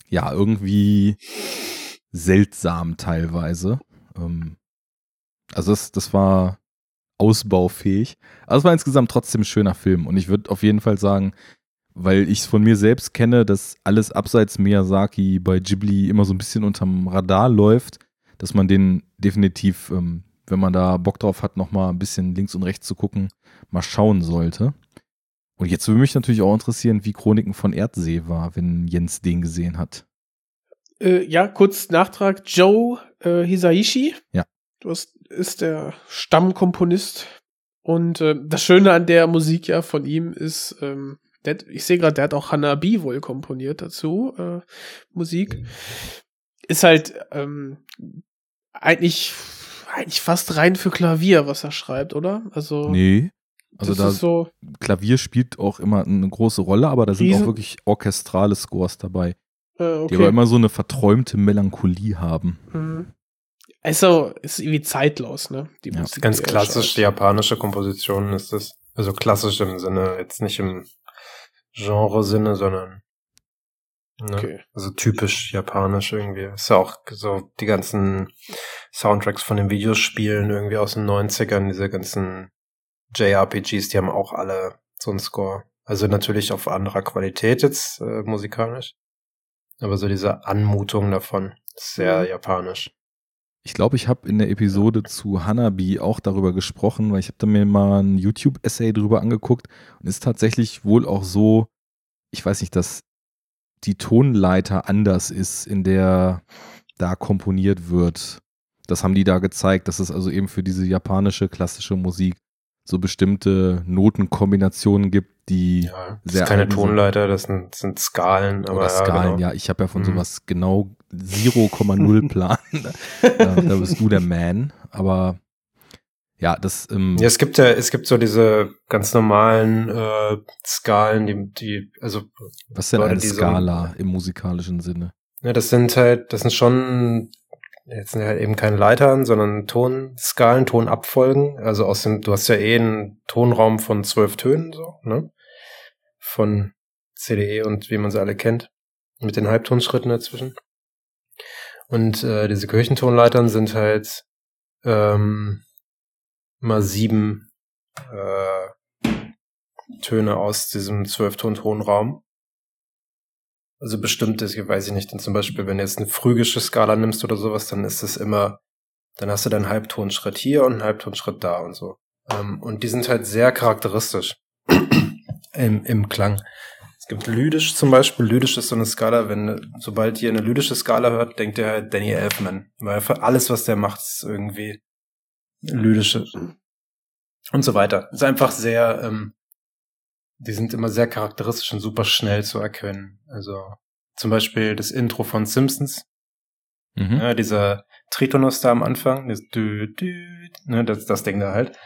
ja, irgendwie seltsam teilweise. Ähm, also das, das war ausbaufähig. Aber es war insgesamt trotzdem ein schöner Film. Und ich würde auf jeden Fall sagen, weil ich es von mir selbst kenne, dass alles abseits Miyazaki bei Ghibli immer so ein bisschen unterm Radar läuft, dass man den definitiv, ähm, wenn man da Bock drauf hat, nochmal ein bisschen links und rechts zu gucken, mal schauen sollte. Und jetzt würde mich natürlich auch interessieren, wie Chroniken von Erdsee war, wenn Jens den gesehen hat. Äh, ja, kurz Nachtrag. Joe äh, Hisaishi. Ja. Du hast, ist der Stammkomponist. Und äh, das Schöne an der Musik ja von ihm ist, ähm, der, ich sehe gerade, der hat auch Hanabi wohl komponiert dazu, äh, Musik. Ist halt ähm, eigentlich, eigentlich fast rein für Klavier, was er schreibt, oder? Also. Nee. Also da so Klavier spielt auch immer eine große Rolle, aber da sind auch wirklich orchestrale Scores dabei. Äh, okay. Die aber immer so eine verträumte Melancholie haben. Mhm. Also, ist irgendwie zeitlos, ne? Die ja. Musik, Ganz klassisch, die japanische Komposition ist das. Also klassisch im Sinne, jetzt nicht im Genre-Sinne, sondern ne? okay. also typisch japanisch irgendwie. Ist ja auch so die ganzen Soundtracks von den Videospielen irgendwie aus den 90ern, diese ganzen JRPGs, die haben auch alle so einen Score. Also natürlich auf anderer Qualität jetzt äh, musikalisch. Aber so diese Anmutung davon ist sehr mhm. japanisch. Ich glaube, ich habe in der Episode zu Hanabi auch darüber gesprochen, weil ich habe da mir mal ein YouTube-Essay drüber angeguckt und ist tatsächlich wohl auch so, ich weiß nicht, dass die Tonleiter anders ist, in der da komponiert wird. Das haben die da gezeigt, dass es also eben für diese japanische klassische Musik so bestimmte Notenkombinationen gibt, die Ja, das sehr ist keine. Tonleiter, das sind, das sind Skalen. Aber Oder Skalen, ja, ja. Ich habe ja von Mhm. sowas genau 0,0 Plan. da, da bist du der Man. Aber ja, das ähm, Ja, es gibt ja, es gibt so diese ganz normalen äh, Skalen, die, die, also, was ist denn eine die so- Skala im musikalischen Sinne? ja, das sind halt, das sind schon, jetzt sind halt eben keine Leitern, sondern Tonskalen, Tonabfolgen. Also aus dem, du hast ja eh einen Tonraum von zwölf Tönen, so, ne? Von CDE und wie man sie alle kennt. Mit den Halbtonschritten dazwischen. Und äh, diese Kirchentonleitern sind halt ähm, mal sieben äh, Töne aus diesem Zwölfton-Tonraum. Also bestimmtes, weiß ich nicht, denn zum Beispiel, wenn du jetzt eine phrygische Skala nimmst oder sowas, dann ist es immer, dann hast du deinen Halbtonschritt hier und einen Halbtonschritt da und so. Ähm, und die sind halt sehr charakteristisch im, im Klang. Es gibt Lydisch zum Beispiel. Lydisch ist so eine Skala, wenn, sobald ihr eine lydische Skala hört, denkt ihr halt Danny Elfman. Weil für alles, was der macht, ist irgendwie lydische und so weiter. Ist einfach sehr, ähm, die sind immer sehr charakteristisch und super schnell zu erkennen. Also zum Beispiel das Intro von Simpsons, Mhm. ja, dieser Tritonus da am Anfang, das dü, dü, ne, das, das Ding da halt.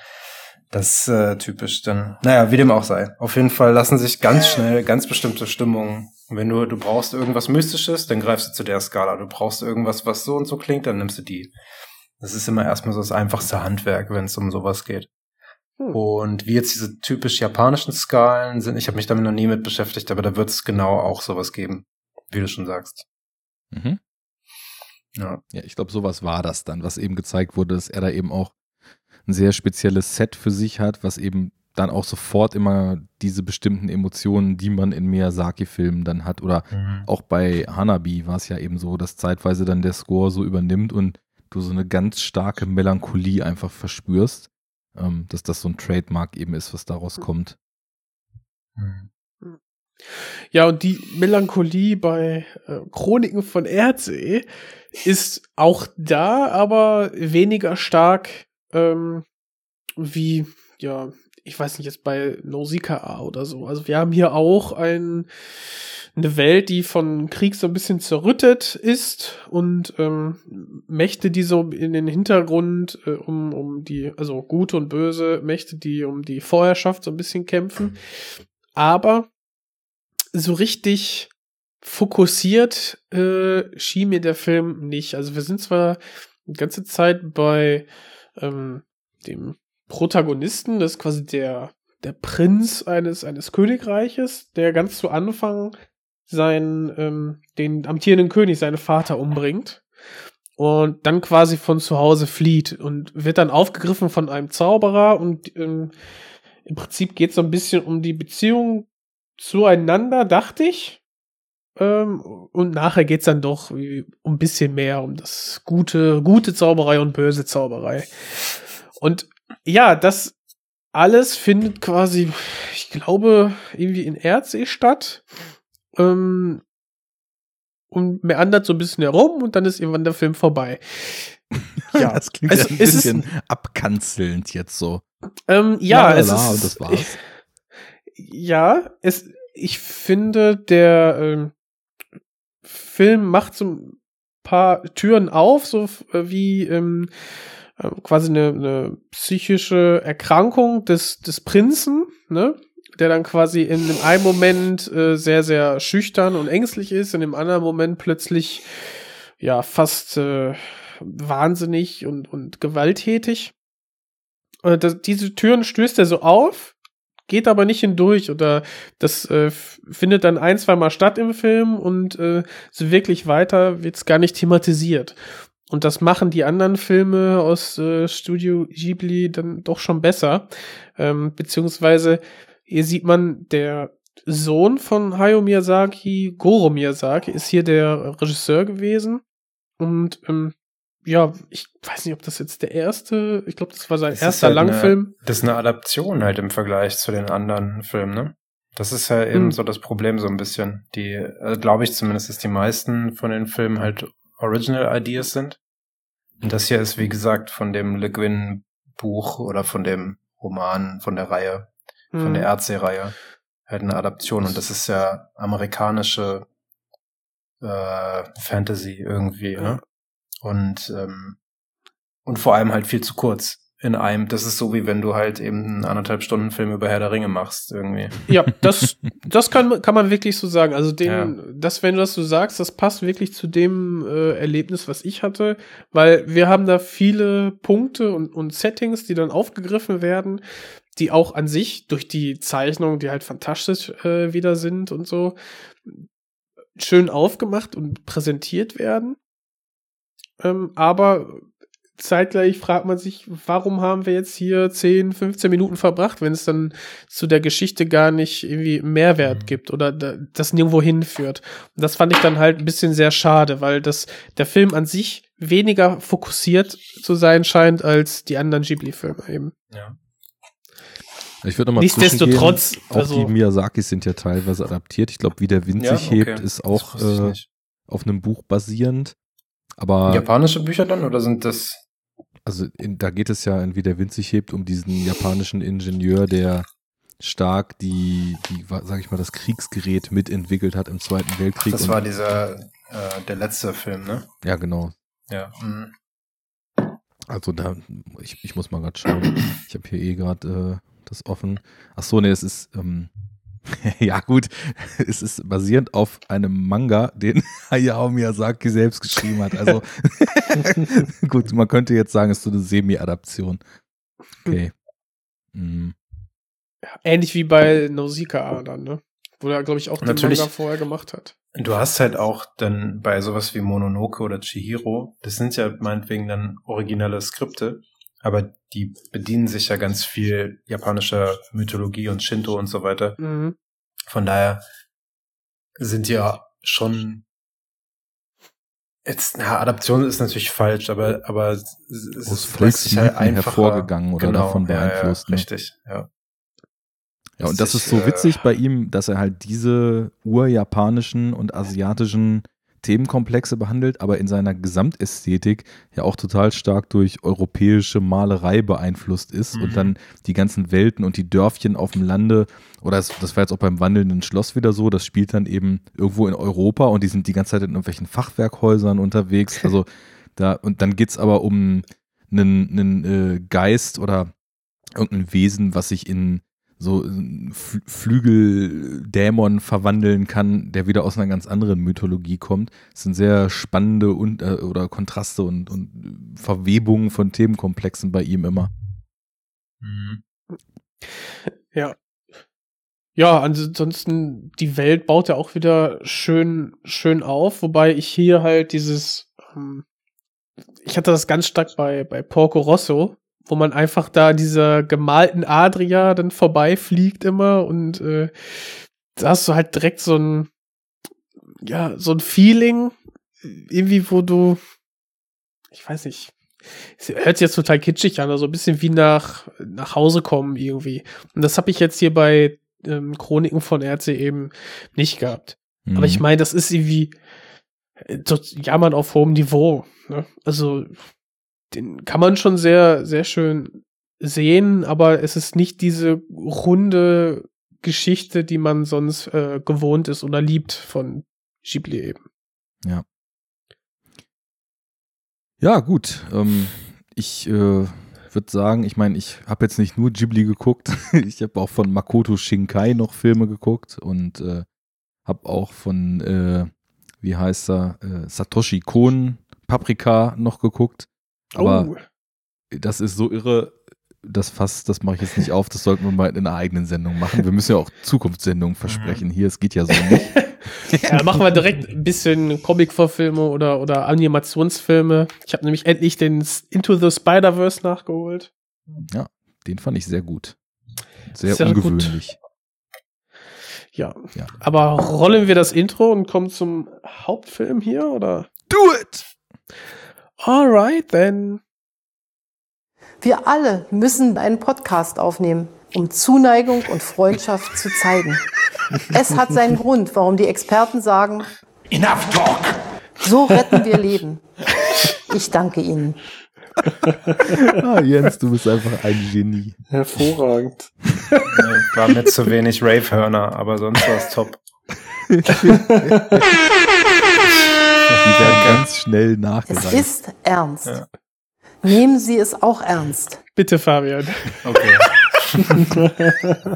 Das ist äh, typisch dann. Naja, wie dem auch sei. Auf jeden Fall lassen sich ganz schnell ganz bestimmte Stimmungen. Wenn du, du brauchst irgendwas Mystisches, dann greifst du zu der Skala. Du brauchst irgendwas, was so und so klingt, dann nimmst du die. Das ist immer erstmal so das einfachste Handwerk, wenn es um sowas geht. Hm. Und wie jetzt diese typisch japanischen Skalen sind, ich habe mich damit noch nie mit beschäftigt, aber da wird es genau auch sowas geben, wie du schon sagst. Mhm. Ja. Ja, ich glaube, sowas war das dann, was eben gezeigt wurde, dass er da eben auch ein sehr spezielles Set für sich hat, was eben dann auch sofort immer diese bestimmten Emotionen, die man in Miyazaki-Filmen dann hat. Oder auch bei Hanabi war es ja eben so, dass zeitweise dann der Score so übernimmt und du so eine ganz starke Melancholie einfach verspürst, ähm, dass das so ein Trademark eben ist, was daraus kommt. Mhm. Ja, und die Melancholie bei äh, Chroniken von Erdsee ist auch da, aber weniger stark ähm, wie, ja, ich weiß nicht, jetzt bei Nausicaa oder so. Also wir haben hier auch ein, eine Welt, die von Krieg so ein bisschen zerrüttet ist und ähm, Mächte, die so in den Hintergrund äh, um, um die, also gute und böse Mächte, die um die Vorherrschaft so ein bisschen kämpfen. Aber so richtig fokussiert äh, schien mir der Film nicht. Also wir sind zwar die ganze Zeit bei ähm, dem Protagonisten, das ist quasi der, der Prinz eines, eines Königreiches, der ganz zu Anfang seinen, ähm, den amtierenden König, seinen Vater umbringt und dann quasi von zu Hause flieht und wird dann aufgegriffen von einem Zauberer und ähm, im Prinzip geht es so ein bisschen um die Beziehung zueinander, dachte ich. Ähm, und nachher geht's dann doch um ein bisschen mehr um das gute, gute Zauberei und böse Zauberei. Und ja, das alles findet quasi, ich glaube, irgendwie in Erdsee statt. Ähm, und meandert so ein bisschen herum und dann ist irgendwann der Film vorbei. Ja, das klingt also ein es ist- bisschen abkanzelnd jetzt so. Ähm, ja, La, la, es ist, das war's. Ja, es, ich finde, der ähm, Film macht so ein paar Türen auf, so äh, wie ähm, äh, quasi eine, eine psychische Erkrankung des, des Prinzen, ne? Der dann quasi in dem einen Moment äh, sehr, sehr schüchtern und ängstlich ist, in dem anderen Moment plötzlich ja fast äh, wahnsinnig und, und gewalttätig. Äh, das, diese Türen stößt er so auf, geht aber nicht hindurch oder das äh, findet dann ein, zwei Mal statt im Film und äh, so wirklich weiter wird's gar nicht thematisiert. Und das machen die anderen Filme aus äh, Studio Ghibli dann doch schon besser. Ähm, beziehungsweise hier sieht man, der Sohn von Hayao Miyazaki, Goro Miyazaki, ist hier der Regisseur gewesen. Und ähm, ja, ich weiß nicht, ob das jetzt der erste, ich glaube, das war sein Das erster halt Langfilm. Eine, das ist eine Adaption halt im Vergleich zu den anderen Filmen, ne? Das ist ja eben Hm. so das Problem so ein bisschen. Die, also glaube ich zumindest, dass die meisten von den Filmen halt Original Ideas sind. Und das hier ist, wie gesagt, von dem Le Guin Buch oder von dem Roman, von der Reihe, von Mhm. der Erdsee-Reihe, halt eine Adaption. Und das ist ja amerikanische äh, Fantasy irgendwie, ne? Und, ähm, und vor allem halt viel zu kurz in einem. Das ist so, wie wenn du halt eben einen anderthalb Stunden Film über Herr der Ringe machst, irgendwie. Ja, das, das kann, kann man wirklich so sagen. Also den, Ja. das, wenn du das so sagst, das passt wirklich zu dem äh, Erlebnis, was ich hatte, weil wir haben da viele Punkte und, und Settings, die dann aufgegriffen werden, die auch an sich durch die Zeichnung, die halt fantastisch äh, wieder sind und so, schön aufgemacht und präsentiert werden. Ähm, aber zeitgleich fragt man sich, warum haben wir jetzt hier 10, 15 Minuten verbracht, wenn es dann zu der Geschichte gar nicht irgendwie Mehrwert Mhm. gibt oder da, das nirgendwo hinführt. Und das fand ich dann halt ein bisschen sehr schade, weil das der Film an sich weniger fokussiert zu sein scheint als die anderen Ghibli-Filme eben. Ja. Ich würde nochmal Nichtsdestotrotz, auch also- die Miyazakis sind ja teilweise adaptiert. Ich glaube, wie der Wind Ja, sich hebt, okay. ist Das auch äh, auf einem Buch basierend. Aber Japanische Bücher dann oder sind das? also in, da geht es ja in Wie der Wind sich hebt um diesen japanischen Ingenieur, der stark die, die, wa- sag ich mal, das Kriegsgerät mitentwickelt hat im Zweiten Weltkrieg. Das und- war dieser äh, der letzte Film, ne? ja, genau. Ja. mhm. Also da, ich, ich muss mal gerade schauen. Ich habe hier eh gerade äh, das offen. Ach so, nee, es ist, ähm, ja gut, es ist basierend auf einem Manga, den Hayao Miyazaki selbst geschrieben hat. Also gut, man könnte jetzt sagen, es ist so eine Semi-Adaption. Okay. Mhm. Ähnlich wie bei Nausicaa dann, ne? Wo er, glaube ich, auch den Natürlich. Manga vorher gemacht hat. Du hast halt auch dann bei sowas wie Mononoke oder Chihiro, das sind ja meinetwegen dann originelle Skripte, aber die bedienen sich ja ganz viel japanischer Mythologie und Shinto und so weiter. Mhm. Von daher sind ja schon jetzt, na, Adaption ist natürlich falsch, aber, aber es, es Aus sich halt Volksmythen einfacher- hervorgegangen oder davon ja, beeinflusst, Ja, ne? richtig, ja. Ja, und das ist so witzig bei ihm, dass er halt diese urjapanischen und asiatischen Themenkomplexe behandelt, aber in seiner Gesamtästhetik ja auch total stark durch europäische Malerei beeinflusst ist Mhm. und dann die ganzen Welten und die Dörfchen auf dem Lande, oder das, das war jetzt auch beim wandelnden Schloss wieder so, das spielt dann eben irgendwo in Europa und die sind die ganze Zeit in irgendwelchen Fachwerkhäusern unterwegs. Also da, und dann geht's aber um einen, einen äh, Geist oder irgendein Wesen, was sich in so Flügeldämon verwandeln kann, der wieder aus einer ganz anderen Mythologie kommt. Es sind sehr spannende und, äh, oder Kontraste und, und Verwebungen von Themenkomplexen bei ihm immer. Mhm. Ja. Ja, ansonsten, die Welt baut ja auch wieder schön, schön auf, wobei ich hier halt dieses, ähm, ich hatte das ganz stark bei, bei Porco Rosso, wo man einfach da dieser gemalten Adria dann vorbeifliegt immer und äh, da hast du halt direkt so ein, ja, so ein Feeling, irgendwie, wo du, ich weiß nicht, es hört sich jetzt total kitschig an, also ein bisschen wie nach, nach Hause kommen irgendwie. Und das habe ich jetzt hier bei ähm, Chroniken von RC eben nicht gehabt. Mhm. Aber ich meine, das ist irgendwie äh, so Jammern auf hohem Niveau. Ne? Also, den kann man schon sehr, sehr schön sehen, aber es ist nicht diese runde Geschichte, die man sonst äh, gewohnt ist oder liebt von Ghibli eben. Ja, gut. Ähm, ich äh, würde sagen, ich meine, ich habe jetzt nicht nur Ghibli geguckt, ich habe auch von Makoto Shinkai noch Filme geguckt und äh, habe auch von, äh, wie heißt er, äh, Satoshi Kon Paprika noch geguckt. Aber oh, das ist so irre, das Fass, das mache ich jetzt nicht auf, das sollten wir mal in einer eigenen Sendung machen. Wir müssen ja auch Zukunftssendungen versprechen. Hier, es geht ja so nicht. ja, machen wir direkt ein bisschen Comic-Verfilme oder, oder Animationsfilme. Ich habe nämlich endlich den Into the Spider-Verse nachgeholt. Den fand ich sehr gut. Sehr, Sehr gut. ungewöhnlich. Ja. Ja. Aber rollen wir das Intro und kommen zum Hauptfilm hier, oder? Do it! Alright, then. Wir alle müssen einen Podcast aufnehmen, um Zuneigung und Freundschaft zu zeigen. Es hat seinen Grund, warum die Experten sagen, Enough talk! so retten wir Leben. Ich danke Ihnen. Ah, Jens, du bist einfach ein Genie. Hervorragend. War mir zu wenig Rave-Hörner, aber sonst war es top. Werden ganz schnell Es nachgereicht. ist ernst. Ja. Nehmen Sie es auch ernst. Bitte, Fabian. Okay.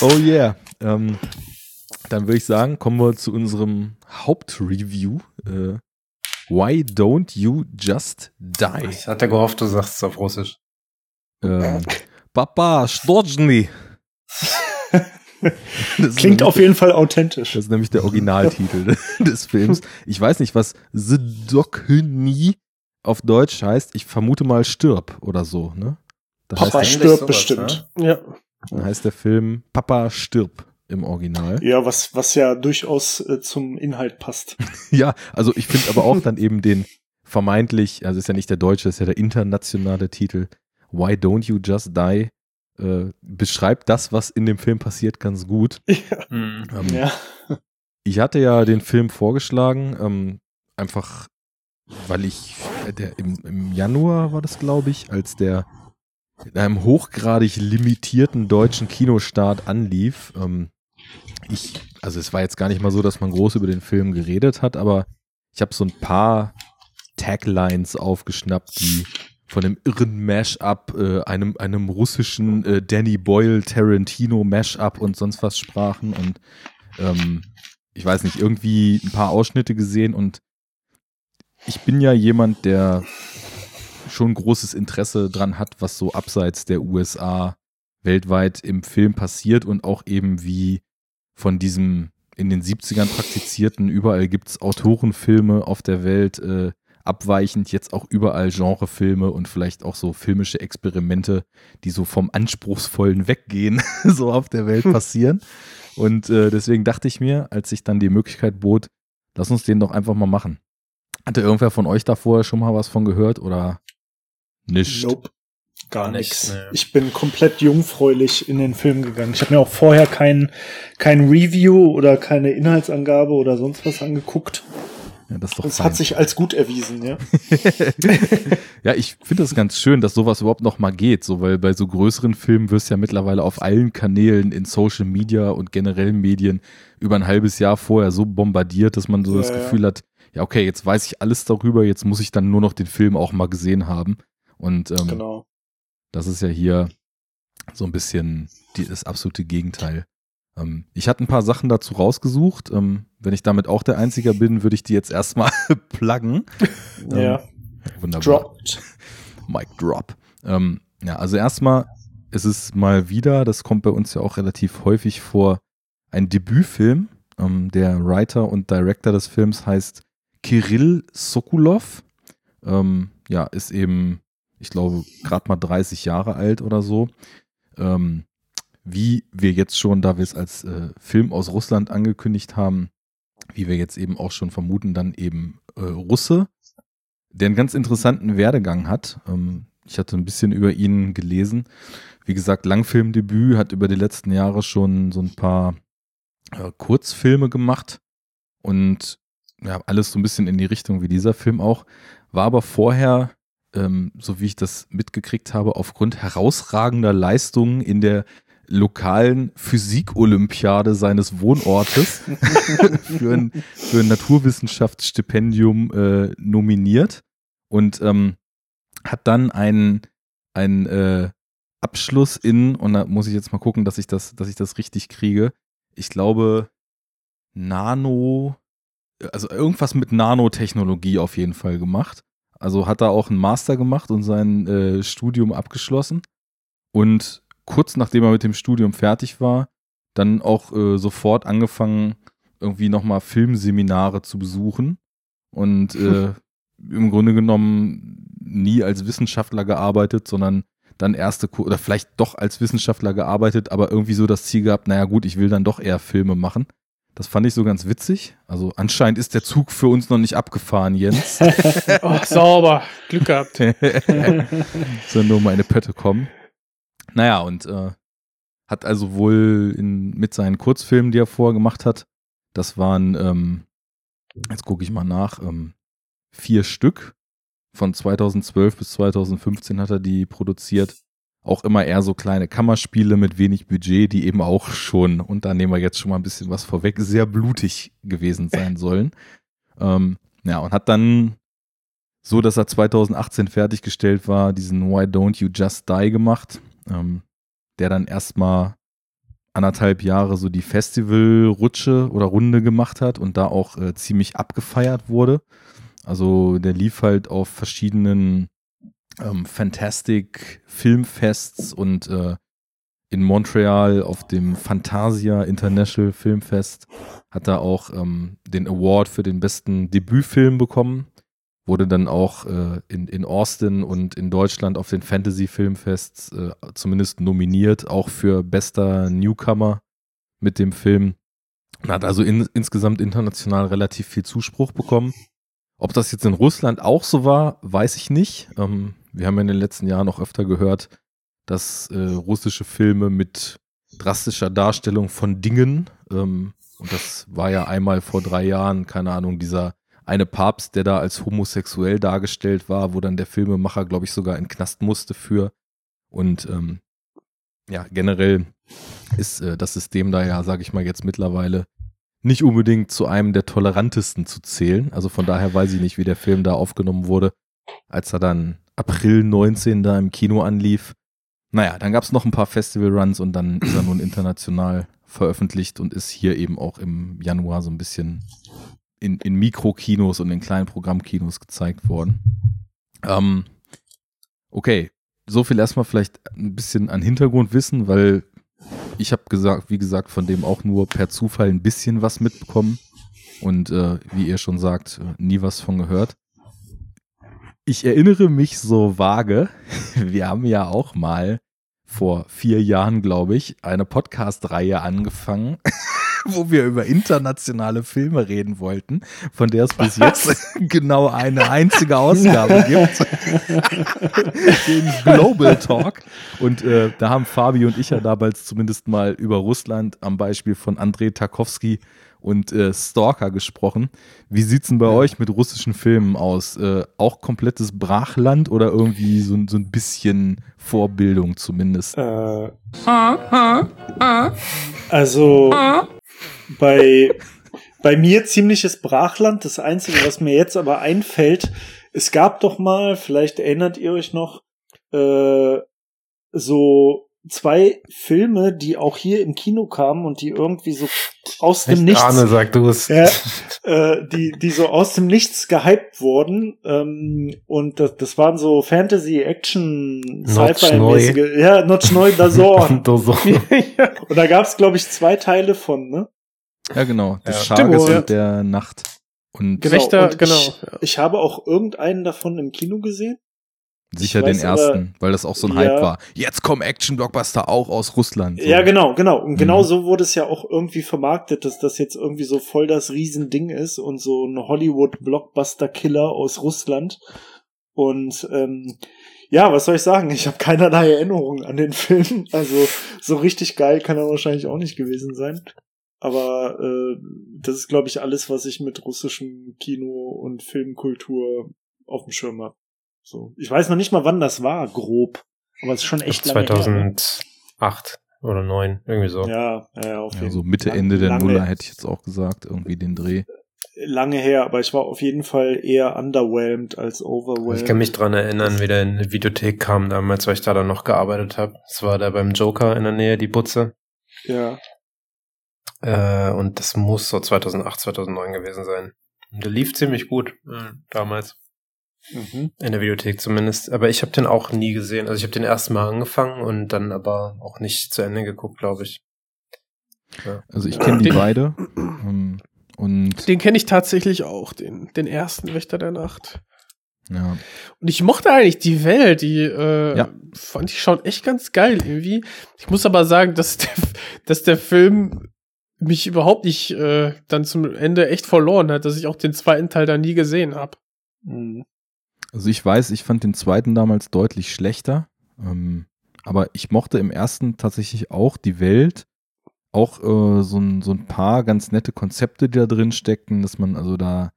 Oh yeah. Ähm, dann würde ich sagen, kommen wir zu unserem Hauptreview. Äh, Why don't you just die? Ich hatte gehofft, du sagst es auf Russisch. Ähm, Papa, Stojny. Klingt auf jeden Fall authentisch. Das ist nämlich der Originaltitel des Films. Ich weiß nicht, was The Dokny auf Deutsch heißt. Ich vermute mal Stirb oder so, ne? Da Papa stirbt sowas, bestimmt. Ja. da heißt der Film Papa stirb im Original. Ja, was, was ja durchaus äh, zum Inhalt passt. Ja, also ich finde aber auch dann eben den vermeintlich, also ist ja nicht der deutsche, ist ja der internationale Titel Why Don't You Just Die äh, beschreibt das, was in dem Film passiert, ganz gut. Mhm. Ähm, Ja. Ich hatte ja den Film vorgeschlagen, ähm, einfach weil ich, äh, der im, im Januar war das, glaube ich, als der in einem hochgradig limitierten deutschen Kinostart anlief. Ähm, ich, also es war jetzt gar nicht mal so, dass man groß über den Film geredet hat, aber ich habe so ein paar Taglines aufgeschnappt, die von einem irren Mash-up, äh, einem, einem russischen äh, Danny Boyle Tarantino Mash-up und sonst was sprachen und ähm, ich weiß nicht, irgendwie ein paar Ausschnitte gesehen und ich bin ja jemand, der schon großes Interesse dran hat, was so abseits der USA weltweit im Film passiert und auch eben wie von diesem in den 70ern praktizierten, überall gibt's Autorenfilme auf der Welt, äh, abweichend jetzt auch überall Genrefilme und vielleicht auch so filmische Experimente, die so vom Anspruchsvollen weggehen, so auf der Welt passieren. Und äh, deswegen dachte ich mir, als sich dann die Möglichkeit bot, lass uns den doch einfach mal machen. Hatte irgendwer von euch da vorher schon mal was von gehört oder nicht? Nope. Gar Nix, nichts. nee. Ich bin komplett jungfräulich in den Film gegangen. Ich habe mir auch vorher kein, kein Review oder keine Inhaltsangabe oder sonst was angeguckt. Ja, das Das hat sich als gut erwiesen, ja. ja, ich finde das ganz schön, dass sowas überhaupt noch mal geht, so weil bei so größeren Filmen wirst du ja mittlerweile auf allen Kanälen in Social Media und generellen Medien über ein halbes Jahr vorher so bombardiert, dass man so Ja, das. Gefühl hat, ja okay, jetzt weiß ich alles darüber, jetzt muss ich dann nur noch den Film auch mal gesehen haben. Und ähm, Genau. das ist ja hier so ein bisschen die, das absolute Gegenteil. Ähm, ich hatte ein paar Sachen dazu rausgesucht. Ähm, wenn ich damit auch der Einzige bin, würde ich die jetzt erstmal pluggen. Ähm, Ja. Wunderbar. Dropped. Mic Drop. Ähm, ja, also erstmal, es ist mal wieder, das kommt bei uns ja auch relativ häufig vor, ein Debütfilm. Ähm, der Writer und Director des Films heißt Kirill Sokulov. Ähm, ja, ist eben, ich glaube, gerade mal 30 Jahre alt oder so. Ähm, wie wir jetzt schon, da wir es als äh, Film aus Russland angekündigt haben, wie wir jetzt eben auch schon vermuten, dann eben äh, Russe, der einen ganz interessanten Werdegang hat. Ähm, ich hatte ein bisschen über ihn gelesen. Wie gesagt, Langfilmdebüt, hat über die letzten Jahre schon so ein paar äh, Kurzfilme gemacht und ja, alles so ein bisschen in die Richtung wie dieser Film auch. War aber vorher, ähm, so wie ich das mitgekriegt habe, aufgrund herausragender Leistungen in der lokalen Physik-Olympiade seines Wohnortes für ein, für ein Naturwissenschaftsstipendium äh, nominiert und ähm, hat dann einen, einen äh, Abschluss in, und da muss ich jetzt mal gucken, dass ich das, dass ich das richtig kriege. Ich glaube, Nano, also irgendwas mit Nanotechnologie auf jeden Fall gemacht. Also hat er auch einen Master gemacht und sein äh, Studium abgeschlossen. Und kurz nachdem er mit dem Studium fertig war, dann auch äh, sofort angefangen, irgendwie nochmal Filmseminare zu besuchen. Und äh, im Grunde genommen nie als Wissenschaftler gearbeitet, sondern dann erste, Ku- oder vielleicht doch als Wissenschaftler gearbeitet, aber irgendwie so das Ziel gehabt, naja gut, ich will dann doch eher Filme machen. Das fand ich so ganz witzig. Also anscheinend ist der Zug für uns noch nicht abgefahren, Jens. Oh, sauber. Glück gehabt. Sondern nur meine Pötte kommen. Naja, und äh, hat also wohl in, mit seinen Kurzfilmen, die er vorher gemacht hat, das waren, ähm, jetzt gucke ich mal nach, ähm, vier Stück. Von 2012 bis 2015 hat er die produziert. Auch immer eher so kleine Kammerspiele mit wenig Budget, die eben auch schon, und da nehmen wir jetzt schon mal ein bisschen was vorweg, sehr blutig gewesen sein sollen. ähm, ja, und hat dann so, dass er 2018 fertiggestellt war, diesen Why Don't You Just Die gemacht, ähm, der dann erstmal anderthalb Jahre so die Festivalrutsche oder Runde gemacht hat und da auch äh, ziemlich abgefeiert wurde. Also der lief halt auf verschiedenen ähm, Fantastic Filmfests und äh, in Montreal auf dem Fantasia International Filmfest hat er auch ähm, den Award für den besten Debütfilm bekommen wurde dann auch äh, in, in Austin und in Deutschland auf den Fantasy Filmfests äh, zumindest nominiert, auch für bester Newcomer mit dem Film. Und hat also in, insgesamt international relativ viel Zuspruch bekommen. Ob das jetzt in Russland auch so war, weiß ich nicht. Ähm, wir haben ja in den letzten Jahren auch öfter gehört, dass äh, russische Filme mit drastischer Darstellung von Dingen, ähm, und das war ja einmal vor drei Jahren, keine Ahnung, dieser eine Papst, der da als homosexuell dargestellt war, wo dann der Filmemacher, glaube ich, sogar in Knast musste für. Und ähm, ja, generell ist äh, das System da ja, sage ich mal jetzt mittlerweile, nicht unbedingt zu einem der tolerantesten zu zählen. Also von daher weiß ich nicht, wie der Film da aufgenommen wurde, als er dann April 19 da im Kino anlief. Naja, dann gab es noch ein paar Festival-Runs und dann ist er nun international veröffentlicht und ist hier eben auch im Januar so ein bisschen in, in Mikrokinos und in kleinen Programmkinos gezeigt worden. Ähm, okay, so viel erstmal vielleicht ein bisschen an Hintergrundwissen, weil ich habe gesagt, wie gesagt, von dem auch nur per Zufall ein bisschen was mitbekommen und äh, wie ihr schon sagt, nie was von gehört. Ich erinnere mich so vage, wir haben ja auch mal vor vier Jahren, glaube ich, eine Podcast-Reihe angefangen wo wir über internationale Filme reden wollten, von der es bis jetzt genau eine einzige Ausgabe gibt. Den Global Talk. Und äh, da haben Fabi und ich ja damals zumindest mal über Russland am Beispiel von Andrei Tarkovsky und äh, Stalker gesprochen. Wie sieht's denn bei ja. euch mit russischen Filmen aus? Äh, auch komplettes Brachland oder irgendwie so, so ein bisschen Vorbildung zumindest? Äh, also bei, bei mir ziemliches Brachland. Das Einzige, was mir jetzt aber einfällt, es gab doch mal, vielleicht erinnert ihr euch noch, äh, so zwei Filme, die auch hier im Kino kamen und die irgendwie so aus dem Nichts. Arne, sag du es. Äh, die, die so aus dem Nichts gehypt wurden. Ähm, und das, das waren so Fantasy, Action, Sci-Fi-mäßige. Ja, Notch Neu Dazor. und da gab's, glaube ich, zwei Teile von, ne? Ja, genau. Des ja. Stimmt, und der Nacht. Und Gerechter, genau. Ich, ich, habe auch irgendeinen davon im Kino gesehen. Sicher den ersten, aber, weil das auch so ein ja, Hype war. Jetzt kommen Action-Blockbuster auch aus Russland. So. Ja, genau, genau. Und genau mhm. so wurde es ja auch irgendwie vermarktet, dass das jetzt irgendwie so voll das Riesending ist und so ein Hollywood-Blockbuster-Killer aus Russland. Und ähm, ja, was soll ich sagen? Ich habe keinerlei Erinnerung an den Film. Also so richtig geil kann er wahrscheinlich auch nicht gewesen sein. Aber äh, das ist, glaube ich, alles, was ich mit russischem Kino und Filmkultur auf dem Schirm habe. So. Ich weiß noch nicht mal, wann das war, grob. Aber es ist schon echt lange 2008 her, ne? oder 9, irgendwie so. Ja, ja, auf jeden Fall. Ja, so Mitte, lang, Ende der Nuller hätte ich jetzt auch gesagt, irgendwie den Dreh. Lange her, aber ich war auf jeden Fall eher underwhelmed als overwhelmed. Ich kann mich dran erinnern, wie der in die Videothek kam damals, weil ich da dann noch gearbeitet habe. Es war da beim Joker in der Nähe, die Butze. Ja. Äh, und das muss so 2008, 2009 gewesen sein. Und der lief ziemlich gut äh, damals. Mhm. In der Videothek zumindest. Aber ich habe den auch nie gesehen. Also ich habe den ersten Mal angefangen und dann aber auch nicht zu Ende geguckt, glaube ich. Ja. Also ich kenne die beide. Ähm, und den kenne ich tatsächlich auch, den, den ersten Wächter der Nacht. Ja. Und ich mochte eigentlich die Welt, die äh, ja. fand ich schon echt ganz geil irgendwie. Ich muss aber sagen, dass der, dass der Film mich überhaupt nicht äh, dann zum Ende echt verloren hat, dass ich auch den zweiten Teil da nie gesehen habe. Mhm. Also ich weiß, ich fand den zweiten damals deutlich schlechter. Ähm, aber ich mochte im ersten tatsächlich auch die Welt, auch äh, so, ein, so ein paar ganz nette Konzepte, die da drin steckten, dass man also da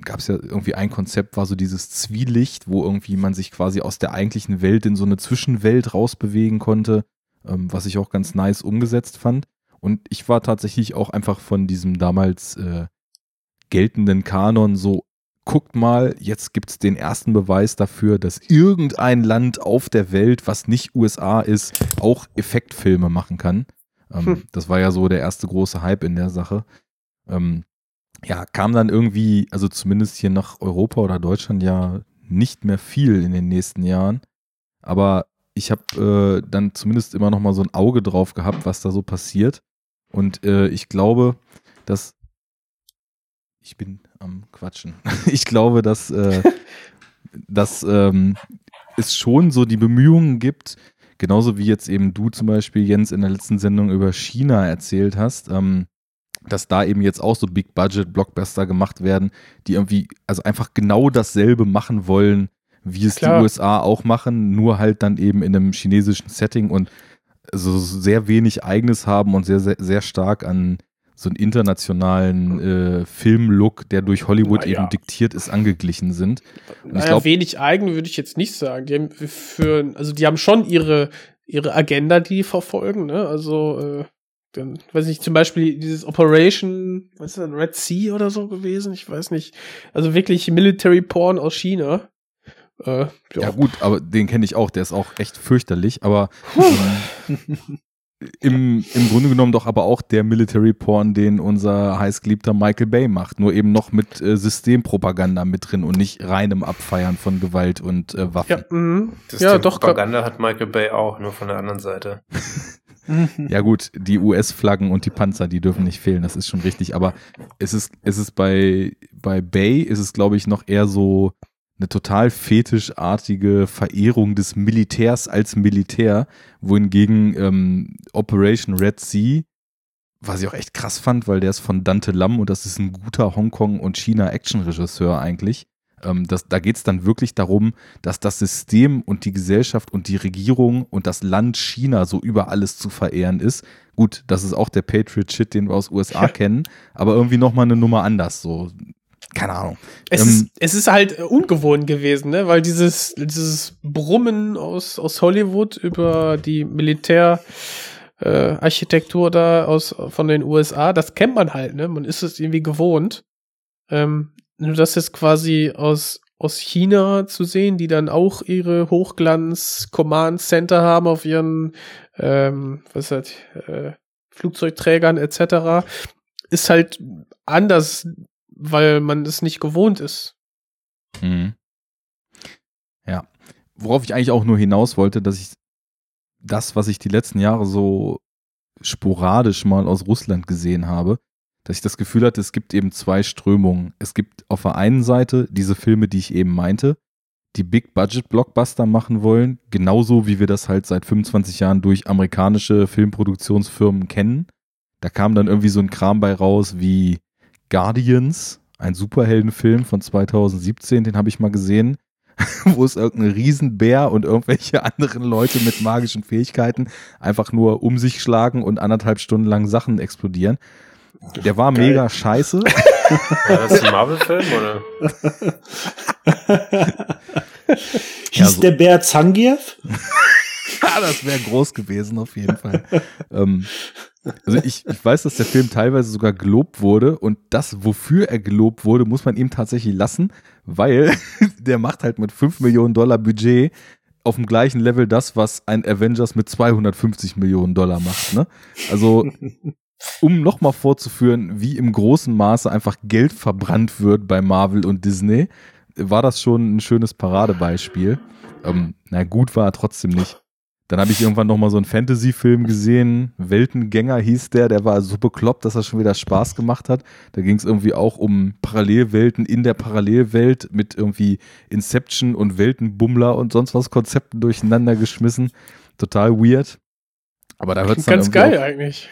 gab es ja irgendwie ein Konzept, war so dieses Zwielicht, wo irgendwie man sich quasi aus der eigentlichen Welt in so eine Zwischenwelt rausbewegen konnte, ähm, was ich auch ganz nice umgesetzt fand. Und ich war tatsächlich auch einfach von diesem damals äh, geltenden Kanon so, guckt mal, jetzt gibt's den ersten Beweis dafür, dass irgendein Land auf der Welt, was nicht USA ist, auch Effektfilme machen kann. Ähm, Hm. Das war ja so der erste große Hype in der Sache. Ähm, ja, kam dann irgendwie, also zumindest hier nach Europa oder Deutschland ja nicht mehr viel in den nächsten Jahren. Aber ich habe äh, dann zumindest immer noch mal so ein Auge drauf gehabt, was da so passiert. Und äh, ich glaube, dass ich bin am Quatschen. Ich glaube, dass, äh, dass ähm, es schon so die Bemühungen gibt, genauso wie jetzt eben du zum Beispiel, Jens, in der letzten Sendung über China erzählt hast, ähm, dass da eben jetzt auch so Big-Budget-Blockbuster gemacht werden, die irgendwie, also einfach genau dasselbe machen wollen, wie es Klar. die USA auch machen, nur halt dann eben in einem chinesischen Setting und so sehr wenig Eigenes haben und sehr, sehr, sehr stark an so einen internationalen äh, Filmlook, der durch Hollywood Naja. eben diktiert ist, angeglichen sind. Und ich Naja, glaub- wenig eigen würde ich jetzt nicht sagen. Die haben für, also die haben schon ihre, ihre Agenda, die die verfolgen, ne? Also, äh, dann, weiß nicht, zum Beispiel dieses Operation, was ist das, Red Sea oder so gewesen? Ich weiß nicht. Also wirklich Military Porn aus China. Äh, Ja gut, aber den kenne ich auch, der ist auch echt fürchterlich, aber ähm, im, im Grunde genommen doch aber auch der Military Porn, den unser heißgeliebter Michael Bay macht, nur eben noch mit äh, Systempropaganda mit drin und nicht reinem Abfeiern von Gewalt und äh, Waffen. Ja, mhm. Das ja doch. Propaganda hat Michael Bay auch, nur von der anderen Seite. Ja gut, die US-Flaggen und die Panzer, die dürfen nicht fehlen, das ist schon richtig. Aber es ist, es ist bei, bei Bay ist es, glaube ich, noch eher so eine total fetischartige Verehrung des Militärs als Militär, wohingegen ähm, Operation Red Sea, was ich auch echt krass fand, weil der ist von Dante Lam und das ist ein guter Hongkong- und China-Action-Regisseur eigentlich. Ähm, das, da geht es dann wirklich darum, dass das System und die Gesellschaft und die Regierung und das Land China so über alles zu verehren ist. Gut, das ist auch der Patriot-Shit, den wir aus USA kennen, aber irgendwie nochmal eine Nummer anders. So, keine Ahnung. Es, Ähm, ist, es ist halt äh, ungewohnt gewesen, ne? Weil dieses, dieses Brummen aus, aus Hollywood über die Militär äh, Architektur da aus von den USA, das kennt man halt, ne? Man ist es irgendwie gewohnt. Ähm, nur das jetzt quasi aus, aus China zu sehen, die dann auch ihre Hochglanz-Command Center haben auf ihren ähm, was ist das, äh, Flugzeugträgern etc., ist halt anders, weil man es nicht gewohnt ist. Mhm. Ja. Worauf ich eigentlich auch nur hinaus wollte, dass ich das, was ich die letzten Jahre so sporadisch mal aus Russland gesehen habe, dass ich das Gefühl hatte, es gibt eben zwei Strömungen. Es gibt auf der einen Seite diese Filme, die ich eben meinte, die Big-Budget-Blockbuster machen wollen, genauso wie wir das halt seit 25 Jahren durch amerikanische Filmproduktionsfirmen kennen. Da kam dann irgendwie so ein Kram bei raus wie Guardians, ein Superheldenfilm von 2017, den habe ich mal gesehen, wo es irgendein Riesenbär und irgendwelche anderen Leute mit magischen Fähigkeiten einfach nur um sich schlagen und anderthalb Stunden lang Sachen explodieren. Der war Geil. mega scheiße. War das ein Marvel-Film oder? Hieß Ja, so- der Bär Zangief? Ja, das wäre groß gewesen, auf jeden Fall. ähm, also ich, ich weiß, dass der Film teilweise sogar gelobt wurde und das, wofür er gelobt wurde, muss man ihm tatsächlich lassen, weil der macht halt mit 5 Millionen Dollar Budget auf dem gleichen Level das, was ein Avengers mit 250 Millionen Dollar macht. Ne? Also um nochmal vorzuführen, wie im großen Maße einfach Geld verbrannt wird bei Marvel und Disney, war das schon ein schönes Paradebeispiel. Ähm, na gut war er trotzdem nicht. Dann habe ich irgendwann nochmal so einen Fantasy-Film gesehen. Weltengänger hieß der. Der war so bekloppt, dass er schon wieder Spaß gemacht hat. Da ging es irgendwie auch um Parallelwelten in der Parallelwelt mit irgendwie Inception und Weltenbummler und sonst was Konzepten durcheinander geschmissen. Total weird. Aber da hört es Ganz geil Auch, eigentlich.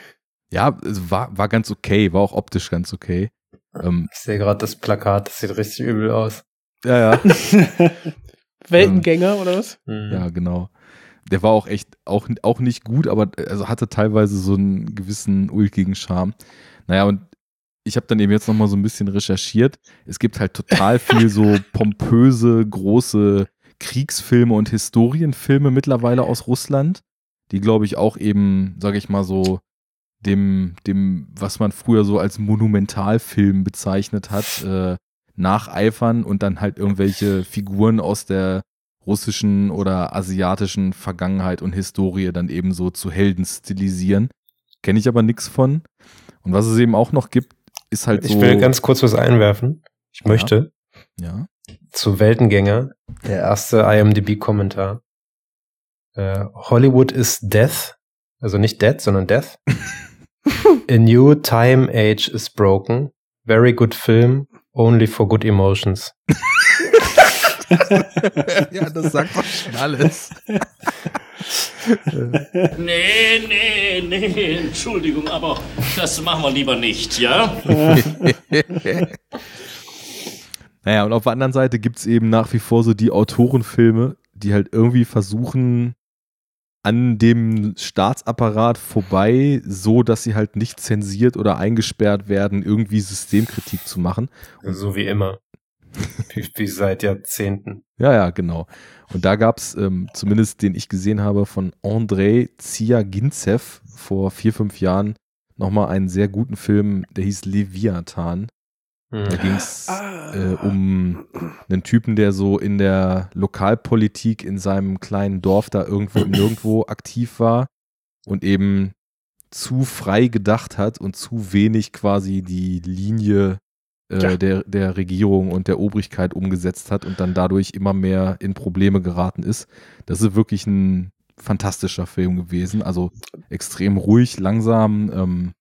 ja, es war, war ganz okay. War auch optisch ganz okay. Ähm, Ich sehe gerade das Plakat, das sieht richtig übel aus. ja, ja. Weltengänger oder was? Mhm. Ja, genau. Der war auch echt auch, auch nicht gut, aber also hatte teilweise so einen gewissen ulkigen Charme. Naja, und ich habe dann eben jetzt nochmal so ein bisschen recherchiert. Es gibt halt total viel so pompöse, große Kriegsfilme und Historienfilme mittlerweile aus Russland, die, glaube ich, auch eben, sage ich mal so, dem, dem, was man früher so als Monumentalfilm bezeichnet hat, äh, nacheifern und dann halt irgendwelche Figuren aus der russischen oder asiatischen Vergangenheit und Historie dann eben so zu Helden stilisieren. Kenne ich aber nichts von. Und was es eben auch noch gibt, ist halt Ich so. will ganz kurz was einwerfen. Ich Ja. möchte ja. zu Weltengänger, der erste IMDb-Kommentar. Äh, Hollywood is death, also nicht dead, sondern death. A new time age is broken. Very good film, only for good emotions. ja, das sagt doch schon alles. Nee, nee, nee, Entschuldigung, aber das machen wir lieber nicht, ja? Naja, und auf der anderen Seite gibt es eben nach wie vor so die Autorenfilme, die halt irgendwie versuchen, an dem Staatsapparat vorbei, so dass sie halt nicht zensiert oder eingesperrt werden, irgendwie Systemkritik zu machen. So wie immer. Wie, wie seit Jahrzehnten. Ja, ja, genau. Und da gab's ähm, zumindest den ich gesehen habe von Andrei Ziagintsev vor vier, fünf Jahren nochmal einen sehr guten Film, der hieß Leviathan. Hm. Da ging's äh, um einen Typen, der so in der Lokalpolitik in seinem kleinen Dorf da irgendwo im Nirgendwo aktiv war und eben zu frei gedacht hat und zu wenig quasi die Linie äh, Ja. der, der Regierung und der Obrigkeit umgesetzt hat und dann dadurch immer mehr in Probleme geraten ist. Das ist wirklich ein fantastischer Film gewesen. Also extrem ruhig, langsam, ähm,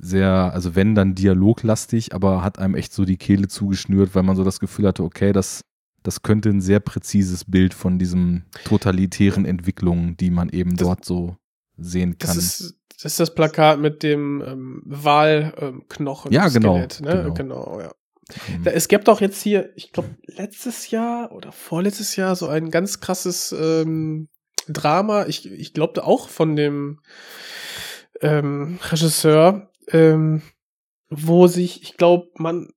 sehr, also wenn dann dialoglastig, aber hat einem echt so die Kehle zugeschnürt, weil man so das Gefühl hatte, okay, das, das könnte ein sehr präzises Bild von diesen totalitären Entwicklungen, die man eben Das- dort so sehen Das kann. ist, das ist das Plakat mit dem ähm, Wahlknochen. Ja, genau, Ne? genau. genau. ja. Ähm, Da, es gibt auch jetzt hier, ich glaube, letztes Jahr oder vorletztes Jahr so ein ganz krasses ähm, Drama. Ich, ich glaubte auch von dem ähm, Regisseur, ähm, wo sich, ich glaube, man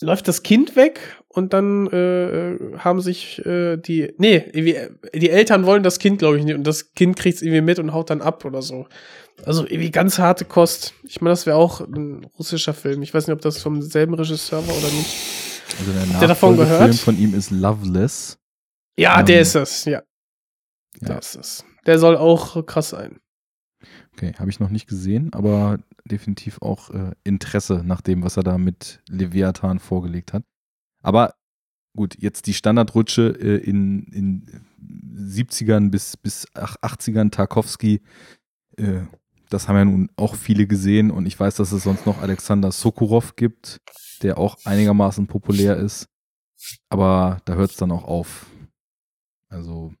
läuft das Kind weg und dann äh, äh, haben sich äh, die, nee, irgendwie, äh, die Eltern wollen das Kind, glaube ich, nicht und das Kind kriegt es irgendwie mit und haut dann ab oder so. Also irgendwie ganz harte Kost. Ich meine, das wäre auch ein russischer Film. Ich weiß nicht, ob das vom selben Regisseur war oder nicht. also der Habt ihr davon gehört? von ihm ist Loveless. Ja, Ähm, der ist es, ja. Der Ja. ist es. Der soll auch krass sein. Okay, habe ich noch nicht gesehen, aber definitiv auch äh, Interesse nach dem, was er da mit Leviathan vorgelegt hat. Aber gut, jetzt die Standardrutsche äh, in, in 70ern bis, bis ach- 80ern Tarkovsky, äh, das haben ja nun auch viele gesehen und ich weiß, dass es sonst noch Alexander Sokurov gibt, der auch einigermaßen populär ist. Aber da hört es dann auch auf. Also,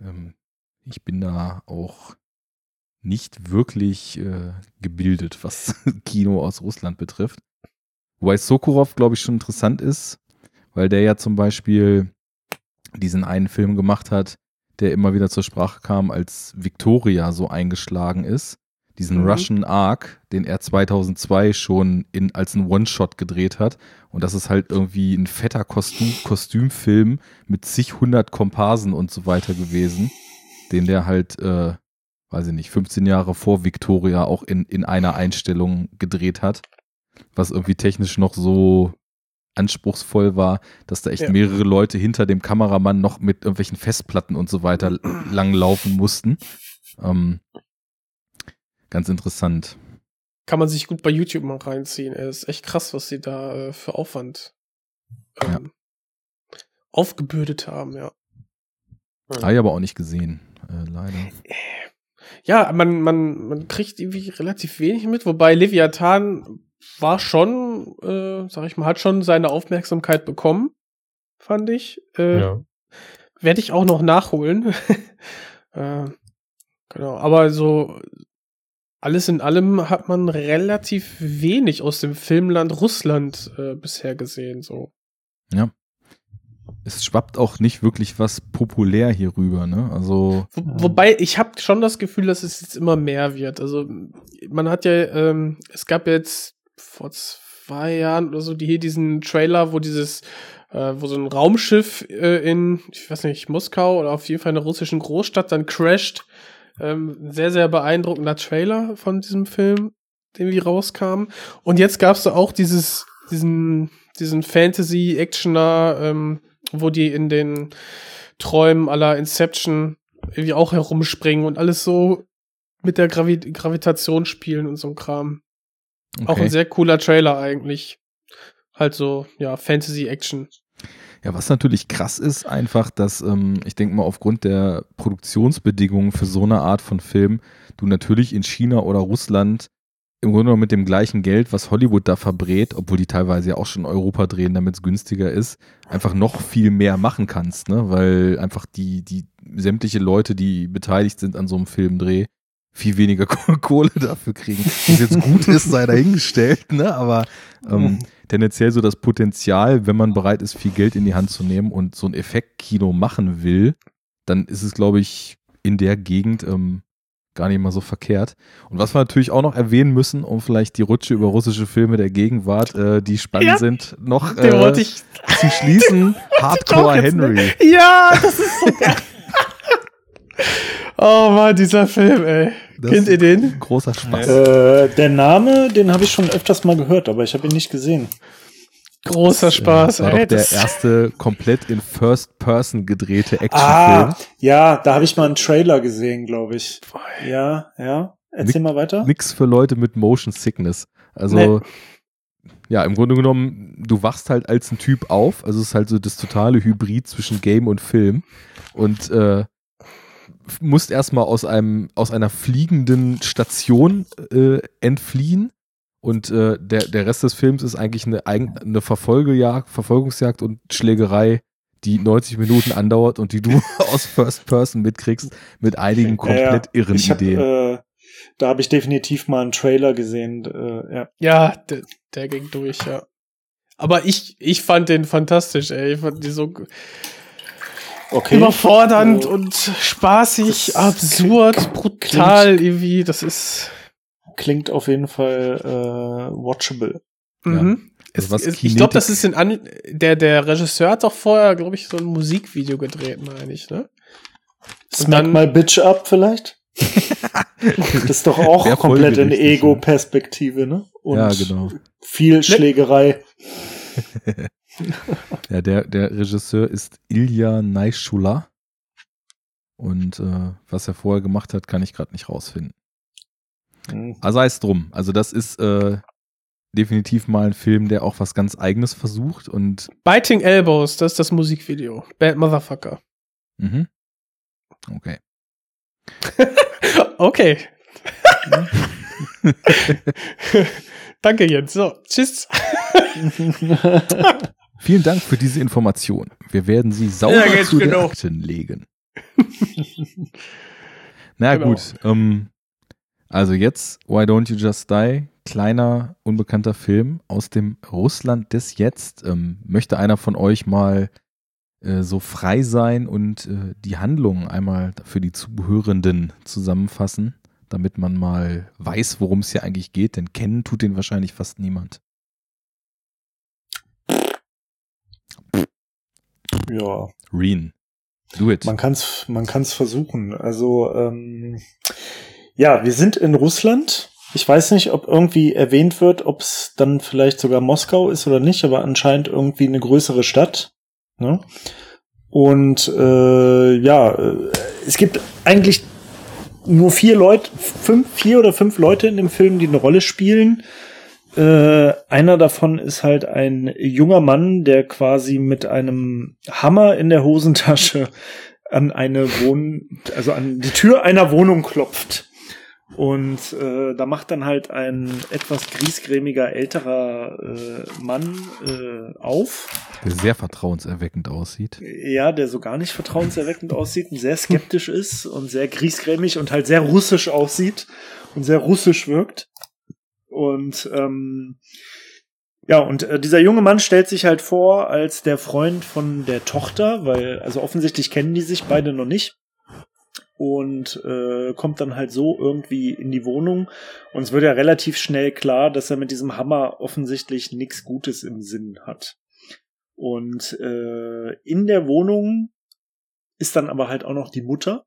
ähm, ich bin da auch nicht wirklich äh, gebildet, was Kino aus Russland betrifft. Wobei Sokurov, glaube ich, schon interessant ist, weil der ja zum Beispiel diesen einen Film gemacht hat, der immer wieder zur Sprache kam, als Victoria so eingeschlagen ist. Diesen Mhm. Russian Ark, den er 2002 schon in, als ein One-Shot gedreht hat. Und das ist halt irgendwie ein fetter Kostüm, Kostümfilm mit zig hundert Komparsen und so weiter gewesen, den der halt, äh, weiß ich nicht, 15 Jahre vor Victoria auch in, in einer Einstellung gedreht hat, was irgendwie technisch noch so anspruchsvoll war, dass da echt Ja. mehrere Leute hinter dem Kameramann noch mit irgendwelchen Festplatten und so weiter langlaufen mussten. Ähm, ganz interessant. Kann man sich gut bei YouTube mal reinziehen. Das ist echt krass, was sie da äh, für Aufwand Ja. ähm, aufgebürdet haben, ja. Habe ich aber auch nicht gesehen, äh, leider. Ja, man, man, man kriegt irgendwie relativ wenig mit, wobei Leviathan war schon, äh, sag ich mal, hat schon seine Aufmerksamkeit bekommen, fand ich. Äh, Ja. Werde ich auch noch nachholen. äh, genau, aber so alles in allem hat man relativ wenig aus dem Filmland Russland äh, bisher gesehen. So. Es schwappt auch nicht wirklich was populär hier rüber, ne? Also. Wo, wobei, ich habe schon das Gefühl, dass es jetzt immer mehr wird. Also, man hat ja, ähm, es gab jetzt vor zwei Jahren oder so die, hier diesen Trailer, wo dieses, äh, wo so ein Raumschiff äh, in, ich weiß nicht, Moskau oder auf jeden Fall in einer russischen Großstadt dann crasht. Ähm, sehr, sehr beeindruckender Trailer von diesem Film, den wie rauskam. Und jetzt gab's da auch dieses, diesen, diesen Fantasy-Actioner, ähm, wo die in den Träumen aller Inception irgendwie auch herumspringen und alles so mit der Gravi Gravitation spielen und so ein Kram. Okay. Auch ein sehr cooler Trailer eigentlich. Halt so, ja, Fantasy-Action. Ja, was natürlich krass ist, einfach, dass ähm, ich denke mal aufgrund der Produktionsbedingungen für so eine Art von Film du natürlich in China oder Russland im Grunde genommen mit dem gleichen Geld, was Hollywood da verbrät, obwohl die teilweise ja auch schon Europa drehen, damit es günstiger ist, einfach noch viel mehr machen kannst, ne? Weil einfach die, die sämtliche Leute, die beteiligt sind an so einem Filmdreh, viel weniger Kohle dafür kriegen. Was jetzt gut ist, sei dahingestellt, ne? Aber ähm, tendenziell so das Potenzial, wenn man bereit ist, viel Geld in die Hand zu nehmen und so ein Effektkino machen will, dann ist es, glaube ich, in der Gegend ähm, gar nicht mal so verkehrt. Und was wir natürlich auch noch erwähnen müssen, um vielleicht die Rutsche über russische Filme der Gegenwart, äh, die spannend Ja, sind, noch äh, wollte ich. zu schließen. Hardcore ne? Henry. Ja, das ist so geil. oh Mann, dieser Film, ey. Das Kennt ihr den? Großer Spaß. Äh, der Name, den habe ich schon öfters mal gehört, aber ich habe ihn nicht gesehen. Großer Spaß, Das war ey. doch der erste komplett in First Person gedrehte Actionfilm. Ah, ja, da habe ich mal einen Trailer gesehen, glaube ich. Ja, ja. Erzähl mal weiter. Nix für Leute mit Motion Sickness. Also, Nee. ja, im Grunde genommen, du wachst halt als ein Typ auf. Also, es ist halt so das totale Hybrid zwischen Game und Film. Und äh, musst erstmal aus einem, aus einer fliegenden Station äh, entfliehen. Und äh, der, der Rest des Films ist eigentlich eine, eine Verfolgejagd, Verfolgungsjagd und Schlägerei, die 90 Minuten andauert und die du aus First Person mitkriegst, mit einigen komplett irren ich hab, Ideen. Äh, da habe ich definitiv mal einen Trailer gesehen. Äh, ja. Ja, der, der ging durch, ja. Aber ich, ich fand den fantastisch, ey. Ich fand die so Okay. überfordernd Äh, und spaßig, das absurd, brutal irgendwie. Das ist. Klingt auf jeden Fall äh, watchable. Mhm. Also Es, was es, ich glaube, das ist in An der der Regisseur hat doch vorher, glaube ich, so ein Musikvideo gedreht, meine ich, ne? Smack mal Bitch up vielleicht? das ist doch auch Wär komplett in Ego-Perspektive, ne? Und ja, genau. viel Schlägerei. Ja, der, der Regisseur ist Ilya Naishula. Und äh, was er vorher gemacht hat, kann ich gerade nicht rausfinden. Aber sei es drum. Also das ist äh, definitiv mal ein Film, der auch was ganz Eigenes versucht. Und Biting Elbows, das ist das Musikvideo. Bad Motherfucker. mhm. okay. Okay. Danke, Jens. So, tschüss. Vielen Dank für diese Information. Wir werden sie sauber Ja, zu den genau. Akten legen. Na Genau. gut. Ähm, also jetzt Why Don't You Just Die? Kleiner, unbekannter Film aus dem Russland des Jetzt. Ähm, möchte einer von euch mal äh, so frei sein und äh, die Handlung einmal für die Zuhörenden zusammenfassen, damit man mal weiß, worum es hier eigentlich geht? Denn kennen tut den wahrscheinlich fast niemand. Ja, Reen. Do it. man kann's, man kann's versuchen. Also ähm, ja, wir sind in Russland. Ich weiß nicht, ob irgendwie erwähnt wird, ob es dann vielleicht sogar Moskau ist oder nicht, aber anscheinend irgendwie eine größere Stadt. Ne? Und äh, ja, äh, es gibt eigentlich nur vier Leute, fünf, vier oder fünf Leute in dem Film, die eine Rolle spielen. Äh, einer davon ist halt ein junger Mann, der quasi mit einem Hammer in der Hosentasche an eine Wohn, also an die Tür einer Wohnung klopft. Und äh, da macht dann halt ein etwas griesgrämiger älterer äh, Mann äh, auf. Der sehr vertrauenserweckend aussieht. Ja, der so gar nicht vertrauenserweckend aussieht und sehr skeptisch ist und sehr griesgrämig und halt sehr russisch aussieht und sehr russisch wirkt. Und ähm, Ja, und äh, dieser junge Mann stellt sich halt vor als der Freund von der Tochter, weil, also offensichtlich kennen die sich beide noch nicht. Und äh, kommt dann halt so irgendwie in die Wohnung. Und es wird ja relativ schnell klar, dass er mit diesem Hammer offensichtlich nichts Gutes im Sinn hat. Und äh, in der Wohnung ist dann aber halt auch noch die Mutter,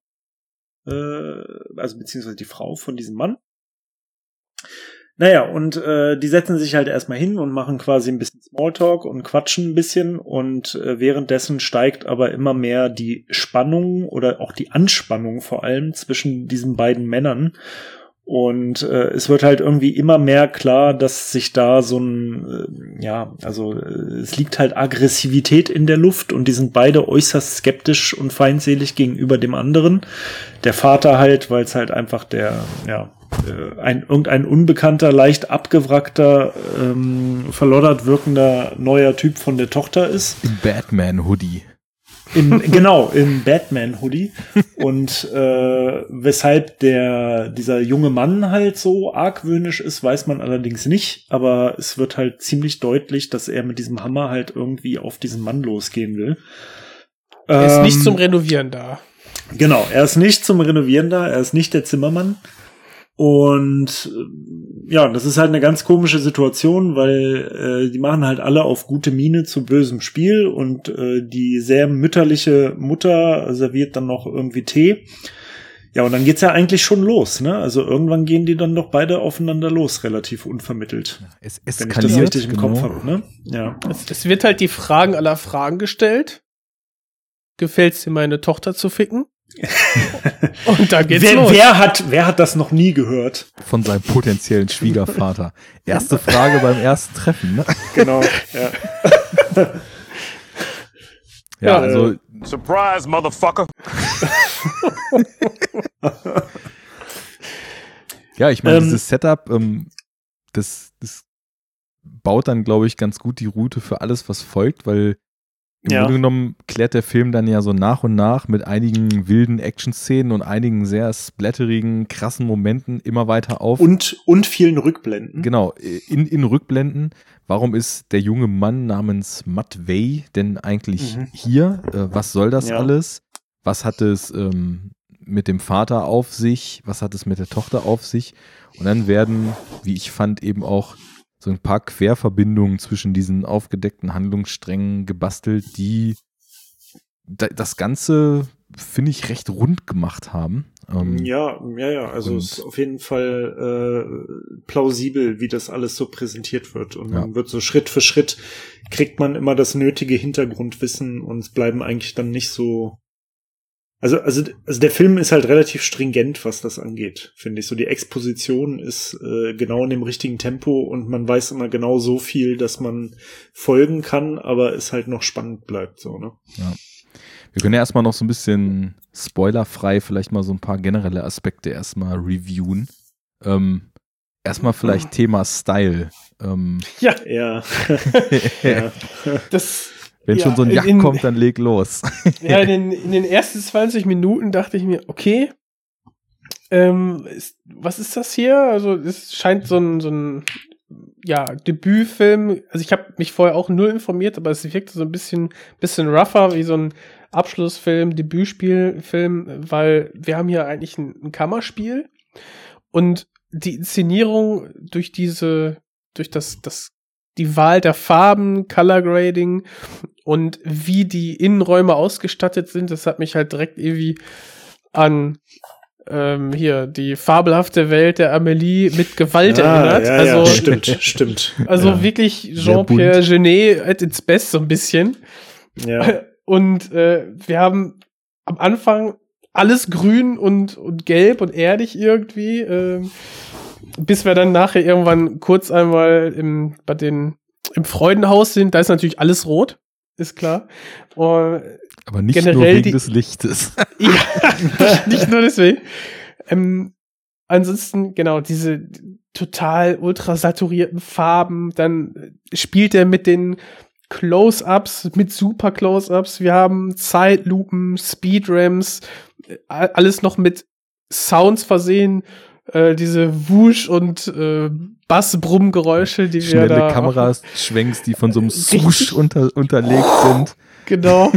äh, also beziehungsweise die Frau von diesem Mann. Naja, und äh, die setzen sich halt erstmal hin und machen quasi ein bisschen Smalltalk und quatschen ein bisschen und äh, währenddessen steigt aber immer mehr die Spannung oder auch die Anspannung vor allem zwischen diesen beiden Männern. Und äh, es wird halt irgendwie immer mehr klar, dass sich da so ein, äh, ja, also äh, es liegt halt Aggressivität in der Luft und die sind beide äußerst skeptisch und feindselig gegenüber dem anderen. Der Vater halt, weil es halt einfach der, ja, ein irgendein unbekannter, leicht abgewrackter, ähm, verloddert wirkender neuer Typ von der Tochter ist. Im Batman-Hoodie. Genau, im Batman-Hoodie. Und äh, weshalb der dieser junge Mann halt so argwöhnisch ist, weiß man allerdings nicht. Aber es wird halt ziemlich deutlich, dass er mit diesem Hammer halt irgendwie auf diesen Mann losgehen will. Er ist nicht Ähm, zum Renovieren da. Genau, er ist nicht zum Renovieren da, er ist nicht der Zimmermann. Und äh, ja, das ist halt eine ganz komische Situation, weil äh, die machen halt alle auf gute Miene zu bösem Spiel und äh, die sehr mütterliche Mutter serviert dann noch irgendwie Tee. Ja, und dann geht's ja eigentlich schon los, ne? Also irgendwann gehen die dann doch beide aufeinander los, relativ unvermittelt. Es Wenn ich das eskaliert. richtig im genau. Kopf habe, ne? Ja. Es, es wird halt die Fragen aller Fragen gestellt. Gefällt's dir, meine Tochter zu ficken? Und da geht's Wer, los. wer hat, wer hat das noch nie gehört? Von seinem potenziellen Schwiegervater. Erste Frage beim ersten Treffen, ne? Genau, ja. Ja, Ja, also Surprise, motherfucker. Ja, ich meine, Ähm, dieses Setup, ähm, das, das baut dann, glaube ich, ganz gut die Route für alles, was folgt, weil im Ja. Grunde genommen klärt der Film dann ja so nach und nach mit einigen wilden Action-Szenen und einigen sehr splatterigen, krassen Momenten immer weiter auf. Und, und vielen Rückblenden. Genau, in, in Rückblenden. Warum ist der junge Mann namens Matt Way denn eigentlich Mhm. hier? Äh, was soll das Ja. alles? Was hat es ähm, mit dem Vater auf sich? Was hat es mit der Tochter auf sich? Und dann werden, wie ich fand, eben auch so ein paar Querverbindungen zwischen diesen aufgedeckten Handlungssträngen gebastelt, die da, das Ganze, finde ich, recht rund gemacht haben. Ähm, Ja, ja, ja. Also es ist auf jeden Fall äh, plausibel, wie das alles so präsentiert wird. Und Ja. man wird so Schritt für Schritt kriegt man immer das nötige Hintergrundwissen und es bleiben eigentlich dann nicht so. Also, also, also der Film ist halt relativ stringent, was das angeht, finde ich. So die Exposition ist äh, genau in dem richtigen Tempo und man weiß immer genau so viel, dass man folgen kann, aber es halt noch spannend bleibt, so, ne? Wir können ja erstmal noch so ein bisschen spoilerfrei vielleicht mal so ein paar generelle Aspekte erstmal reviewen. Ähm, erstmal vielleicht Thema Style. Ähm, Ja, Ja. ja. das, wenn Ja, schon so ein Jack in- kommt, dann leg los. ja, in den, in den ersten 20 Minuten dachte ich mir, okay, ähm, ist, was ist das hier? Also es scheint so ein, so ein ja, Debütfilm. Also ich habe mich vorher auch null informiert, aber es wirkte so ein bisschen, bisschen rougher, wie so ein Abschlussfilm, Debütspielfilm, weil wir haben hier eigentlich ein, ein Kammerspiel und die Inszenierung durch diese, durch das, das, die Wahl der Farben, Color Grading und wie die Innenräume ausgestattet sind, das hat mich halt direkt irgendwie an ähm, hier die fabelhafte Welt der Amelie mit Gewalt erinnert. ja, also ja, stimmt, stimmt. also Ja. wirklich Jean-Pierre Genet at its best so ein bisschen. Ja. Und äh, wir haben am Anfang alles grün und, und gelb und erdig irgendwie, ähm, bis wir dann nachher irgendwann kurz einmal im, bei den, im Freudenhaus sind. Da ist natürlich alles rot, ist klar. Und Aber nicht nur wegen die- des Lichtes. ja, nicht, nicht nur deswegen. Ähm, ansonsten, genau, diese total ultra saturierten Farben. Dann spielt er mit den Close-Ups, mit super Close-Ups. Wir haben Zeitlupen, Speedrams, alles noch mit Sounds versehen. Äh, diese Wusch- und äh, Bass-Brummgeräusche, die wir Schnelle da Kameraschwenks, die von so einem. Swoosh unter, unterlegt sind. Genau.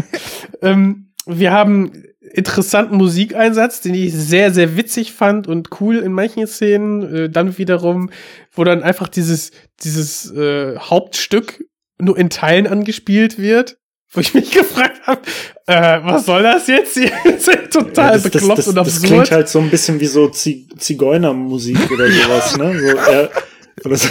ähm, wir haben interessanten Musikeinsatz, den ich sehr, sehr witzig fand und cool in manchen Szenen. Äh, dann wiederum, wo dann einfach dieses, dieses äh, Hauptstück nur in Teilen angespielt wird. Wo ich mich gefragt habe, äh, was soll das jetzt hier? Das ist ja total das, das, bekloppt das, und das absurd. klingt halt so ein bisschen wie so Zi- Zigeunermusik oder sowas, ne? So, äh, oder so,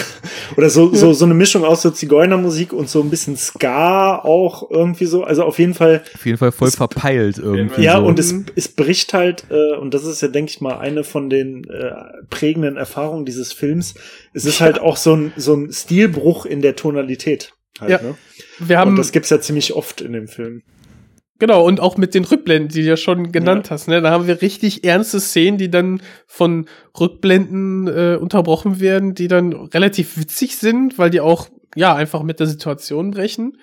oder so, so, so eine Mischung aus so Zigeunermusik und so ein bisschen Ska auch irgendwie so. Also auf jeden Fall, Auf jeden Fall voll Es- verpeilt irgendwie. ja, so. und es, es bricht halt, äh, und das ist ja, denke ich mal, eine von den äh, prägenden Erfahrungen dieses Films. Es ist halt auch so ein, so ein Stilbruch in der Tonalität. Halt, Ja. ne? Wir haben Und das gibt's ja ziemlich oft in dem Film. Genau, und auch mit den Rückblenden, die du ja schon genannt hast, ne? Da haben wir richtig ernste Szenen, die dann von Rückblenden äh, unterbrochen werden, die dann relativ witzig sind, weil die auch, ja, einfach mit der Situation brechen.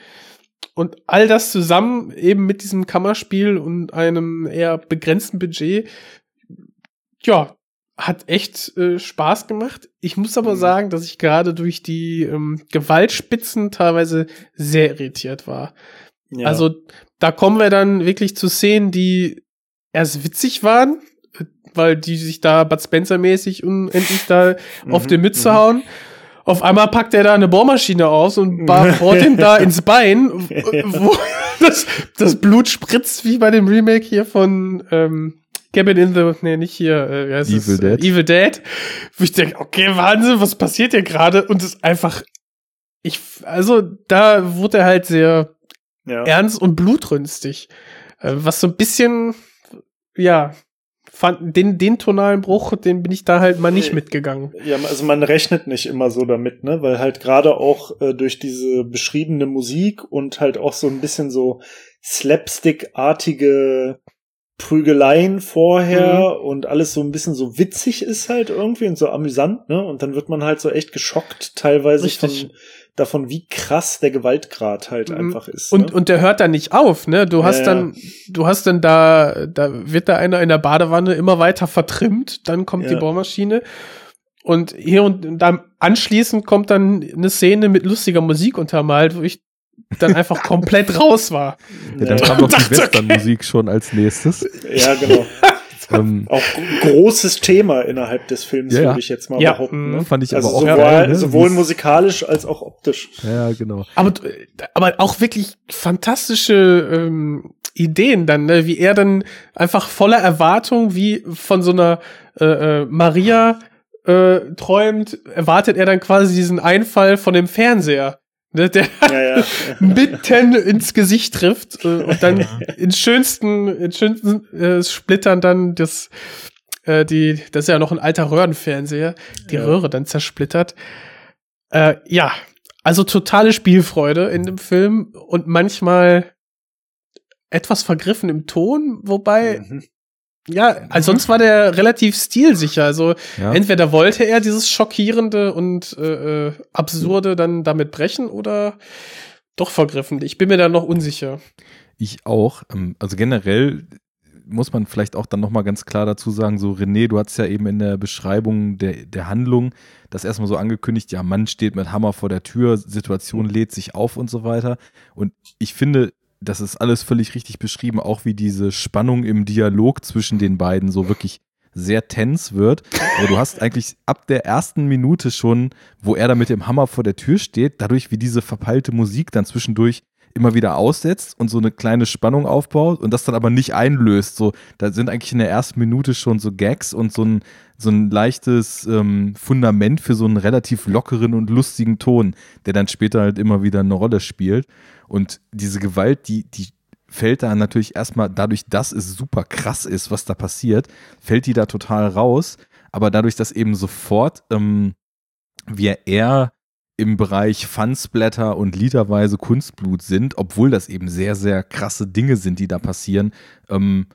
Und all das zusammen eben mit diesem Kammerspiel und einem eher begrenzten Budget, ja, hat echt äh, Spaß gemacht. Ich muss aber Mhm. sagen, dass ich gerade durch die ähm, Gewaltspitzen teilweise sehr irritiert war. Ja. Also da kommen wir dann wirklich zu Szenen, die erst witzig waren, weil die sich da Bud Spencer mäßig unendlich da auf Mhm, die Mütze mhm. hauen. Auf einmal packt er da eine Bohrmaschine aus und bohrt ihn da ins Bein, wo das, das Blut spritzt, wie bei dem Remake hier von ähm, Cabin in the, nee, nicht hier, äh, wie heißt Evil es? Dead. Evil Dead. Wo ich denke, okay, Wahnsinn, was passiert hier gerade? Und es ist einfach, ich, also da wurde er halt sehr ja. ernst und blutrünstig. Äh, was so ein bisschen, ja, fand, den, den tonalen Bruch, den bin ich da halt mal nicht mitgegangen. Ja, also man rechnet nicht immer so damit, ne? Weil halt gerade auch äh, durch diese beschriebene Musik und halt auch so ein bisschen so slapstick-artige Prügeleien vorher und alles so ein bisschen so witzig ist halt irgendwie und so amüsant, ne? Und dann wird man halt so echt geschockt teilweise Richtig. von davon, wie krass der Gewaltgrad halt Mhm. einfach ist. Und, ne? und der hört dann nicht auf, ne? Du hast Ja, dann, du hast dann da, da wird da einer in der Badewanne immer weiter vertrimmt, dann kommt die Ja. Bohrmaschine. Und hier und dann anschließend kommt dann eine Szene mit lustiger Musik untermalt, wo ich dann einfach komplett raus war. ja, dann kam doch die Dachte, okay. Western-Musik schon als nächstes. ja, genau. ähm, Auch gro- großes Thema innerhalb des Films, Ja, würde ich jetzt mal Ja, behaupten. mhm. Ne? fand ich also aber auch sowohl, geil, ne? sowohl musikalisch als auch optisch. ja, genau. Aber, aber auch wirklich fantastische ähm, Ideen dann, ne? wie er dann einfach voller Erwartung, wie von so einer äh, äh, Maria äh, träumt, erwartet er dann quasi diesen Einfall von dem Fernseher. Ne, der Ja, ja. mitten ins Gesicht trifft äh, und dann in schönsten, in schönsten äh, Splittern dann das, äh, die, das ist ja noch ein alter Röhrenfernseher, die Ja. Röhre dann zersplittert. Äh, ja, also totale Spielfreude in dem Film und manchmal etwas vergriffen im Ton, wobei, Mhm. Ja, also sonst war der relativ stilsicher. Also Ja. entweder wollte er dieses schockierende und äh, äh, absurde dann damit brechen oder doch vergriffen. Ich bin mir da noch unsicher. Ich auch. Ähm, Also generell muss man vielleicht auch dann nochmal ganz klar dazu sagen, so René, du hast ja eben in der Beschreibung der, der Handlung das erstmal so angekündigt, ja, Mann steht mit Hammer vor der Tür, Situation lädt sich auf und so weiter. Und ich finde, das ist alles völlig richtig beschrieben, auch wie diese Spannung im Dialog zwischen den beiden so wirklich sehr tens wird. Du hast eigentlich ab der ersten Minute schon, wo er da mit dem Hammer vor der Tür steht, dadurch wie diese verpeilte Musik dann zwischendurch immer wieder aussetzt und so eine kleine Spannung aufbaut und das dann aber nicht einlöst. So, da sind eigentlich in der ersten Minute schon so Gags und so ein, so ein leichtes ähm, Fundament für so einen relativ lockeren und lustigen Ton, der dann später halt immer wieder eine Rolle spielt. Und diese Gewalt, die, die fällt da natürlich erstmal dadurch, dass es super krass ist, was da passiert, fällt die da total raus. Aber dadurch, dass eben sofort ähm, wir eher im Bereich Fansblätter und literweise Kunstblut sind, obwohl das eben sehr, sehr krasse Dinge sind, die da passieren, ähm,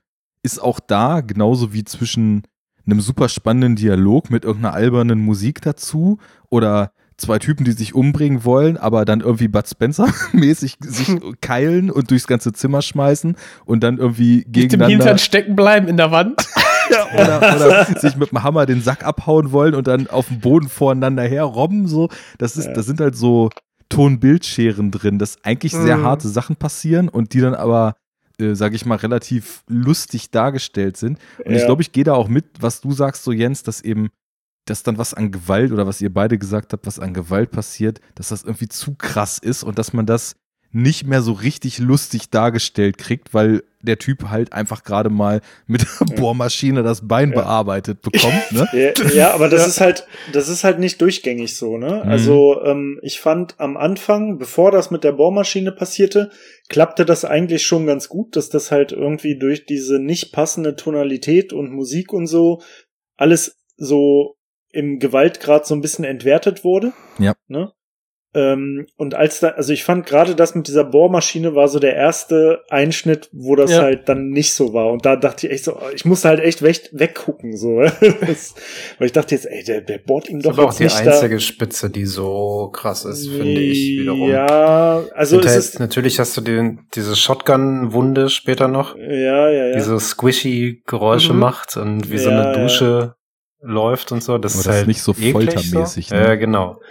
ist auch da, genauso wie zwischen einem super spannenden Dialog mit irgendeiner albernen Musik dazu oder zwei Typen, die sich umbringen wollen, aber dann irgendwie Bud Spencer-mäßig sich keilen und durchs ganze Zimmer schmeißen und dann irgendwie Nicht im gegeneinander. Hintern stecken bleiben in der Wand. oder, oder sich mit dem Hammer den Sack abhauen wollen und dann auf dem Boden voreinander herrobben. So, das ist, Ja. das sind halt so Ton-Bildscheren drin, dass eigentlich sehr Mhm. harte Sachen passieren und die dann aber, äh, sage ich mal, relativ lustig dargestellt sind. Und ich Ja. glaube, ich gehe da auch mit, was du sagst, so Jens, dass eben, dass dann was an Gewalt oder was ihr beide gesagt habt, was an Gewalt passiert, dass das irgendwie zu krass ist und dass man das nicht mehr so richtig lustig dargestellt kriegt, weil der Typ halt einfach gerade mal mit der Bohrmaschine das Bein Ja. bearbeitet bekommt. Ne? Ja, ja, aber das ist halt, das ist halt nicht durchgängig so, ne? Mhm. Also ähm, ich fand am Anfang, bevor das mit der Bohrmaschine passierte, klappte das eigentlich schon ganz gut, dass das halt irgendwie durch diese nicht passende Tonalität und Musik und so alles so im Gewaltgrad so ein bisschen entwertet wurde. Ja. Ne? Ähm, und als da, also ich fand gerade das mit dieser Bohrmaschine war so der erste Einschnitt, wo das Ja. halt dann nicht so war. Und da dachte ich echt so, ich musste halt echt weg, weggucken, so. das, weil ich dachte jetzt, ey, der, der bohrt ihm Das doch ist aber auch jetzt die nicht einzige Spitze, die so krass da. ist, finde ich wiederum. Ja, also Und es ist, natürlich hast du den, diese Shotgun-Wunde später noch, ja, ja, ja. die so squishy Geräusche Mhm. macht und wie so Ja, eine ja. Läuft und so. Das Aber ist das ist halt nicht so eklig foltermäßig, So. ne? Ja, genau.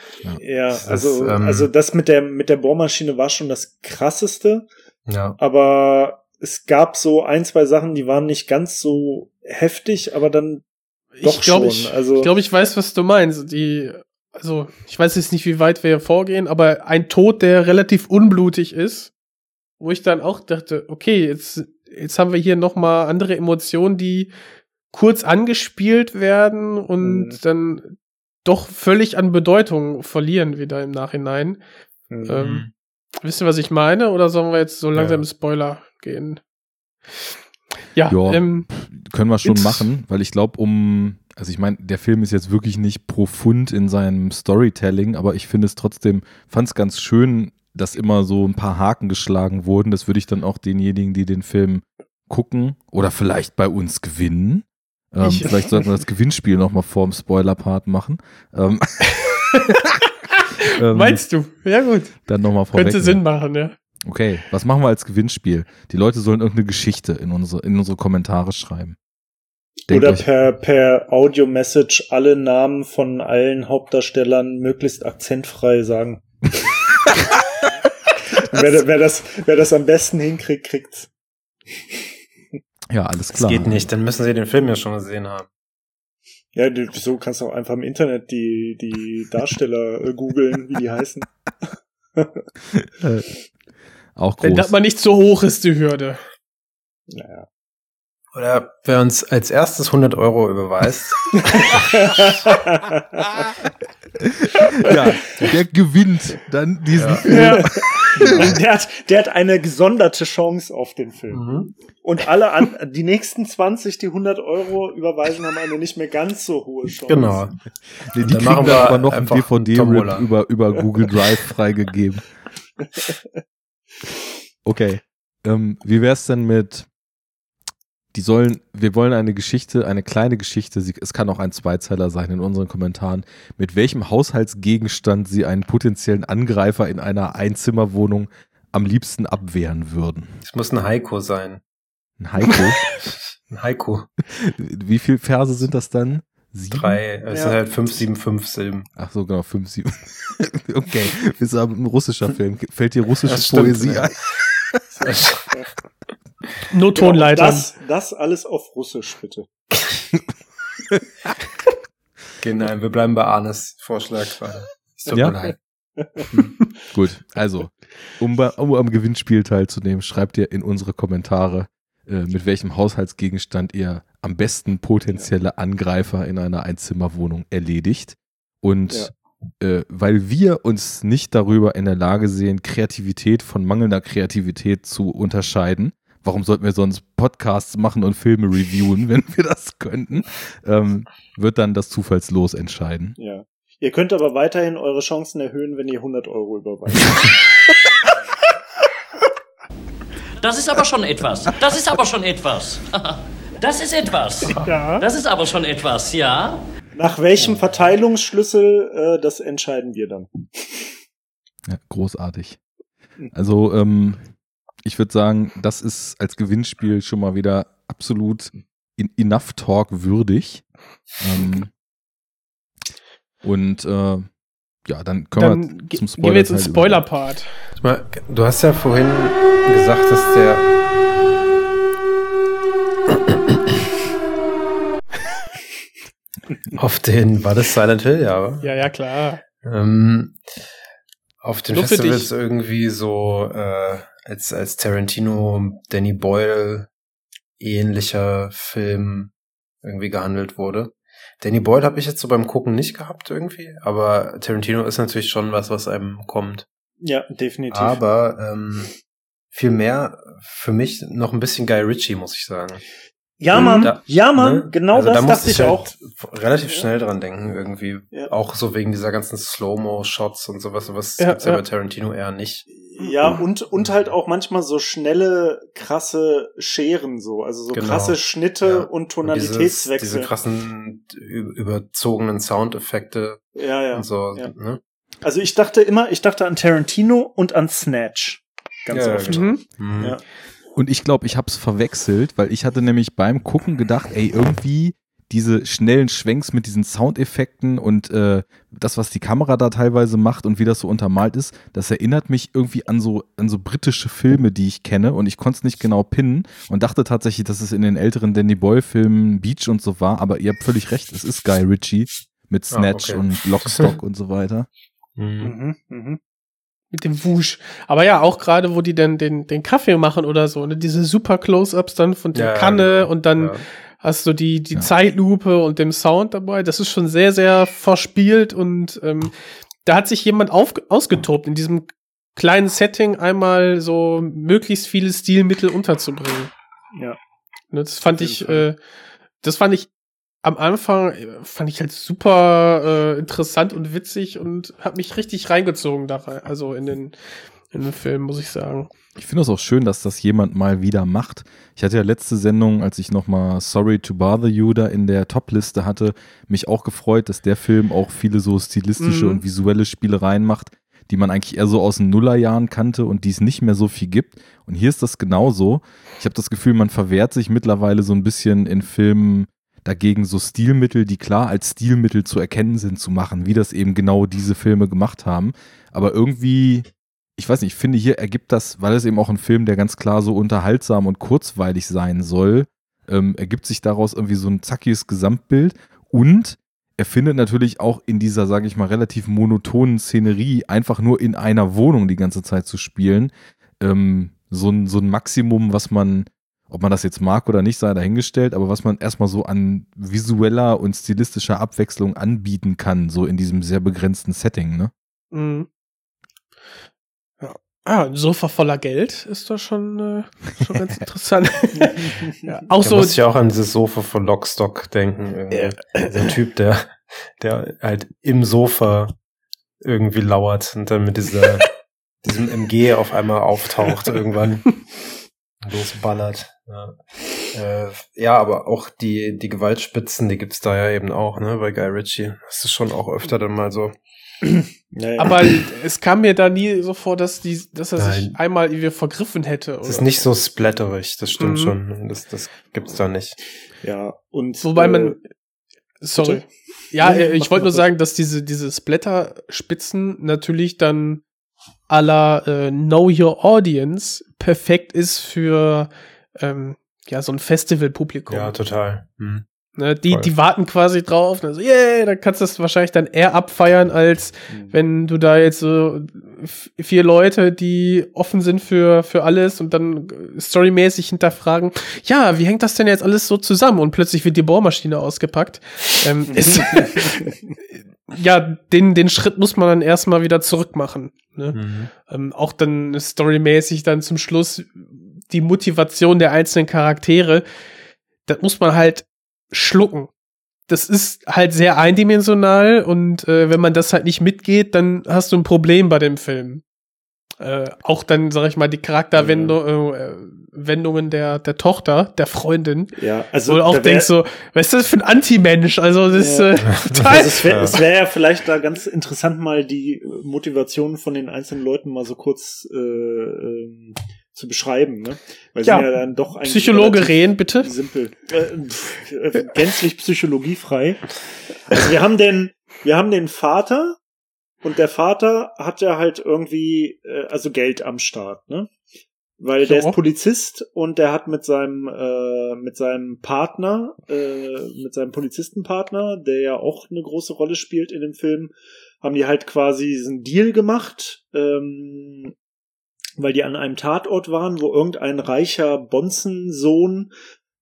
ja, das also, ist, ähm, also das mit der, mit der Bohrmaschine war schon das krasseste. Ja. aber es gab so ein, zwei Sachen, die waren nicht ganz so heftig, aber dann doch ich glaube, schon. ich, also ich glaube, ich weiß, was du meinst. Die, also, ich weiß jetzt nicht, wie weit wir hier vorgehen, aber ein Tod, der relativ unblutig ist, wo ich dann auch dachte, okay, jetzt, jetzt haben wir hier noch mal andere Emotionen, die kurz angespielt werden und Mhm. dann doch völlig an Bedeutung verlieren wieder im Nachhinein. hm. Ähm, wisst ihr, was ich meine? Oder sollen wir jetzt so langsam Ja. Spoiler gehen? Ja, Ja. ähm, Können wir schon machen, weil ich glaube, um, also ich meine, der Film ist jetzt wirklich nicht profund in seinem Storytelling, aber ich finde es trotzdem, fand es ganz schön, dass immer so ein paar Haken geschlagen wurden. Das würde ich dann auch denjenigen, die den Film gucken oder vielleicht bei uns gewinnen. Ähm, Ich- vielleicht sollten wir das Gewinnspiel nochmal vor dem Spoiler-Part machen. Ähm, ähm, meinst du? Ja, gut. dann nochmal vorweg. Könnte Sinn machen, ja. Okay, was machen wir als Gewinnspiel? Die Leute sollen irgendeine Geschichte in unsere, in unsere Kommentare schreiben. Denkt Oder euch- per, per Audio-Message alle Namen von allen Hauptdarstellern möglichst akzentfrei sagen. wer, wer, das, wer das am besten hinkriegt, kriegt's. Ja, alles Das klar. geht nicht, dann müssen sie den Film ja schon gesehen haben. Ja, du, so kannst du auch einfach im Internet die, die Darsteller äh, googeln, wie die heißen. Äh, auch Wenn das groß. mal nicht so hoch ist, die Hürde. Naja. Oder wer uns als erstes 100 Euro überweist, ja, der gewinnt dann diesen Ja. Film. Ja. der, hat, der hat eine gesonderte Chance auf den Film. Mhm. Und alle an, die nächsten 20, die 100 Euro überweisen, haben eine nicht mehr ganz so hohe Chance. genau. Nee, die Dann kriegen wir aber noch einen DVD-Rip über, über Google Drive freigegeben. Okay. Ähm, wie wär's denn mit, die sollen, wir wollen eine Geschichte, eine kleine Geschichte, sie, es kann auch ein Zweizeiler sein in unseren Kommentaren, mit welchem Haushaltsgegenstand sie einen potenziellen Angreifer in einer Einzimmerwohnung am liebsten abwehren würden. Es muss ein Heiko sein. Ein Heiko. Ein Heiko. Wie viele Verse sind das dann? Sieben? Drei, es Ja. sind halt fünf, sieben, fünf Silben. Ach so, genau, fünf, sieben. okay, ist aber ein russischer Film. Fällt dir russische Poesie ja. ein? Nur Genau, Tonleitern. das, das alles auf Russisch, bitte. Okay, nein, wir bleiben bei Arnes Vorschlag. Es tut Ja? mir leid. Gut, also, um, bei, um am Gewinnspiel teilzunehmen, schreibt ihr in unsere Kommentare, äh, mit welchem Haushaltsgegenstand ihr am besten potenzielle Angreifer in einer Einzimmerwohnung erledigt. Und äh, weil wir uns nicht darüber in der Lage sehen, Kreativität von mangelnder Kreativität zu unterscheiden, warum sollten wir sonst Podcasts machen und Filme reviewen, wenn wir das könnten, ähm, wird dann das Zufallslos entscheiden. Ja. Ihr könnt aber weiterhin eure Chancen erhöhen, wenn ihr 100 Euro überweist. Das ist aber schon etwas. Das ist aber schon etwas. Das ist etwas. Ja. Das ist aber schon etwas, ja? Nach welchem Verteilungsschlüssel, äh, das entscheiden wir dann. Ja, großartig. Also, ähm, ich würde sagen, das ist als Gewinnspiel schon mal wieder absolut in Enough Talk würdig. Ähm, und äh, ja, dann können Dann wir zum gehen Spoiler. wir jetzt ins Spoiler-Part. Du hast ja vorhin gesagt, dass der. auf den, war das Silent Hill, ja, oder? Ja, ja, klar. Ähm, auf den Nur Festivals irgendwie so äh, als, als Tarantino, Danny Boyle ähnlicher Film irgendwie gehandelt wurde. Danny Boyle habe ich jetzt so beim Gucken nicht gehabt irgendwie, aber Tarantino ist natürlich schon was, was einem kommt. Ja, definitiv. Aber ähm, viel mehr für mich noch ein bisschen Guy Ritchie, muss ich sagen. Ja, Mhm. Mann, Da- ja, Mann, Ne? genau Also das da dachte musste ich halt auch. relativ schnell dran denken irgendwie. Ja. Auch so wegen dieser ganzen Slow-Mo-Shots und sowas. Sowas Ja, gibt's ja ja. bei Tarantino eher nicht. Ja, und, und halt auch manchmal so schnelle, krasse Scheren so. Also so Genau. krasse Schnitte Ja. und Und dieses, Tonalitätswechsel. diese krassen überzogenen Soundeffekte ja, ja. und so. ja. Ne? Also ich dachte immer, ich dachte an Tarantino und an Snatch. Ganz Ja, oft. genau. Mhm. Mhm. Ja. Und ich glaube, ich habe es verwechselt, weil ich hatte nämlich beim Gucken gedacht, ey, irgendwie diese schnellen Schwenks mit diesen Soundeffekten und äh, das, was die Kamera da teilweise macht und wie das so untermalt ist, das erinnert mich irgendwie an so, an so britische Filme, die ich kenne und ich konnte es nicht genau pinnen und dachte tatsächlich, dass es in den älteren Danny Boyle-Filmen Beach und so war, aber ihr habt völlig recht, es ist Guy Ritchie mit Ah, Snatch okay. und Lockstock und so weiter. Mhm. Mhm, mhm. Mit dem Wusch. Aber ja, auch gerade, wo die dann den, den Kaffee machen oder so, ne? Diese super Close-Ups dann von der Ja, Kanne genau. und dann Ja. hast du die, die Ja. Zeitlupe und dem Sound dabei. Das ist schon sehr, sehr verspielt und ähm, da hat sich jemand auf, ausgetobt, in diesem kleinen Setting einmal so möglichst viele Stilmittel unterzubringen. Ja. Ne, das fand ich, äh, das fand ich am Anfang, äh, fand ich halt super äh, interessant und witzig und hat mich richtig reingezogen da also in den, in den Film, muss ich sagen. Ich finde es auch schön, dass das jemand mal wieder macht. Ich hatte ja letzte Sendung, als ich nochmal Sorry to Bother You da in der Top-Liste hatte, mich auch gefreut, dass der Film auch viele so stilistische Mhm. und visuelle Spielereien macht, die man eigentlich eher so aus den Nullerjahren kannte und die es nicht mehr so viel gibt. Und hier ist das genauso. Ich habe das Gefühl, man verwehrt sich mittlerweile so ein bisschen in Filmen dagegen so Stilmittel, die klar als Stilmittel zu erkennen sind, zu machen, wie das eben genau diese Filme gemacht haben. Aber irgendwie ich weiß nicht, ich finde hier ergibt das, weil es eben auch ein Film, der ganz klar so unterhaltsam und kurzweilig sein soll, ähm, ergibt sich daraus irgendwie so ein zackiges Gesamtbild und er findet natürlich auch in dieser, sage ich mal, relativ monotonen Szenerie, einfach nur in einer Wohnung die ganze Zeit zu spielen, ähm, so, ein, so ein Maximum, was man, ob man das jetzt mag oder nicht, sei dahingestellt, aber was man erstmal so an visueller und stilistischer Abwechslung anbieten kann, so in diesem sehr begrenzten Setting, ne? Mhm. Ja. Ah, ein Sofa voller Geld ist doch schon, äh, schon ganz interessant. ja, auch Da so, muss ich auch an dieses Sofa von Lockstock denken. Irgendwie. So ein Typ, der, der halt im Sofa irgendwie lauert und dann mit dieser, diesem MG auf einmal auftaucht irgendwann. Losballert. Ja. Äh, ja, aber auch die, die Gewaltspitzen, die gibt's da ja eben auch, ne, bei Guy Ritchie. Das ist schon auch öfter dann mal so. Ja, ja. aber es kam mir da nie so vor, dass die, dass er sich Nein. einmal irgendwie vergriffen hätte. Es ist nicht so splatterig, das stimmt Mhm. schon. Das, das gibt's da nicht. ja, und Wobei äh, man, sorry. bitte? Ja, Nee, äh, ich wollte nur sagen, dass diese, diese Splatter-Spitzen natürlich dann la äh, Know Your Audience perfekt ist für ähm, ja, so ein Festivalpublikum. Ja, total. Hm. Ne, die, voll. die warten quasi drauf. Also, yeah, dann kannst du das wahrscheinlich dann eher abfeiern, als Mhm. wenn du da jetzt so vier Leute, die offen sind für, für alles und dann äh, storymäßig hinterfragen, ja, wie hängt das denn jetzt alles so zusammen? Und plötzlich wird die Bohrmaschine ausgepackt. Ähm, ist, ja, den, den Schritt muss man dann erstmal wieder zurückmachen. Ne? Mhm. Ähm, auch dann storymäßig dann zum Schluss die Motivation der einzelnen Charaktere, das muss man halt schlucken. Das ist halt sehr eindimensional und äh, wenn man das halt nicht mitgeht, dann hast du ein Problem bei dem Film. Äh, auch dann, sag ich mal, die Charakterwendungen äh, Wendungen der, der Tochter, der Freundin, ja, also wo du auch denkst so, was ist das für ein Anti-Mensch? Also das ist Ja. äh, total. Also es wäre es wär ja vielleicht da ganz interessant, mal die Motivationen von den einzelnen Leuten mal so kurz äh, ähm, zu beschreiben, ne? Weil Ja, sie ja dann doch eigentlich Psychologe reden, bitte. Simpel. Äh, äh, gänzlich psychologiefrei. Also wir haben den, wir haben den Vater und der Vater hat ja halt irgendwie, äh, also Geld am Start, ne? Weil der So. ist Polizist und der hat mit seinem, äh, mit seinem Partner, äh, mit seinem Polizistenpartner, der ja auch eine große Rolle spielt in dem Film, haben die halt quasi diesen Deal gemacht, ähm, weil die an einem Tatort waren, wo irgendein reicher Bonzensohn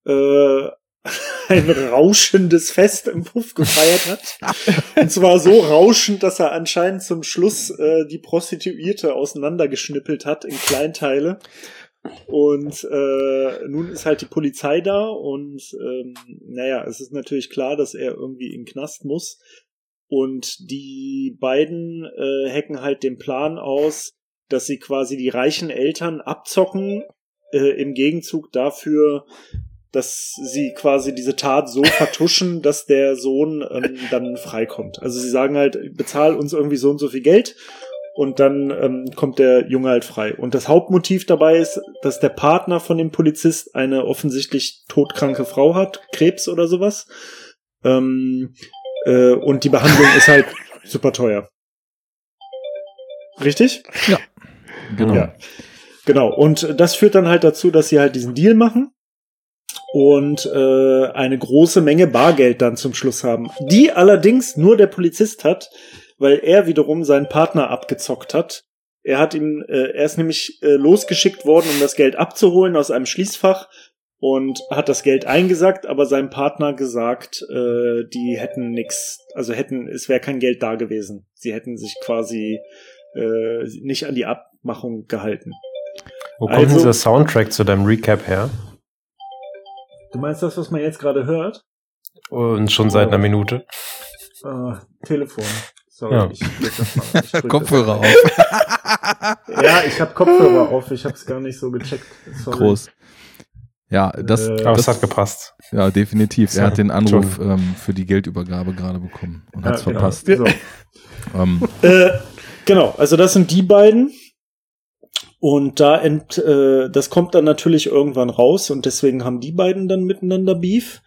äh, ein rauschendes Fest im Puff gefeiert hat. Und zwar so rauschend, dass er anscheinend zum Schluss äh, die Prostituierte auseinandergeschnippelt hat in Kleinteile. Und äh, nun ist halt die Polizei da und ähm, naja, es ist natürlich klar, dass er irgendwie in den Knast muss. Und die beiden äh, hacken halt den Plan aus, dass sie quasi die reichen Eltern abzocken, äh, im Gegenzug dafür, dass sie quasi diese Tat so vertuschen, dass der Sohn ähm, dann freikommt. Also sie sagen halt, bezahl uns irgendwie so und so viel Geld und dann ähm, kommt der Junge halt frei. Und das Hauptmotiv dabei ist, dass der Partner von dem Polizist eine offensichtlich todkranke Frau hat, Krebs oder sowas. Ähm, äh, und die Behandlung ist halt super teuer. Richtig? Genau. Ja. Genau. Und das führt dann halt dazu, dass sie halt diesen Deal machen und äh, eine große Menge Bargeld dann zum Schluss haben. Die allerdings nur der Polizist hat, weil er wiederum seinen Partner abgezockt hat. Er hat ihm, äh, er ist nämlich äh, losgeschickt worden, um das Geld abzuholen aus einem Schließfach und hat das Geld eingesackt, aber seinem Partner gesagt, äh, die hätten nix, also hätten, es wäre kein Geld da gewesen. Sie hätten sich quasi äh, nicht an die Abmachung gehalten. Wo kommt Also- dieser Soundtrack zu deinem Recap her? Du meinst das, was man jetzt gerade hört? Und schon seit einer Minute. Äh, Telefon. Sorry, Ja. ich, das mal. Kopfhörer auf. Ja, ich habe Kopfhörer auf. Ich habe es gar nicht so gecheckt. Sorry. Groß. Ja, das, Äh, Aber das es hat gepasst. ja definitiv. Er hat den Anruf ähm, für die Geldübergabe gerade bekommen und Ja, hat's genau. verpasst. So. Ähm, Äh, genau, also das sind die beiden. Und da ent, äh, das kommt dann natürlich irgendwann raus und deswegen haben die beiden dann miteinander Beef.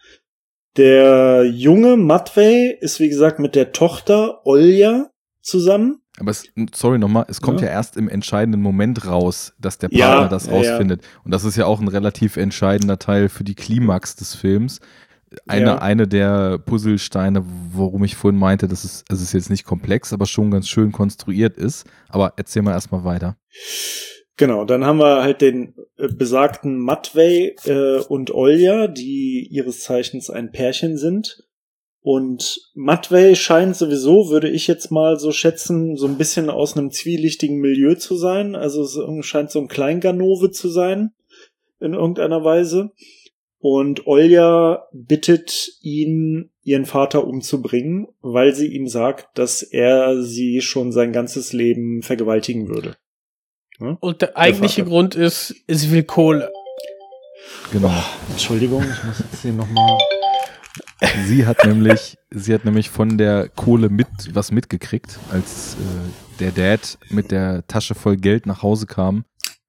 Der junge Matvey ist wie gesagt mit der Tochter Olja zusammen. aber es, sorry nochmal, es kommt ja. Ja. erst im entscheidenden Moment raus, dass der Ja, Partner das ja, ja. rausfindet. Und das ist ja auch ein relativ entscheidender Teil für die Klimax des Films. Eine, Ja. eine der Puzzlesteine, worum ich vorhin meinte, dass es, es ist jetzt nicht komplex, aber schon ganz schön konstruiert ist. Aber erzähl mal erstmal weiter. Genau, dann haben wir halt den äh, besagten Matvey äh, und Olja, die ihres Zeichens ein Pärchen sind. Und Matvey scheint sowieso, würde ich jetzt mal so schätzen, so ein bisschen aus einem zwielichtigen Milieu zu sein. Also es scheint so ein Kleinganove zu sein, in irgendeiner Weise. Und Olja bittet ihn, ihren Vater umzubringen, weil sie ihm sagt, dass er sie schon sein ganzes Leben vergewaltigen würde. Und der eigentliche Vater. Grund ist, es will Kohle. Genau. Entschuldigung, ich muss jetzt hier nochmal. Sie hat nämlich, sie hat nämlich von der Kohle mit was mitgekriegt, als äh, der Dad mit der Tasche voll Geld nach Hause kam.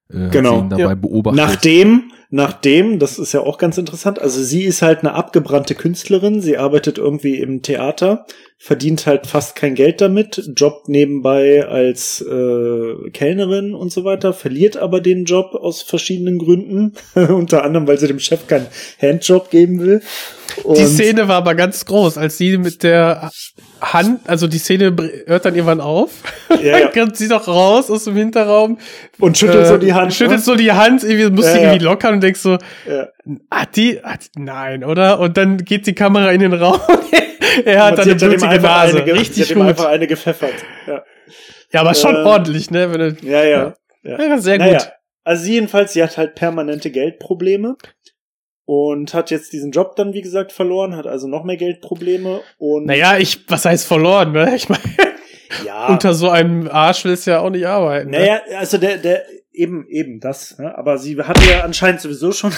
Äh, Genau, hat sie ihn dabei ja. beobachtet. Nachdem, nachdem, das ist ja auch ganz interessant, also sie ist halt eine abgebrannte Künstlerin, sie arbeitet irgendwie im Theater, verdient halt fast kein Geld damit, jobbt nebenbei als äh, Kellnerin und so weiter, verliert aber den Job aus verschiedenen Gründen, unter anderem, weil sie dem Chef keinen Handjob geben will. Und Die Szene war aber ganz groß, als sie mit der Hand, also die Szene hört dann irgendwann auf, Ja, ja. kommt sie doch raus aus dem Hinterraum, und schüttelt äh, so die Hand. schüttelt ne? so die Hand, irgendwie muss Ja, sie ja. irgendwie lockern und denkst so, Ja. hat die, hat, nein, oder? Und dann geht die Kamera in den Raum, er hat dann eine blutige Nase, eine richtig gut. einfach eine gepfeffert. Ja, Ja, aber schon Ähm, ordentlich, ne? Wenn du, ja. ja. ja. ja, sehr naja, gut. Also sie jedenfalls, sie hat halt permanente Geldprobleme und hat jetzt diesen Job dann, wie gesagt, verloren, hat also noch mehr Geldprobleme und Naja, ich, was heißt verloren, ne? Ich meine, ja, unter so einem Arsch willst du ja auch nicht arbeiten. Ne? naja, also der, der, eben, eben das, ne? aber sie hatte ja anscheinend sowieso schon,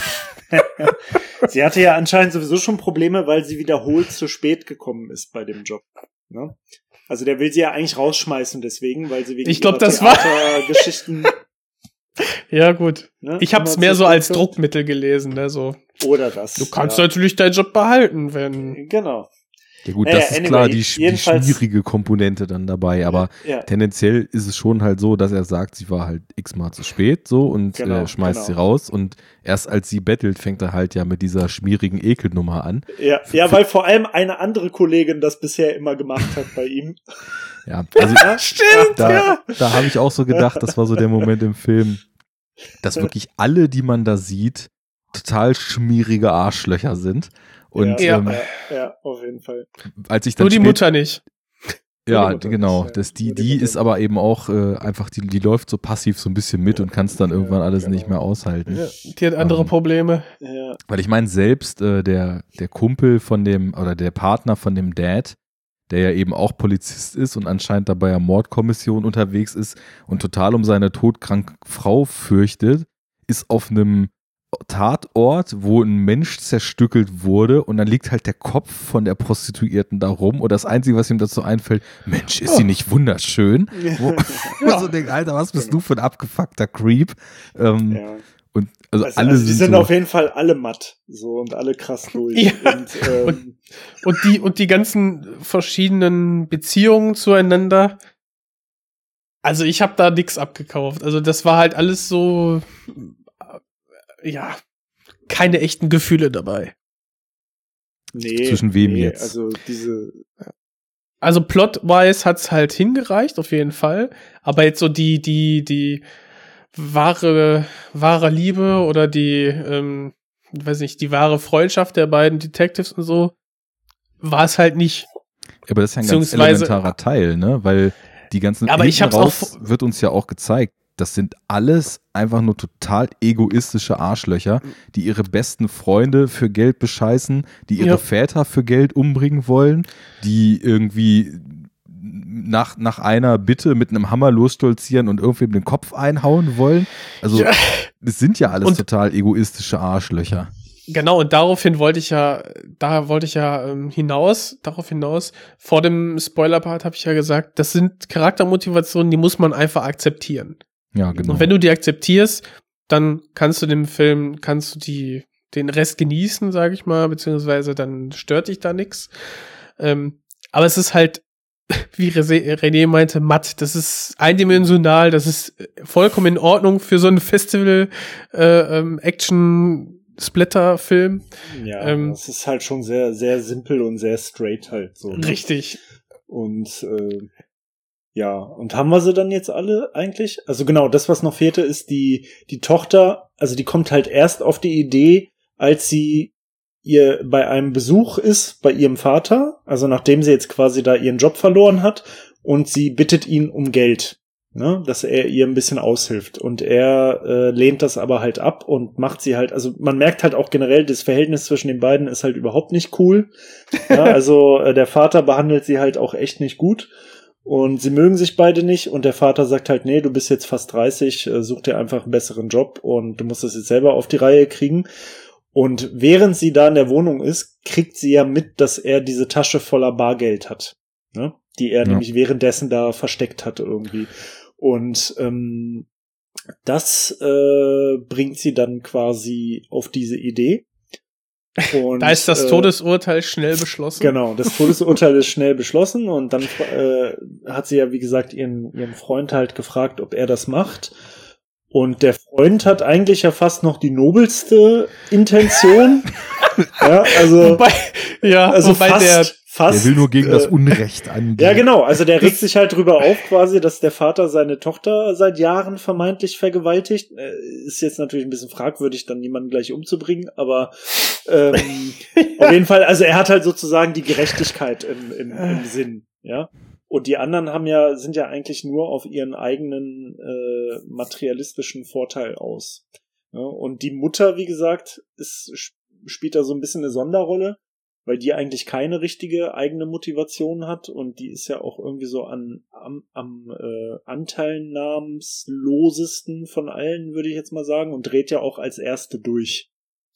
sie hatte ja anscheinend sowieso schon Probleme, weil sie wiederholt zu spät gekommen ist bei dem Job, ne? Also der will sie ja eigentlich rausschmeißen deswegen, weil sie wegen Ich glaub, das war- Geschichten Ja, gut. Ne? Ich hab's Kümmert mehr so als. Druckmittel gelesen, ne, so. Oder das. Du kannst ja. natürlich deinen Job behalten, wenn. Genau. Ja gut, Naja, das ist anyway, klar die, die schwierige Komponente dann dabei, aber Ja. tendenziell ist es schon halt so, dass er sagt, sie war halt x-mal zu spät so und Genau, äh, schmeißt genau. sie raus und erst als sie bettelt, fängt er halt ja mit dieser schmierigen Ekelnummer an. Ja, ja, weil vor allem eine andere Kollegin das bisher immer gemacht hat bei ihm. Ja, also Stimmt, da, da habe ich auch so gedacht, das war so der Moment im Film, dass wirklich alle, die man da sieht, total schmierige Arschlöcher sind. Und Ja. ähm, ja, ja, auf jeden Fall. als ich dann Nur die spät- Mutter nicht. Ja, genau. ja. Das, die, die ist aber eben auch äh, einfach, die, die läuft so passiv so ein bisschen mit und kann es dann Ja, irgendwann alles genau. nicht mehr aushalten. Ja, die hat andere Ähm, Probleme. Ja, Weil ich meine, selbst äh, der, der Kumpel von dem, oder der Partner von dem Dad, der ja eben auch Polizist ist und anscheinend dabei der Mordkommission unterwegs ist und total um seine todkranke Frau fürchtet, ist auf einem Tatort, wo ein Mensch zerstückelt wurde und dann liegt halt der Kopf von der Prostituierten da rum und das Einzige, was ihm dazu einfällt, Mensch, ist sie nicht wunderschön? Wo, man so denkt, Alter, was bist du für ein abgefuckter Creep? Ähm, ja. Und also, Also, alle also die sind, sind so, auf jeden Fall alle matt. So und alle krass durch. Ja. Und, ähm, Und die, und die ganzen verschiedenen Beziehungen zueinander. Also ich habe da nix abgekauft. Also das war halt alles so, ja, keine echten Gefühle dabei. nee, Zwischen wem nee, jetzt? Also diese, Also plot-wise hat's halt hingereicht, auf jeden Fall. Aber jetzt so die, die, die wahre, wahre Liebe oder die, ähm, weiß nicht, die wahre Freundschaft der beiden Detectives und so, war es halt nicht. aber das ist ja ein ganz beziehungsweise- elementarer Teil, ne? Weil die ganzen, aber ich hab's auch- raus wird uns ja auch gezeigt, das sind alles einfach nur total egoistische Arschlöcher, die ihre besten Freunde für Geld bescheißen, die ihre Ja. Väter für Geld umbringen wollen, die irgendwie nach, nach einer Bitte mit einem Hammer losstolzieren und irgendwem den Kopf einhauen wollen. Also, Ja. das sind ja alles Und- total egoistische Arschlöcher. Genau, und daraufhin wollte ich ja, da wollte ich ja ähm, hinaus, darauf hinaus. Vor dem Spoiler-Part habe ich ja gesagt, das sind Charaktermotivationen, die muss man einfach akzeptieren. Ja, genau. Und wenn du die akzeptierst, dann kannst du dem Film, kannst du die, den Rest genießen, sage ich mal, beziehungsweise dann stört dich da nix. Ähm, aber es ist halt, wie René meinte, matt. Das ist eindimensional, das ist vollkommen in Ordnung für so einen Festival äh, ähm, Action Splatter-Film. ja, Ähm, das ist halt schon sehr, sehr simpel und sehr straight halt so. ne? Richtig. Und äh, ja, und haben wir sie dann jetzt alle eigentlich? Also genau, das, was noch fehlte, ist die, die Tochter, also die kommt halt erst auf die Idee, als sie ihr bei einem Besuch ist bei ihrem Vater, also nachdem sie jetzt quasi da ihren Job verloren hat und sie bittet ihn um Geld, ne, dass er ihr ein bisschen aushilft und er äh, lehnt das aber halt ab und macht sie halt, also man merkt halt auch generell, das Verhältnis zwischen den beiden ist halt überhaupt nicht cool. Ja, also äh, der Vater behandelt sie halt auch echt nicht gut. Und sie mögen sich beide nicht und der Vater sagt halt, nee, du bist jetzt fast 30, äh, such dir einfach einen besseren Job und du musst das jetzt selber auf die Reihe kriegen. Und während sie da in der Wohnung ist, kriegt sie ja mit, dass er diese Tasche voller Bargeld hat, ne? die er Ja. nämlich währenddessen da versteckt hatte irgendwie. Und ähm, das äh, bringt sie dann quasi auf diese Idee. Und, Da ist das äh, Todesurteil schnell beschlossen. Genau, das Todesurteil ist schnell beschlossen und dann äh, hat sie ja, wie gesagt, ihren, ihren Freund halt gefragt, ob er das macht. Und der Freund hat eigentlich ja fast noch die nobelste Intention. ja, also, Wobei, ja, also wobei fast, der, fast. Der will nur gegen das äh, Unrecht angehen. ja, genau. Also der regt sich halt drüber auf, quasi, dass der Vater seine Tochter seit Jahren vermeintlich vergewaltigt. Äh, Ist jetzt natürlich ein bisschen fragwürdig, dann jemanden gleich umzubringen, aber ähm, auf jeden Fall, also er hat halt sozusagen die Gerechtigkeit im, im, im Sinn, ja. Und die anderen haben ja, sind ja eigentlich nur auf ihren eigenen äh, materialistischen Vorteil aus. Ja, und die Mutter, wie gesagt, ist, sp- spielt da so ein bisschen eine Sonderrolle weil die eigentlich keine richtige eigene Motivation hat und die ist ja auch irgendwie so an am, am äh, anteilnahmslosesten von allen, würde ich jetzt mal sagen, und dreht ja auch als erste durch,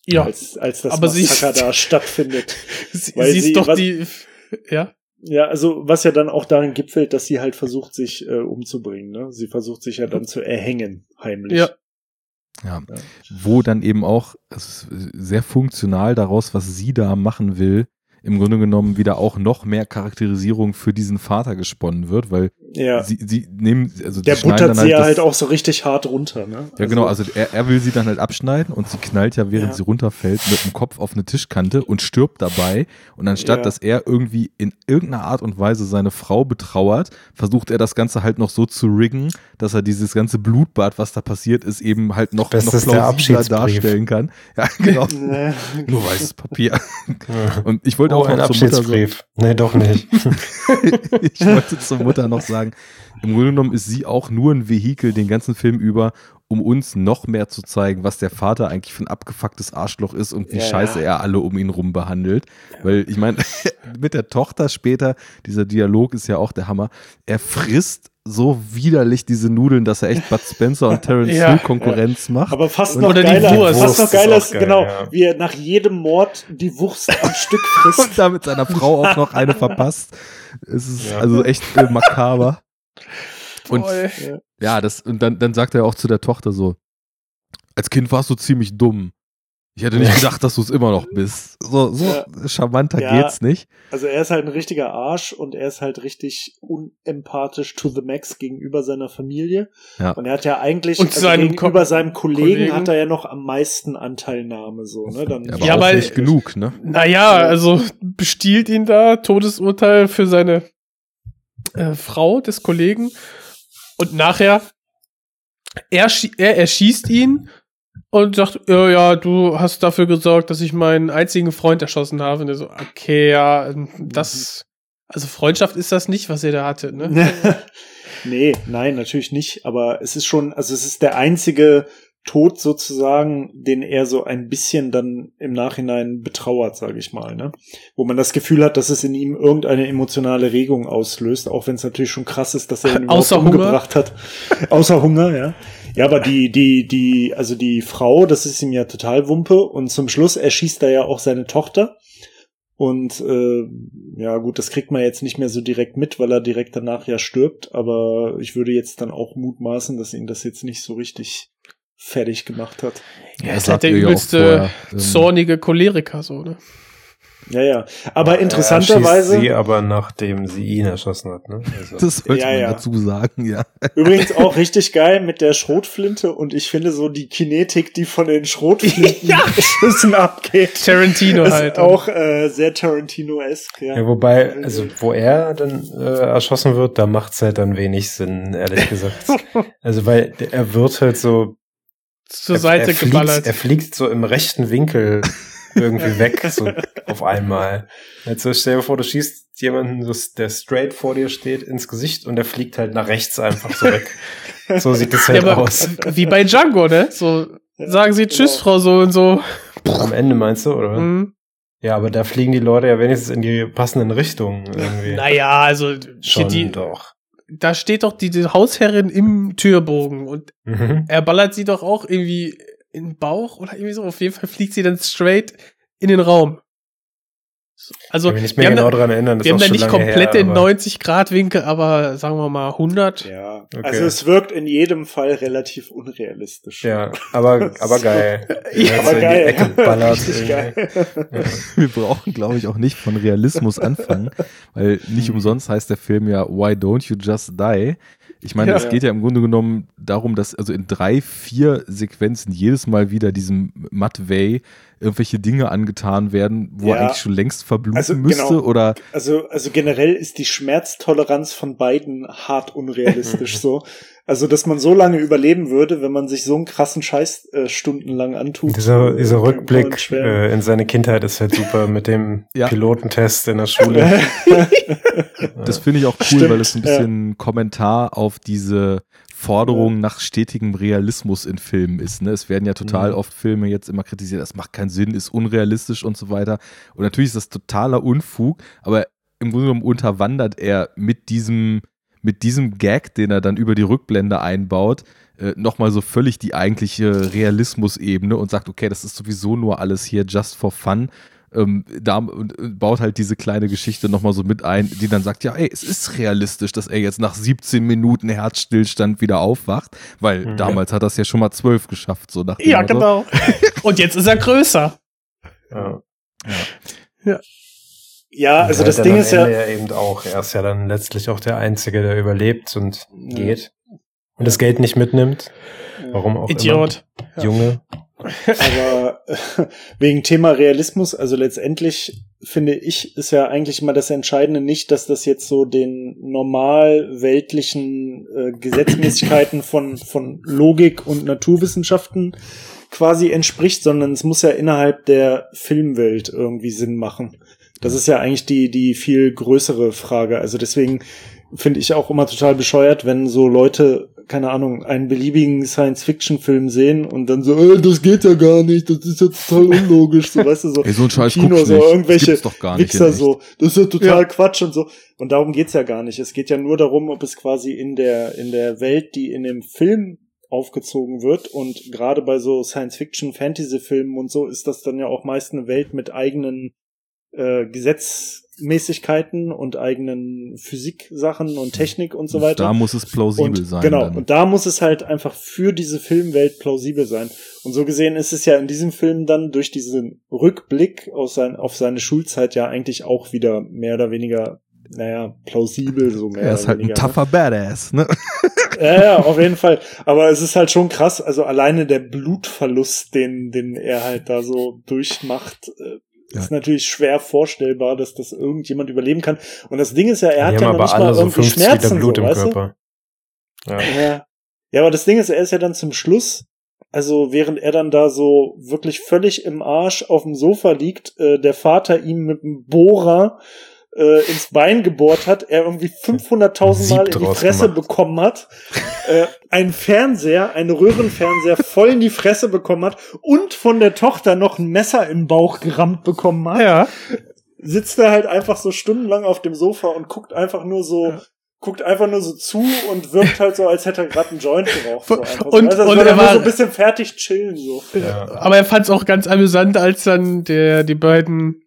ja, als, als das aber sie Massaker ist- da stattfindet. sie, weil sie ist sie- doch was- die, ja, Ja, also was ja dann auch darin gipfelt, dass sie halt versucht, sich äh, umzubringen. Ne? Sie versucht sich ja dann zu erhängen, heimlich. Ja. Ja, wo dann eben auch es ist sehr funktional daraus, was sie da machen will, im Grunde genommen wieder auch noch mehr Charakterisierung für diesen Vater gesponnen wird, weil Ja. sie, sie nehmen, also Der buttert dann sie ja das- halt auch so richtig hart runter, ne? Ja, genau, also er, er will sie dann halt abschneiden und sie knallt ja, während Ja. sie runterfällt, mit dem Kopf auf eine Tischkante und stirbt dabei. Und anstatt, Ja. dass er irgendwie in irgendeiner Art und Weise seine Frau betrauert, versucht er das Ganze halt noch so zu riggen, dass er dieses ganze Blutbad, was da passiert ist, eben halt noch, Das noch plausibler darstellen kann. Ja, genau. Nur weißes Papier. Und ich wollte Oh, auch ein noch zur Mutter so, Abschiedsbrief. Nee, doch nicht. ich wollte zur Mutter noch sagen, im Grunde genommen ist sie auch nur ein Vehikel den ganzen Film über, um uns noch mehr zu zeigen, was der Vater eigentlich für ein abgefucktes Arschloch ist und wie Ja, scheiße ja. er alle um ihn rum behandelt. Weil ich meine, mit der Tochter später, dieser Dialog ist ja auch der Hammer, er frisst so widerlich diese Nudeln, dass er echt Bud Spencer und Terence Ja, Hill Konkurrenz macht. Aber fast Und- noch oder die geiler, Wurst. fast noch geiler ist, geil, genau, ja. wie er nach jedem Mord die Wurst am Stück und frisst. damit seiner Frau auch noch eine verpasst. Es ist Ja. also echt äh, makaber. Und. Ja, das, und dann, dann sagt er auch zu der Tochter so, als Kind warst du ziemlich dumm. Ich hätte nicht Ja. gedacht, dass du es immer noch bist. So, so Ja. charmanter Ja. geht's nicht. Also er ist halt ein richtiger Arsch und er ist halt richtig unempathisch to the max gegenüber seiner Familie. Ja. Und er hat ja eigentlich Und also seinem gegenüber Ko- seinem Kollegen, Kollegen. hat er ja noch am meisten Anteilnahme so, ne? Dann Aber Ja, auch weil- nicht genug, ne? Naja, also bestiehlt ihn da, Todesurteil für seine äh, Frau des Kollegen. Und nachher, er, er erschießt ihn und sagt, ja, ja, du hast dafür gesorgt, dass ich meinen einzigen Freund erschossen habe. Und er so, okay, ja, ähm, das, also Freundschaft ist das nicht, was er da hatte, ne? nee, nein, natürlich nicht. Aber es ist schon, also es ist der einzige Tod sozusagen, den er so ein bisschen dann im Nachhinein betrauert, sage ich mal, ne? Wo man das Gefühl hat, dass es in ihm irgendeine emotionale Regung auslöst, auch wenn es natürlich schon krass ist, dass er ihn Außer Hunger? umgebracht hat. Außer Hunger, ja. Ja, aber die, die, die, also die Frau, das ist ihm ja total Wumpe und zum Schluss erschießt er ja auch seine Tochter. Und äh, ja gut, das kriegt man jetzt nicht mehr so direkt mit, weil er direkt danach ja stirbt, aber ich würde jetzt dann auch mutmaßen, dass ihn das jetzt nicht so richtig fertig gemacht hat. Er ist halt der ja übelste vorher, ähm, zornige Choleriker, so, ne? Ja, ja. Aber Er interessanterweise, sie aber nachdem sie ihn erschossen hat, ne? Also, Das sollte Ja, man ja. dazu sagen, ja. übrigens auch richtig geil mit der Schrotflinte und ich finde so die Kinetik, die von den Schrotflinten abgeht, Tarantino ist halt. auch äh, sehr Tarantino-esque, ja. ja, wobei, also wo er dann äh, erschossen wird, da macht's halt dann wenig Sinn, ehrlich gesagt. Also weil er wird halt so zur er, Seite er fliegt, geballert. Er fliegt so im rechten Winkel irgendwie weg, so auf einmal. Also stell dir vor, du schießt jemanden, der straight vor dir steht, ins Gesicht und der fliegt halt nach rechts einfach so weg. So sieht das ja, halt aber aus. wie bei Django, ne? So, sagen sie Tschüss, genau. Frau so und so. Am Ende meinst du, oder? Mhm. Ja, aber da fliegen die Leute ja wenigstens in die passenden Richtungen irgendwie. Naja, also Schon die, doch. da steht doch die, die Hausherrin im Türbogen und Mhm. er ballert sie doch auch irgendwie in den Bauch oder irgendwie so. Auf jeden Fall fliegt sie dann straight in den Raum. Also, ich kann mich nicht wir mehr haben, genau da, dran erinnern. Das wir haben da nicht komplett her, den aber- 90-Grad-Winkel, aber sagen wir mal 100. Ja, Okay. also es wirkt in jedem Fall relativ unrealistisch. Ja, aber, aber geil. Ja, er aber geil. Ecke ballert. Geil. Wir brauchen, glaube ich, auch nicht von Realismus anfangen, weil nicht Hm. umsonst heißt der Film ja Why Don't You Just Die? Ich meine, Ja. es geht ja im Grunde genommen darum, dass also in drei, vier Sequenzen jedes Mal wieder diesem Matt Way irgendwelche Dinge angetan werden, wo Ja. er eigentlich schon längst verbluten Also, müsste genau. oder Also, also generell ist die Schmerztoleranz von beiden hart unrealistisch so. Also, dass man so lange überleben würde, wenn man sich so einen krassen Scheiß äh, stundenlang antut. Dieser, dieser äh, kann man Rückblick äh, in seine Kindheit ist halt super mit dem Ja. Pilotentest in der Schule. Das finde ich auch cool, Stimmt, weil es ein bisschen Kommentar auf diese Forderung nach stetigem Realismus in Filmen ist. Ne? Es werden ja total Mhm. oft Filme jetzt immer kritisiert, das macht keinen Sinn, ist unrealistisch und so weiter. Und natürlich ist das totaler Unfug, aber im Grunde genommen unterwandert er mit diesem, mit diesem Gag, den er dann über die Rückblende einbaut, äh, nochmal so völlig die eigentliche Realismusebene und sagt, okay, das ist sowieso nur alles hier just for fun. Ähm, da und, und baut halt diese kleine Geschichte nochmal so mit ein, die dann sagt, ja, ey, es ist realistisch, dass er jetzt nach 17 Minuten Herzstillstand wieder aufwacht, weil Mhm. damals hat er es ja schon mal 12 geschafft, so nach Ja, Motto. genau. Und jetzt ist er größer. Ja. Ja, also Und das Ding ist ja, Ende eben auch, er ist ja dann letztlich auch der Einzige, der überlebt und Ja. geht. Und das Geld nicht mitnimmt. Warum auch Idiot. immer. Junge. Aber wegen Thema Realismus, also letztendlich finde ich, ist ja eigentlich mal das Entscheidende nicht, dass das jetzt so den normal weltlichen äh, Gesetzmäßigkeiten von, von Logik und Naturwissenschaften quasi entspricht, sondern es muss ja innerhalb der Filmwelt irgendwie Sinn machen. Das ist ja eigentlich die, die viel größere Frage. Also deswegen finde ich auch immer total bescheuert, wenn so Leute, keine Ahnung, einen beliebigen Science-Fiction-Film sehen und dann so, äh, das geht ja gar nicht, das ist ja total unlogisch, so weißt du, so Ey, so ein Scheiß Kino, so nicht. irgendwelche das gibt's doch gar nicht. in Wichser so, das ist ja total Quatsch und so. Und darum geht's ja gar nicht. Es geht ja nur darum, ob es quasi in der, in der Welt, die in dem Film aufgezogen wird und gerade bei so Science-Fiction, Fantasy-Filmen und so ist das dann ja auch meist eine Welt mit eigenen äh, Gesetzmäßigkeiten und eigenen Physiksachen und Technik und so weiter. Da muss es plausibel und, sein. Genau, dann. und da muss es halt einfach für diese Filmwelt plausibel sein. Und so gesehen ist es ja in diesem Film dann durch diesen Rückblick aus sein, auf seine Schulzeit ja eigentlich auch wieder mehr oder weniger, naja, plausibel, so mehr er ist halt ein weniger. ne? tougher Badass, ne? Ja, ja, auf jeden Fall. Aber es ist halt schon krass. Also alleine der Blutverlust, den, den er halt da so durchmacht, äh, Ja. ist natürlich schwer vorstellbar, dass das irgendjemand überleben kann. Und das Ding ist ja, er hat haben ja noch aber nicht mal so irgendwie 50 Liter Schmerzen, Blut so, im? Körper. Ja. Ja. ja, aber das Ding ist, er ist ja dann zum Schluss, also während er dann da so wirklich völlig im Arsch auf dem Sofa liegt, äh, der Vater ihm mit dem Bohrer äh, ins Bein gebohrt hat, er irgendwie 500.000 Sieb Mal in die Fresse gemacht. bekommen hat, äh, einen Fernseher, einen Röhrenfernseher voll in die Fresse bekommen hat und von der Tochter noch ein Messer im Bauch gerammt bekommen hat Ja. sitzt er halt einfach so stundenlang auf dem Sofa und guckt einfach nur so, guckt einfach nur so zu und wirkt halt so, als hätte er gerade einen Joint geraucht. So. Und- also, als und er war- so ein bisschen fertig chillen, so. Ja. Aber er fand es auch ganz amüsant, als dann der, die beiden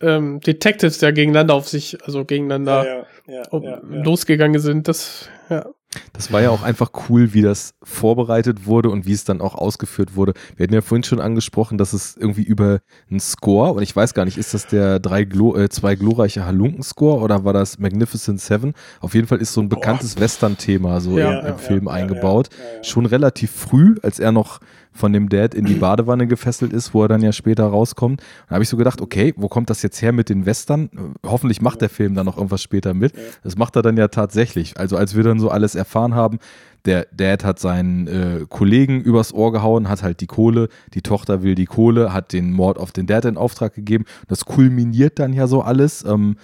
ähm, Detectives ja gegeneinander auf sich, also gegeneinander ja, ja, ja, ja. losgegangen sind. Das, ja. Das war ja auch einfach cool, wie das vorbereitet wurde und wie es dann auch ausgeführt wurde. Wir hatten ja vorhin schon angesprochen, dass es irgendwie über einen Score, und ich weiß gar nicht, ist das der drei Glo äh, zwei glorreiche Halunken-Score oder war das Magnificent Seven? Auf jeden Fall ist so ein bekanntes Western-Thema so Ja, im, ja, im Film ja, eingebaut. ja, ja, ja. Schon relativ früh, als er noch von dem Dad in die Badewanne gefesselt ist, wo er dann ja später rauskommt. Da habe ich so gedacht, okay, wo kommt das jetzt her mit den Western? Hoffentlich macht der Film dann noch irgendwas später mit. Das macht er dann ja tatsächlich. Also als wir dann so alles erfahren haben, der Dad hat seinen äh, Kollegen übers Ohr gehauen, hat halt die Kohle, die Tochter will die Kohle, hat den Mord auf den Dad in Auftrag gegeben. Das kulminiert dann ja so alles. Ähm,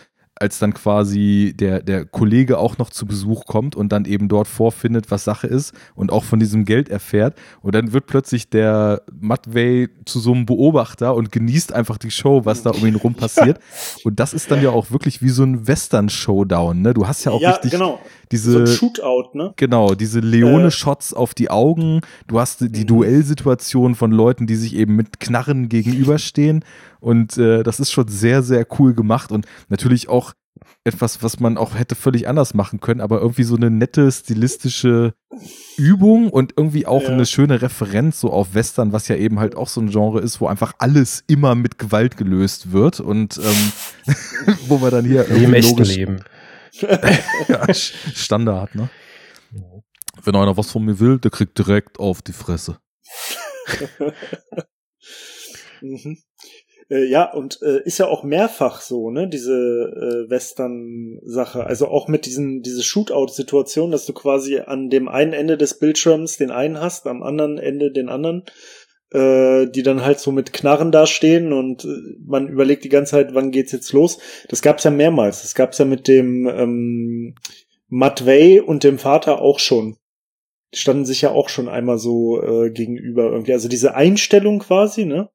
als dann quasi der, der Kollege auch noch zu Besuch kommt und dann eben dort vorfindet, was Sache ist und auch von diesem Geld erfährt. Und dann wird plötzlich der Matvey zu so einem Beobachter und genießt einfach die Show, was da um ihn rum passiert. Und das ist dann ja auch wirklich wie so ein Western-Showdown, ne? Du hast ja auch ja, richtig genau. Diese. So ein Shootout, ne? Genau, diese Leone-Shots auf die Augen. Du hast die Mhm. Duellsituation von Leuten, die sich eben mit Knarren gegenüberstehen. Und äh, das ist schon sehr, sehr cool gemacht. Und natürlich auch etwas, was man auch hätte völlig anders machen können, aber irgendwie so eine nette stilistische Übung und irgendwie auch Ja. eine schöne Referenz so auf Western, was ja eben halt auch so ein Genre ist, wo einfach alles immer mit Gewalt gelöst wird und ähm, wo wir dann hier irgendwie echten logisch Leben. Standard, ne? Wenn einer was von mir will, der kriegt direkt auf die Fresse. Mhm. Äh, ja, und äh, ist ja auch mehrfach so, ne, diese äh, Western-Sache. Also auch mit diesen, diese Shootout-Situation, dass du quasi an dem einen Ende des Bildschirms den einen hast, am anderen Ende den anderen, äh, die dann halt so mit Knarren da stehen und äh, man überlegt die ganze Zeit, wann geht's jetzt los. Das gab's ja mehrmals. Das gab's ja mit dem ähm, Matvey und dem Vater auch schon. Die standen sich ja auch schon einmal so äh, gegenüber irgendwie. Also diese Einstellung quasi, ne?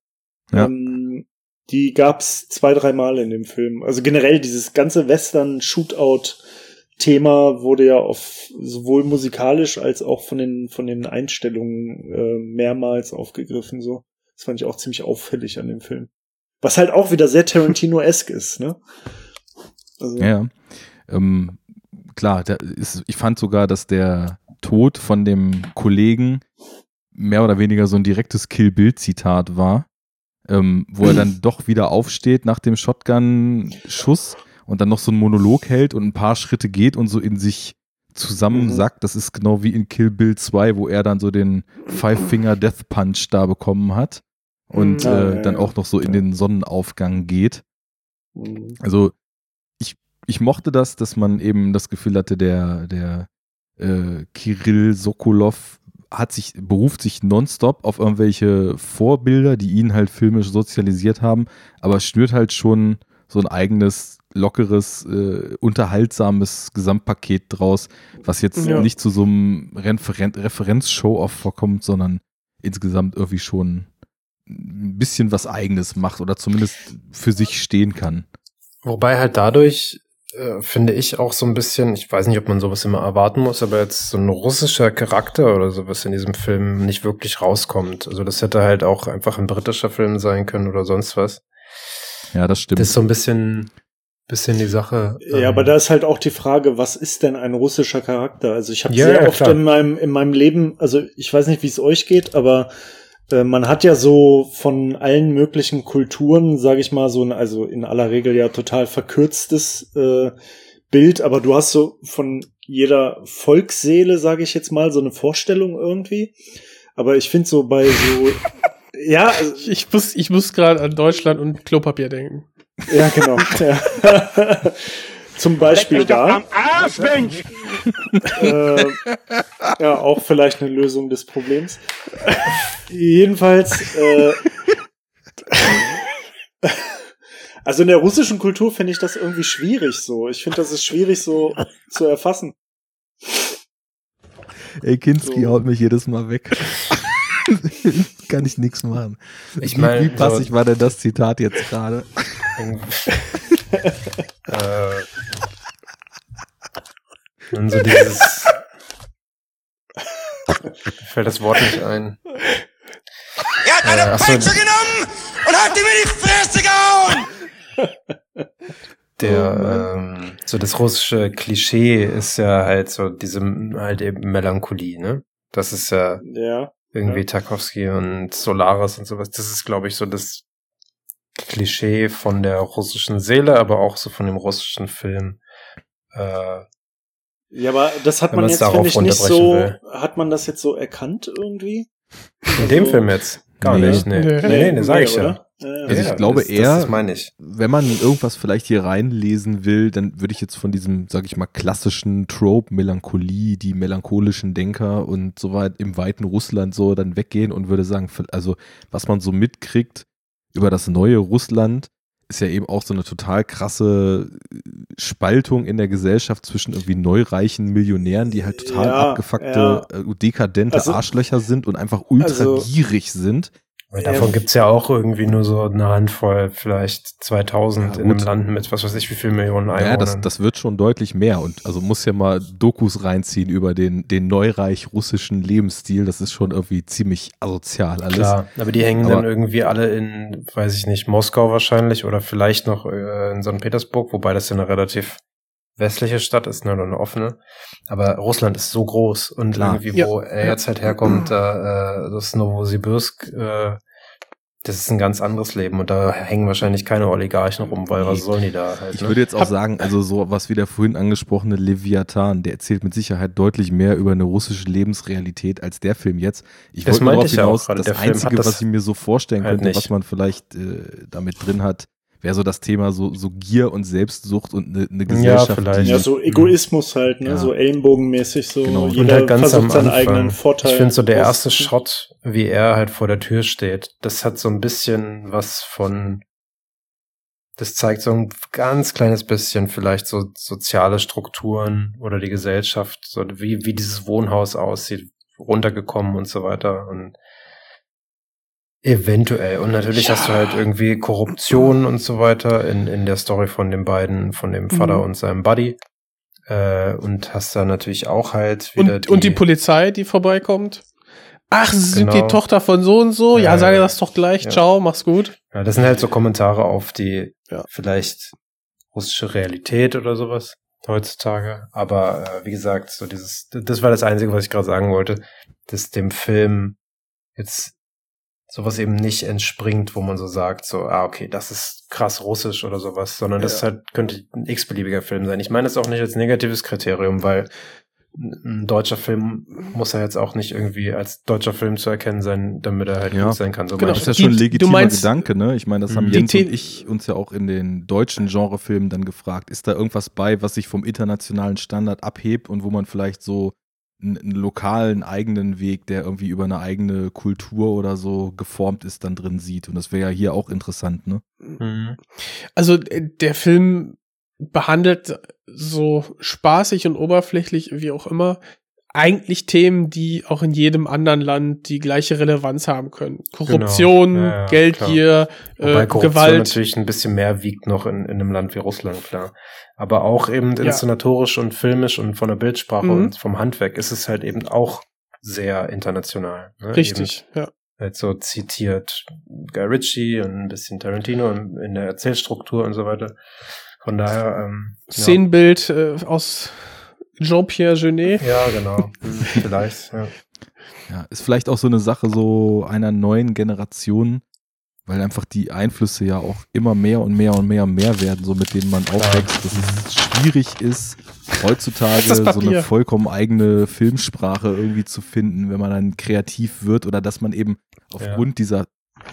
Ja. Ähm, die gab's zwei, dreimal in dem Film. Also generell dieses ganze Western-Shootout-Thema wurde ja auf sowohl musikalisch als auch von den von den Einstellungen äh, mehrmals aufgegriffen. So, das fand ich auch ziemlich auffällig an dem Film. Was halt auch wieder sehr Tarantino-esque ist, ne? Also, Ja. Ähm, klar, der ist, ich fand sogar, dass der Tod von dem Kollegen mehr oder weniger so ein direktes Kill-Bill-Zitat war, ähm, wo er dann doch wieder aufsteht nach dem Shotgun-Schuss und dann noch so einen Monolog hält und ein paar Schritte geht und so in sich zusammensackt. Das ist genau wie in Kill Bill 2, wo er dann so den Five-Finger-Death Punch da bekommen hat und Mhm. Äh, dann auch noch so in den Sonnenaufgang geht. Mhm. Also ich, ich mochte das, dass man eben das Gefühl hatte, der, der äh, Kirill Sokolov hat sich, beruft sich nonstop auf irgendwelche Vorbilder, die ihn halt filmisch sozialisiert haben, aber schnürt halt schon so ein eigenes, lockeres, äh, unterhaltsames Gesamtpaket draus, was jetzt Ja. nicht zu so einem Referen Referenz-Show-Off vorkommt, sondern insgesamt irgendwie schon ein bisschen was Eigenes macht oder zumindest für sich stehen kann. Wobei halt dadurch, äh, finde ich auch so ein bisschen, ich weiß nicht, ob man sowas immer erwarten muss, aber jetzt so ein russischer Charakter oder sowas in diesem Film nicht wirklich rauskommt. Also das hätte halt auch einfach ein britischer Film sein können oder sonst was. Ja, das stimmt. Das ist so ein bisschen, bisschen die Sache. Ja, ähm, aber da ist halt auch die Frage, was ist denn ein russischer Charakter? Also ich habe Ja, sehr ja, oft klar. in meinem in meinem Leben, also ich weiß nicht, wie es euch geht, aber äh, man hat ja so von allen möglichen Kulturen, sage ich mal, so ein, also in aller Regel ja total verkürztes äh, Bild, aber du hast so von jeder Volksseele, sage ich jetzt mal, so eine Vorstellung irgendwie. Aber ich finde so bei so ja, also, ich muss, ich muss gerade an Deutschland und Klopapier denken. Ja genau. ja. Zum Beispiel da. Arsch, Mensch! äh, ja, auch vielleicht eine Lösung des Problems. Jedenfalls, äh, also in der russischen Kultur finde ich das irgendwie schwierig so. Ich finde, das ist schwierig so zu erfassen. Ey, Kinski So. haut mich jedes Mal weg. Kann ich nichts machen. Ich wie, mein, wie passig so- war denn das Zitat jetzt gerade? äh, und so dieses. Mir fällt das Wort nicht ein. Er hat eine Äh, ach so. Peitsche genommen und hat ihm in die Fresse gehauen! Der, ähm, so das russische Klischee ist ja halt so diese halt eben Melancholie, ne? Das ist ja Ja. Irgendwie Ja. Tarkovsky und Solaris und sowas. Das ist, glaube ich, so das Klischee von der russischen Seele, aber auch so von dem russischen Film. Äh, Ja, aber das hat man jetzt, finde ich, nicht so, will. hat man das jetzt so erkannt irgendwie? in dem Also- Film jetzt. Gar Nee. nicht, nee. Nee. Nee, nee, sag ich ja. oder? Ja, ja. Also ich glaube das, eher- Das, das meine ich. Wenn man irgendwas vielleicht hier reinlesen will, dann würde ich jetzt von diesem, sag ich mal, klassischen Trope, Melancholie, die melancholischen Denker und so weit im weiten Russland so dann weggehen und würde sagen, also was man so mitkriegt über das neue Russland, ist ja eben auch so eine total krasse Spaltung in der Gesellschaft zwischen irgendwie neureichen Millionären, die halt total Ja, abgefuckte, äh, dekadente Also- Arschlöcher sind und einfach ultra Also- gierig sind. Aber davon Ja. gibt's ja auch irgendwie nur so eine Handvoll, vielleicht 2000 Ja, in einem. Land mit was weiß ich wie viel Millionen Einwohnern. Ja, das, das wird schon deutlich mehr und also muss ja mal Dokus reinziehen über den, den neureich russischen Lebensstil. Das ist schon irgendwie ziemlich asozial alles. Klar, aber die hängen Aber- dann irgendwie alle in, weiß ich nicht, Moskau wahrscheinlich oder vielleicht noch äh, in St. Petersburg, wobei das ja eine relativ westliche Stadt ist, ne, oder eine offene. Aber Russland ist so groß und Klar. irgendwie, Ja. wo er jetzt halt herkommt, da, äh, das Novosibirsk, äh, das ist ein ganz anderes Leben und da hängen wahrscheinlich keine Oligarchen rum, weil was sollen die da halt? Ich ne? würde jetzt auch sagen, also so was wie der vorhin angesprochene Leviathan, der erzählt mit Sicherheit deutlich mehr über eine russische Lebensrealität als der Film jetzt. Ich Das wollte nur darauf ich ja auch hinaus, gerade. das Der Film hat Einzige, das was ich mir so vorstellen halt könnte, nicht. was man vielleicht äh, damit drin hat, wäre so das Thema so, so Gier und Selbstsucht und eine, Ja, Gesellschaft, vielleicht. die Ja, so Egoismus halt, ne? Ja. So ellenbogenmäßig, so Genau. Und jeder und halt ganz am versucht seinen Anfang. eigenen Vorteil. Ich finde so der erste. Shot, wie er halt vor der Tür steht, das hat so ein bisschen was von, das zeigt so ein ganz kleines bisschen vielleicht so soziale Strukturen oder die Gesellschaft, so wie, wie dieses Wohnhaus aussieht, runtergekommen und so weiter und eventuell. Und natürlich hast du halt irgendwie Korruption und so weiter in, in der Story von den beiden, von dem Vater Mhm. und seinem Buddy. Äh, und hast da natürlich auch halt wieder Und, und die Polizei, die vorbeikommt. Ach, sie sind Genau. die Tochter von so und so. Ja, Ja, sage ja. das doch gleich. Ja. Ciao, mach's gut. Ja, das sind halt so Kommentare auf die Ja. vielleicht russische Realität oder sowas heutzutage. Aber äh, wie gesagt, so dieses, das war das Einzige, was ich gerade sagen wollte, dass dem Film jetzt sowas eben nicht entspringt, wo man so sagt, so, ah, okay, das ist krass russisch oder sowas, sondern das Ja. halt könnte ein x-beliebiger Film sein. Ich meine das auch nicht als negatives Kriterium, weil ein deutscher Film muss ja jetzt auch nicht irgendwie als deutscher Film zu erkennen sein, damit er halt Ja. gut sein kann. So Genau. Das ist ja schon ein legitimer meinst- Gedanke, ne? Ich meine, das haben Mhm. Jens Die und ich uns ja auch in den deutschen Genrefilmen dann gefragt. Ist da irgendwas bei, was sich vom internationalen Standard abhebt und wo man vielleicht so einen, lokalen eigenen Weg, der irgendwie über eine eigene Kultur oder so geformt ist, dann drin sieht? Und das wäre ja hier auch interessant, ne? Mhm. Also äh, der Film behandelt so spaßig und oberflächlich wie auch immer eigentlich Themen, die auch in jedem anderen Land die gleiche Relevanz haben können. Korruption, Genau. Ja, ja, Geldgier, Wobei äh, Korruption Gewalt. natürlich ein bisschen mehr wiegt noch in, in einem Land wie Russland, klar. Aber auch eben Ja. inszenatorisch und filmisch und von der Bildsprache Mhm. und vom Handwerk ist es halt eben auch sehr international. Ne? Richtig, ja. Eben halt so zitiert Guy Ritchie und ein bisschen Tarantino in, in der Erzählstruktur und so weiter. Von daher, ähm, ja. Szenenbild äh, aus Jean-Pierre Jeunet. Ja, genau. Vielleicht, ja. Ja, ist vielleicht auch so eine Sache so einer neuen Generation, weil einfach die Einflüsse ja auch immer mehr und mehr und mehr und mehr werden, so mit denen man aufwächst, dass es schwierig ist, heutzutage so eine vollkommen eigene Filmsprache irgendwie zu finden, wenn man dann kreativ wird oder dass man eben aufgrund dieser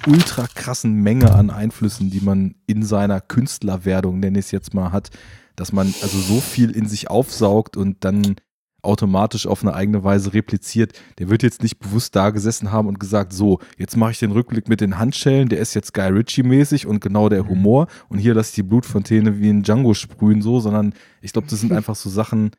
ultra krassen Menge an Einflüssen, die man in seiner Künstlerwerdung, nenne ich es jetzt mal, hat, dass man also so viel in sich aufsaugt und dann automatisch auf eine eigene Weise repliziert. Der wird jetzt nicht bewusst da gesessen haben und gesagt, so, jetzt mache ich den Rückblick mit den Handschellen, der ist jetzt Guy Ritchie-mäßig und genau der Humor und hier lasse ich die Blutfontäne wie ein Django sprühen, so, sondern ich glaube, das sind einfach so Sachen,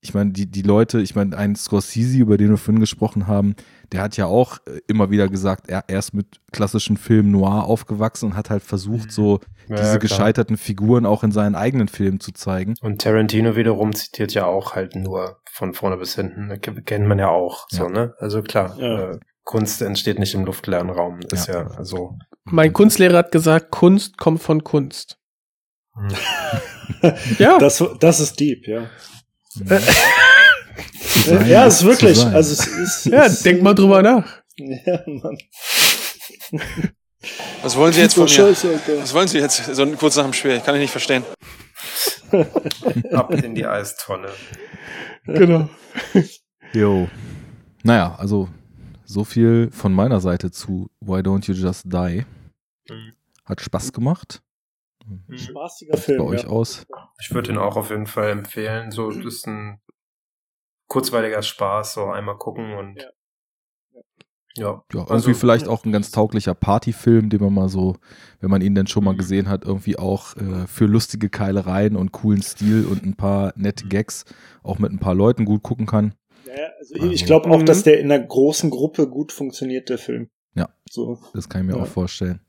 ich meine, die, die Leute, ich meine, ein Scorsese, über den wir vorhin gesprochen haben, der hat ja auch äh, immer wieder gesagt, er, er ist mit klassischen Filmen noir aufgewachsen und hat halt versucht, so Ja, diese klar. gescheiterten Figuren auch in seinen eigenen Filmen zu zeigen. Und Tarantino wiederum zitiert ja auch halt nur von vorne bis hinten. Kennt man ja auch. So, Ja. ne? Also klar, Ja. äh, Kunst entsteht nicht im luftleeren Raum. Ist ja, also. Mein Kunstlehrer hat gesagt, Kunst kommt von Kunst. hm. Ja, Das, das ist deep, ja. Sein ja, es ist wirklich. Also es ist. ja es, denk mal drüber nach. Ja, Mann. Was wollen Sie jetzt von So mir? scheiße. Was wollen Sie jetzt so kurz nach dem Spiel? Ich kann ich nicht verstehen. Ab in die Eistonne. Genau. Jo. Naja, also so viel von meiner Seite zu Why Don't You Just Die. Mhm. Hat Spaß gemacht. Spaßiger Bei Film. euch Ja. aus. Ich würde ihn auch auf jeden Fall empfehlen. So, das ist ein kurzweiliger Spaß, so einmal gucken und Ja. Ja. Ja, irgendwie Also- vielleicht auch ein ganz tauglicher Partyfilm, den man mal so, wenn man ihn denn schon mal Mhm. gesehen hat, irgendwie auch äh, für lustige Keilereien und coolen Stil und ein paar nette Gags auch mit ein paar Leuten gut gucken kann. Ja, also Also- ich glaube auch, Mhm. dass der in einer großen Gruppe gut funktioniert, der Film. Ja. So. Das kann ich mir Ja. auch vorstellen.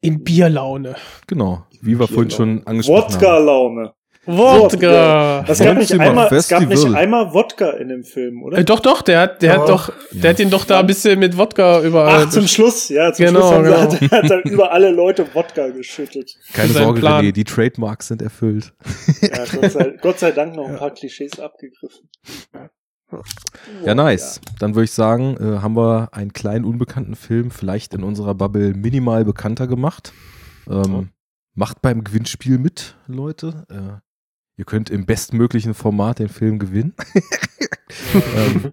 In Bierlaune. Genau, wie wir vorhin schon angesprochen haben. Wodka-Laune. Wodka. Es gab, nicht einmal, es gab nicht einmal Wodka in dem Film, oder? Äh, doch, doch, der hat, der hat doch, Ja. der hat ihn doch da ein bisschen mit Wodka überall. Ach, zum Schluss, ja, zum Genau, Schluss haben genau. sie, hat, hat er über alle Leute Wodka geschüttet. Keine Sorge, Plan. René, die Trademarks sind erfüllt. Ja, Gott, sei, Gott sei Dank noch ein paar Klischees abgegriffen. Ja, nice. Dann würde ich sagen, äh, haben wir einen kleinen unbekannten Film vielleicht in unserer Bubble minimal bekannter gemacht. Ähm, Macht beim Gewinnspiel mit, Leute. Äh, ihr könnt im bestmöglichen Format den Film gewinnen. ähm,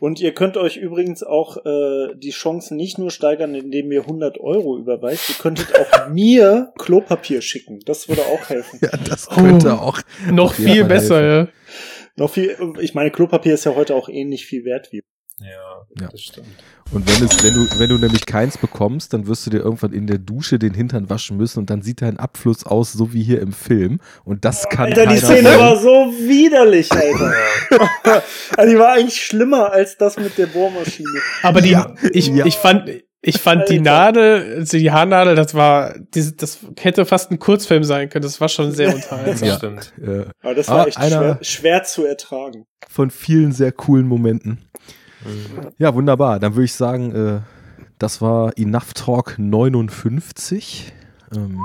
Und ihr könnt euch übrigens auch äh, die Chancen nicht nur steigern, indem ihr 100 Euro überweist, ihr könntet auch mir Klopapier schicken. Das würde auch helfen. ja, das könnte auch. Noch viel besser, helfen. ja. Noch viel, ich meine, Klopapier ist ja heute auch ähnlich viel wert wie. Ja, Ja. das stimmt. Und wenn, es, wenn, du, wenn du nämlich keins bekommst, dann wirst du dir irgendwann in der Dusche den Hintern waschen müssen und dann sieht dein Abfluss aus, so wie hier im Film. Und das kann Alter, die Szene wollen. war so widerlich, Alter. also die war eigentlich schlimmer als das mit der Bohrmaschine. Aber die, Ja. ich, Ja. ich fand, ich fand die. Nadel, also die Haarnadel, das war, diese, das hätte fast ein Kurzfilm sein können. Das war schon sehr Das unterhaltsam. Ja. stimmt. Äh, Aber das Ah, war echt einer- schwer, schwer zu ertragen. von vielen sehr coolen Momenten. Ja, wunderbar. Dann würde ich sagen, äh, das war Enough Talk 59. Ähm,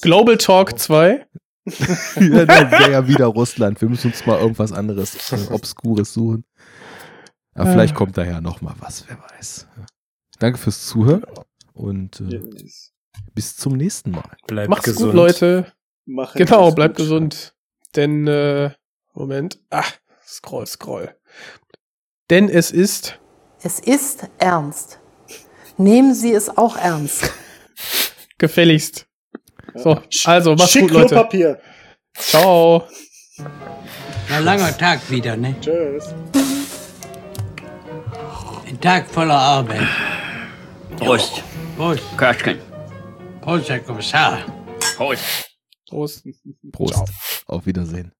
Global Talk 2. ja, dann wäre ja wieder Russland. Wir müssen uns mal irgendwas anderes, äh, Obskures suchen. Aber Ah. vielleicht kommt daher noch mal was, wer weiß. Danke fürs Zuhören und äh, bis zum nächsten Mal. Bleibt Macht's gesund. gut, Leute. Machen Genau, bleibt gut. gesund. Denn, äh, Moment. Ah, scroll, scroll. Denn es ist Es ist ernst. Nehmen Sie es auch ernst. gefälligst. So, also, macht's Schick gut, Leute. Klopapier. Ciao. Ein langer Tag wieder, ne? Tschüss. Ein Tag voller Arbeit. Prost. Prost. Köstchen. Prost, Herr Kommissar. Prost. Prost. Prost. Auf Wiedersehen.